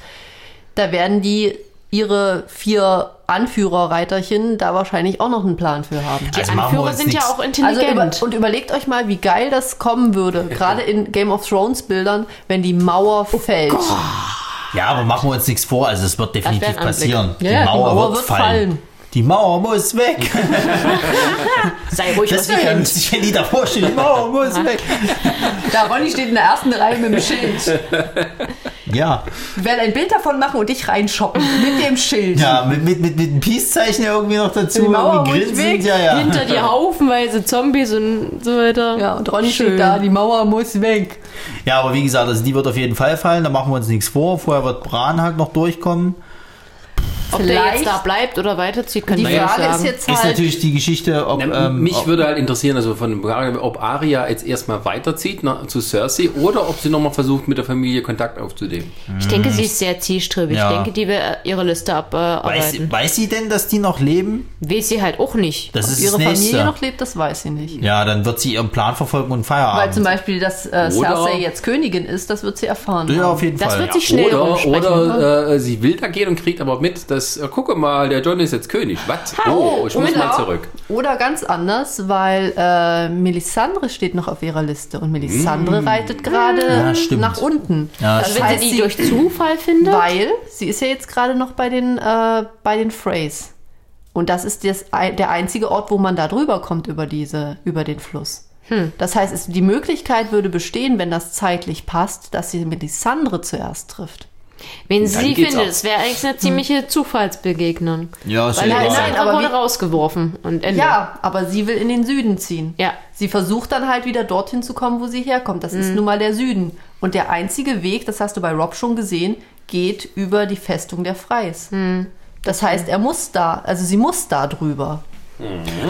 da werden die ihre vier Anführerreiterchen da wahrscheinlich auch noch einen Plan für haben. Die Also Anführer sind ja nix. auch intelligent. Also über, und überlegt euch mal, wie geil das kommen würde, gerade in Game of Thrones Bildern, wenn die Mauer Oh fällt. Ja, aber machen wir uns nichts vor. Also es wird definitiv passieren. Ja, die Mauer wird fallen. Die Mauer muss weg. Sei ruhig, Das was wäre lustig, wenn die davor stehen. Die Mauer muss weg. Da Ronny steht in der ersten Reihe mit dem Schild. Ja, Wir werden ein Bild davon machen und dich reinshoppen mit dem Schild. ja mit, mit, mit, mit einem Peace-Zeichen irgendwie noch dazu. Die Mauer irgendwie muss weg. Ja, ja. Hinter dir haufenweise Zombies und so weiter. Ja, und Ronny Schön. steht da, die Mauer muss weg. ja, aber wie gesagt, also die wird auf jeden Fall fallen. Da machen wir uns nichts vor. Vorher wird Bran halt noch durchkommen. Ob der jetzt da bleibt oder weiterzieht, kann Die ich nicht Frage sagen. ist jetzt Ist halt, natürlich die Geschichte, ob. Na, ähm, mich ob, würde halt interessieren, also von ob Arya jetzt erstmal weiterzieht nach, zu Cersei oder ob sie nochmal versucht, mit der Familie Kontakt aufzunehmen. Ich denke, sie ist sehr zielstrebig. Ja. Ich denke, die will äh, ihre Liste weiß, abarbeiten. weiß sie denn, dass die noch leben? Weiß sie halt auch nicht. Das ob ist ihre das nächste. Familie noch lebt, das weiß sie nicht. Ja, dann wird sie ihren Plan verfolgen und Feierabend. Weil zum Beispiel, dass äh, Cersei jetzt Königin ist, das wird sie erfahren. ja, haben. auf jeden Das Fall. wird sich schnell Oder, oder äh, sie will da gehen und kriegt aber mit, dass, äh, gucke mal, der John ist jetzt König. Was? Oh, ich muss Oder- mal zurück. Oder ganz anders, weil äh, Melisandre steht noch auf ihrer Liste und Melisandre reitet gerade Ja, nach unten. Ja, das Also wenn heißt, sie die durch Zufall findet. weil sie ist ja jetzt gerade noch bei den äh, bei den Freys. Und das ist das, der einzige Ort, wo man da drüber kommt über diese über den Fluss. Hm. Das heißt, es, die Möglichkeit würde bestehen, wenn das zeitlich passt, dass sie Melisandre zuerst trifft. Wenn sie findet, ab. es wäre eigentlich eine ziemliche Zufallsbegegnung. Ja, ist Weil er nein, einfach aber wurde rausgeworfen und Ende. Ja, aber sie will in den Süden ziehen. Ja. Sie versucht dann halt wieder dorthin zu kommen, wo sie herkommt. Das Mhm. ist nun mal der Süden. Und der einzige Weg, das hast du bei Rob schon gesehen, geht über die Festung der Freis. Mhm. Das heißt, er muss da, also sie muss da drüber.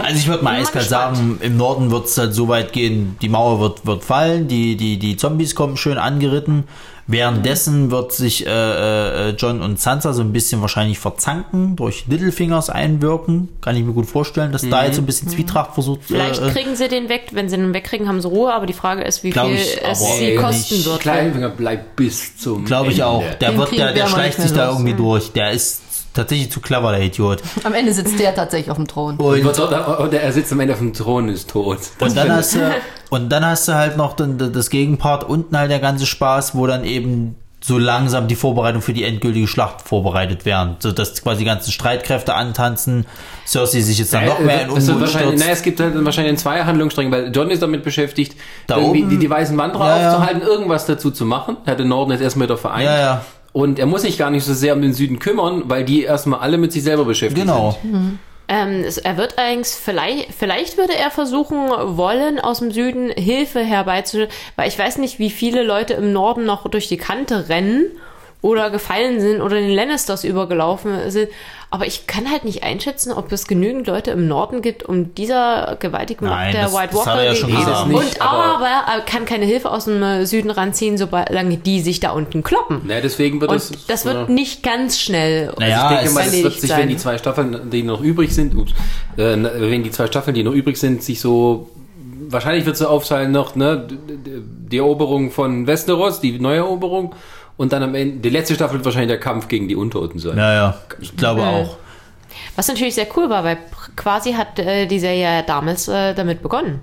Also ich würde mal eiskalt sagen, im Norden wird es halt so weit gehen, die Mauer wird, wird fallen, die, die, die Zombies kommen schön angeritten. Währenddessen wird sich äh, äh, John und Sansa so ein bisschen wahrscheinlich verzanken, durch Littlefingers einwirken. Kann ich mir gut vorstellen, dass da jetzt so ein bisschen Zwietracht versucht Vielleicht äh, kriegen sie den weg. Wenn sie den wegkriegen, haben sie Ruhe. Aber die Frage ist, wie viel ich, es aber sie ey, kosten wird. Kleinfinger bleibt bis zum Glaube ich Ende. auch. Der Den wird, der, der schleicht sich da irgendwie durch. Der ist tatsächlich zu clever, der Idiot. Am Ende sitzt der tatsächlich auf dem Thron. Und, Und, und er sitzt am Ende auf dem Thron, ist tot. Und dann hast du, und dann hast du halt noch das Gegenpart unten halt der ganze Spaß, wo dann eben so langsam die Vorbereitung für die endgültige Schlacht vorbereitet werden. So dass quasi die ganzen Streitkräfte antanzen, Cersei sich jetzt dann noch mehr in wird Unruhe wahrscheinlich, stürzt. na, es gibt halt wahrscheinlich zwei Handlungsstränge, weil John ist damit beschäftigt, Da irgendwie oben- die, die weißen Wanderer Ja, ja. aufzuhalten, irgendwas dazu zu machen. Er hat den Norden jetzt erstmal wieder vereint. Ja, ja. Und er muss sich gar nicht so sehr um den Süden kümmern, weil die erstmal alle mit sich selber beschäftigt Genau. sind. Ähm, es, er wird eigentlich, vielleicht, vielleicht würde er versuchen wollen, aus dem Süden Hilfe herbeizuführen, weil ich weiß nicht, wie viele Leute im Norden noch durch die Kante rennen, oder gefallen sind oder den Lannisters übergelaufen sind. Aber ich kann halt nicht einschätzen, ob es genügend Leute im Norden gibt, um dieser gewaltigen Macht der das- White das hat Walker er ja schon gegen- gesagt. Und Nicht, aber, aber- er kann keine Hilfe aus dem äh, Süden ranziehen, solange die sich da unten kloppen. Na, deswegen wird Und es. das wird ja. nicht ganz schnell. Naja, ich denke es mal, das wird sich, sein. wenn die zwei Staffeln, die noch übrig sind, ups, äh, wenn die zwei Staffeln, die noch übrig sind, sich so, wahrscheinlich wird es so aufteilen noch, ne, die Eroberung von Westeros, die Neueroberung, und dann am Ende, die letzte Staffel wird wahrscheinlich der Kampf gegen die Unterorten sein. Ja, ja, ich glaube Ja. auch. Was natürlich sehr cool war, weil quasi hat äh, die Serie ja damals äh, damit begonnen.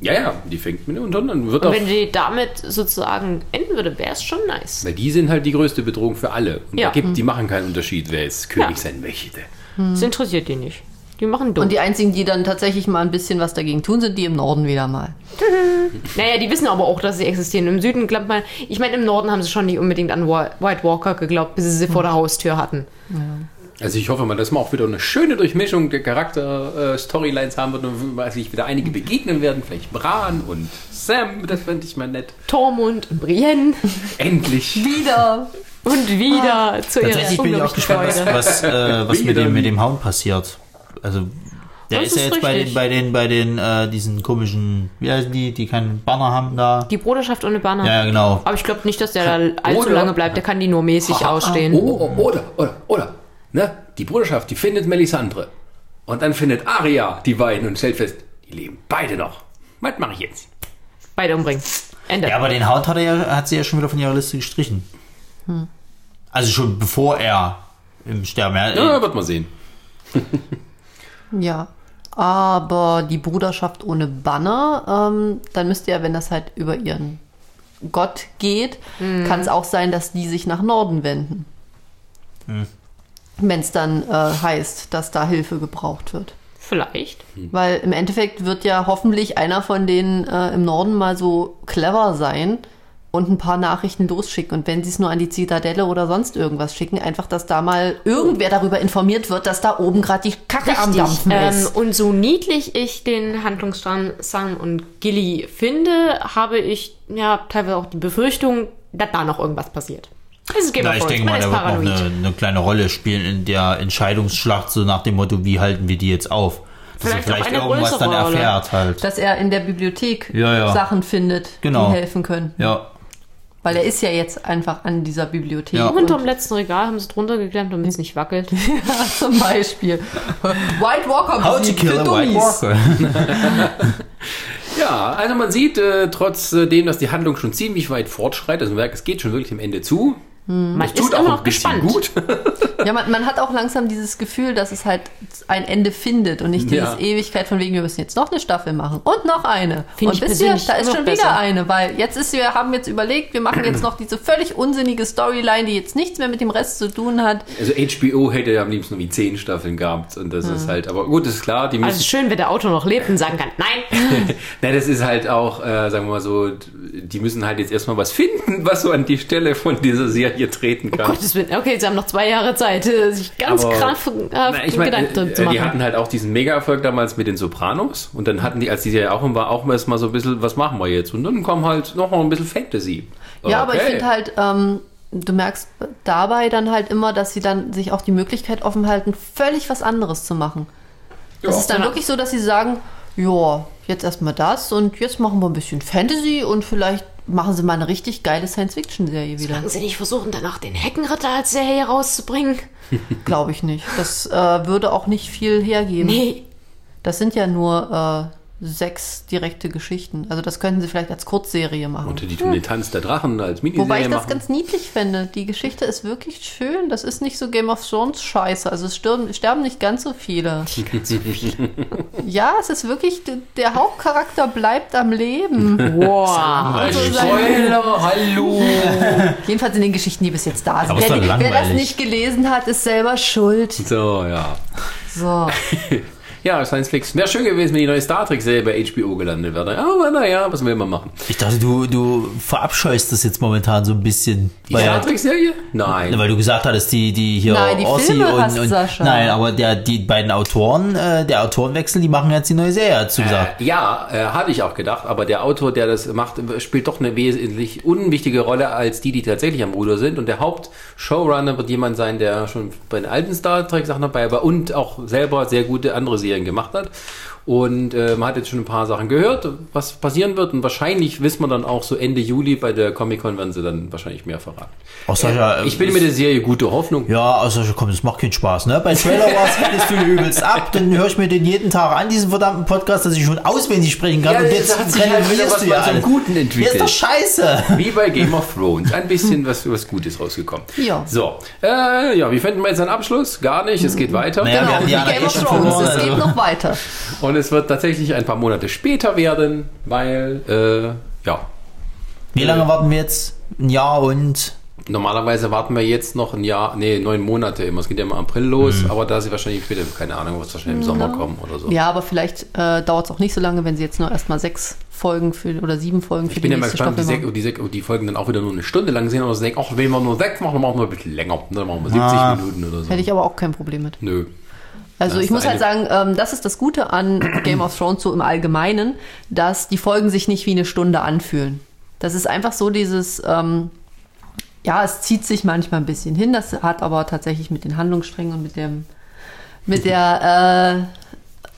Ja, ja, die fängt mit den Unterorten an. Wird Und auch, wenn die damit sozusagen enden würde, wäre es schon nice. weil die sind halt die größte Bedrohung für alle. Und Ja. da gibt, die machen keinen Unterschied, wer jetzt König sein möchte. Das interessiert die nicht. Die machen dumm. Und die einzigen, die dann tatsächlich mal ein bisschen was dagegen tun, sind die im Norden wieder mal. naja, die wissen aber auch, dass sie existieren. Im Süden glaubt man, ich meine, im Norden haben sie schon nicht unbedingt an White Walker geglaubt, bis sie sie vor der Haustür hatten. Also ich hoffe mal, dass wir auch wieder eine schöne Durchmischung der Charakter-Storylines haben wird und sich wieder einige begegnen werden. Vielleicht Bran und Sam, das fände ich mal nett. Tormund und Brienne Endlich. Wieder! und wieder zu ihrer Tatsächlich bin ich auch gespannt, was, was, äh, was mit, dem, mit dem Hound passiert. Also, der Das ist ja jetzt bei den, bei den, bei den, äh, diesen komischen, wie heißen die, die keinen Banner haben da. Die Bruderschaft ohne Banner. Ja, ja, genau. Aber ich glaube nicht, dass der da allzu Oder- lange bleibt. Der kann die nur mäßig ausstehen. Oh, oh, oder, oder, oder. Ne? Die Bruderschaft, die findet Melisandre. Und dann findet Arya die beiden und stellt fest, die leben beide noch. Was mache ich jetzt? Beide umbringen. Ende. Ja, aber den Hound hat, er ja, hat sie ja schon wieder von ihrer Liste gestrichen. Also schon bevor er im Sterben. Ja, Ja, wird mal sehen. Ja. Aber die Bruderschaft ohne Banner, ähm, dann müsste ja, wenn das halt über ihren Gott geht, kann es auch sein, dass die sich nach Norden wenden. Wenn es dann äh, heißt, dass da Hilfe gebraucht wird. Vielleicht. Weil im Endeffekt wird ja hoffentlich einer von denen äh, im Norden mal so clever sein und ein paar Nachrichten losschicken. Und wenn sie es nur an die Zitadelle oder sonst irgendwas schicken, einfach, dass da mal irgendwer darüber informiert wird, dass da oben gerade die Kacke am Dampfen Ähm, ist. und so niedlich ich den Handlungsstrang Sam und Gilly finde, habe ich ja teilweise auch die Befürchtung, dass da noch irgendwas passiert. Das ist Game Na, ich denke mal, der wird noch paranoid. eine, eine kleine Rolle spielen in der Entscheidungsschlacht, so nach dem Motto, wie halten wir die jetzt auf? Dass Vielleicht er auch vielleicht eine irgendwas dann größere Rolle. erfährt halt. Dass er in der Bibliothek Ja, ja. Sachen findet, Genau. die helfen können. Ja, Weil er ist ja jetzt einfach an dieser Bibliothek. Ja. Und Unterm letzten Regal haben sie drunter geklemmt, damit es nicht wackelt. zum Beispiel. White Walker How to kill a White. Walker. Ja, also man sieht, äh, trotzdem, dass die Handlung schon ziemlich weit fortschreitet, also es geht schon wirklich dem Ende zu. Man Das ist tut auch immer ein noch bisschen gespannt. gut. Ja, man, man hat auch langsam dieses Gefühl, dass es halt ein Ende findet und nicht Ja. dieses Ewigkeit von wegen, wir müssen jetzt noch eine Staffel machen und noch eine. Find und wisst ihr, da ist schon besser. wieder eine, weil jetzt ist, wir haben jetzt überlegt, wir machen jetzt noch diese völlig unsinnige Storyline, die jetzt nichts mehr mit dem Rest zu tun hat. Also HBO hätte ja am liebsten wie zehn Staffeln gehabt und das ist halt, aber gut, ist klar, die müssen, Also schön, wenn der Autor noch lebt und sagen kann, nein. na, das ist halt auch, äh, sagen wir mal so, die müssen halt jetzt erstmal was finden, was so an die Stelle von dieser Serie treten kann. Gottes Willen. Okay, sie haben noch zwei Jahre Zeit, äh, sich ganz Aber- krampfhaft Na, ich meine, Gedanken drin zu äh, machen. die hatten halt auch diesen Mega-Erfolg damals mit den Sopranos und dann hatten die, als die Serie auch war, auch erstmal so ein bisschen, was machen wir jetzt? Und dann kam halt noch mal ein bisschen Fantasy. Ja, aber ich finde halt, ähm, du merkst dabei dann halt immer, dass sie dann sich auch die Möglichkeit offen halten, völlig was anderes zu machen. Es Ja. ist dann wirklich so, dass sie sagen, ja, jetzt erstmal das und jetzt machen wir ein bisschen Fantasy und vielleicht machen sie mal eine richtig geile Science-Fiction-Serie wieder. Sollten sie nicht versuchen, danach den Heckenritter als Serie rauszubringen? Glaube ich nicht. Das äh, würde auch nicht viel hergeben. Nee. Das sind ja nur äh, sechs direkte Geschichten. Also das könnten sie vielleicht als Kurzserie machen. Und die tun den Tanz der Drachen als Miniserie Wobei ich das machen. ganz niedlich finde. Die Geschichte ist wirklich schön. Das ist nicht so Game of Thrones Scheiße. Also es sterben, sterben nicht ganz so viele. ja, es ist wirklich, der Hauptcharakter bleibt am Leben. Wow. Also Spoiler, hallo! Jedenfalls in den Geschichten, die bis jetzt da sind. Wer, wer das nicht gelesen hat, ist selber schuld. So, ja. So. Ja, Science Fiction. Wäre schön gewesen, wenn die neue Star Trek-Serie bei HBO gelandet wäre. Aber naja, was will man machen? Ich dachte, du, du verabscheust das jetzt momentan so ein bisschen. Die Star Trek-Serie? Nein. weil du gesagt hattest, die, die hier Nein, die Ossi Filme und, hast und Sascha. Nein, aber der, die beiden Autoren, äh, der Autorenwechsel, die machen jetzt die neue Serie, hast du gesagt. Äh, ja, äh, hatte ich auch gedacht, aber der Autor, der das macht, spielt doch eine wesentlich unwichtige Rolle als die, die tatsächlich am Ruder sind. Und der Hauptshowrunner wird jemand sein, der schon bei den alten Star Trek Sachen dabei war und auch selber sehr gute andere Serien gemacht hat. Und äh, man hat jetzt schon ein paar Sachen gehört, was passieren wird. Und wahrscheinlich wissen wir dann auch so Ende Juli bei der Comic-Con werden sie dann wahrscheinlich mehr verraten. Auch Sascha, Ich bin mit der Serie gute Hoffnung. Ja, also komm, das macht keinen Spaß, ne? Bei Trailer Wars hättest du übelst ab, dann höre ich mir den jeden Tag an, diesen verdammten Podcast, dass ich schon auswendig sprechen kann. Ja, und jetzt hat sich halt wieder renovierst was du ja zum. Guten Ja, entwickelt. ist doch scheiße. Wie bei Game of Thrones. Ein bisschen was, was Gutes rausgekommen. Ja. So, äh, ja, wie finden wir jetzt einen Abschluss? Gar nicht, es geht weiter. Naja, wir Genau, haben wie die Game of Thrones. verloren, Es geht also. noch weiter. Und es wird tatsächlich ein paar Monate später werden, weil, äh, ja, Wie lange warten wir jetzt? Ein Jahr und normalerweise warten wir jetzt noch ein Jahr, nee, neun Monate immer. Es geht ja immer im April los, aber da sie wahrscheinlich später, keine Ahnung, wird es wahrscheinlich im Sommer kommen oder so. Ja, aber vielleicht äh, dauert es auch nicht so lange, wenn sie jetzt nur erstmal sechs Folgen für oder sieben Folgen für Ich bin die ja mal nächste gespannt, ob die, Staffel Sek- ob die, Sek- ob die Folgen dann auch wieder nur eine Stunde lang sind, aber sie denken, ach, wenn wir nur sechs machen, dann machen wir ein bisschen länger. Dann machen wir 70 Ah. Minuten oder so. Hätte ich aber auch kein Problem mit. Nö. Also ich muss halt sagen, ähm, das ist das Gute an Game of Thrones so im Allgemeinen, dass die Folgen sich nicht wie eine Stunde anfühlen. Das ist einfach so dieses, ähm, ja, es zieht sich manchmal ein bisschen hin. Das hat aber tatsächlich mit den Handlungssträngen und mit dem, mit der, äh,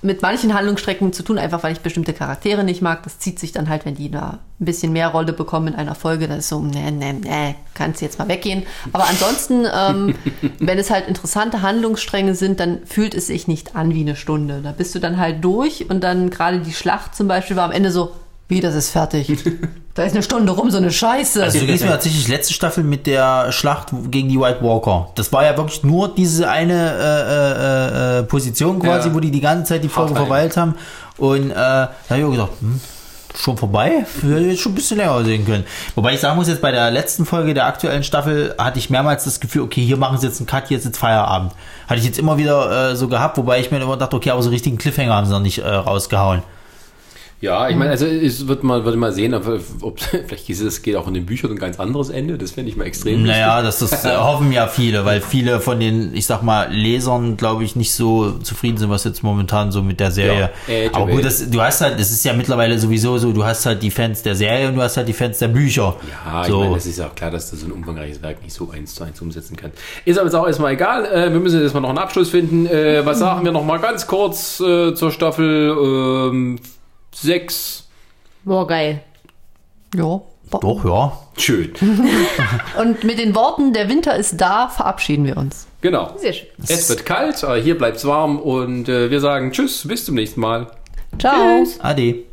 mit manchen Handlungsstrecken zu tun, einfach weil ich bestimmte Charaktere nicht mag. Das zieht sich dann halt, wenn die da ein bisschen mehr Rolle bekommen in einer Folge. Das ist so, ne, ne, ne, kannst jetzt mal weggehen. Aber ansonsten, ähm, wenn es halt interessante Handlungsstränge sind, dann fühlt es sich nicht an wie eine Stunde. Da bist du dann halt durch und dann gerade die Schlacht zum Beispiel war am Ende so, wie, das ist fertig. da ist eine Stunde rum, so eine Scheiße. Also du gehst mir tatsächlich letzte Staffel mit der Schlacht gegen die White Walker. Das war ja wirklich nur diese eine äh, äh, äh, Position quasi, Ja. wo die die ganze Zeit die Folge verweilt haben. Und äh, da habe ich auch gedacht, hm, schon vorbei? Hätte jetzt schon ein bisschen länger sehen können. Wobei ich sagen muss, jetzt bei der letzten Folge der aktuellen Staffel hatte ich mehrmals das Gefühl, okay, hier machen sie jetzt einen Cut, hier ist jetzt Feierabend. Hatte ich jetzt immer wieder äh, so gehabt, wobei ich mir immer dachte, okay, aber so richtigen Cliffhanger haben sie noch nicht äh, rausgehauen. Ja, ich meine, also es wird mal, wird mal sehen, ob, ob vielleicht ist es geht auch in den Büchern ein ganz anderes Ende. Das fände ich mal extrem Naja, das, das äh, hoffen ja viele, weil viele von den, ich sag mal, Lesern, glaube ich, nicht so zufrieden sind, was jetzt momentan so mit der Serie. Ja, äh, Aber gut, das, du hast halt, das ist ja mittlerweile sowieso so, du hast halt die Fans der Serie und du hast halt die Fans der Bücher. Ja, ich so. meine, es ist ja auch klar, dass du so ein umfangreiches Werk nicht so eins zu eins umsetzen kannst. Ist aber jetzt auch erstmal egal. Äh, wir müssen jetzt mal noch einen Abschluss finden. Äh, was sagen wir noch mal ganz kurz äh, zur Staffel 6? Boah, geil. ja. Doch, ja. Schön. Und mit den Worten, der Winter ist da, verabschieden wir uns. Genau. Sehr schön. Es wird kalt, aber hier bleibt's warm und äh, wir sagen Tschüss, bis zum nächsten Mal. Ciao. Ade.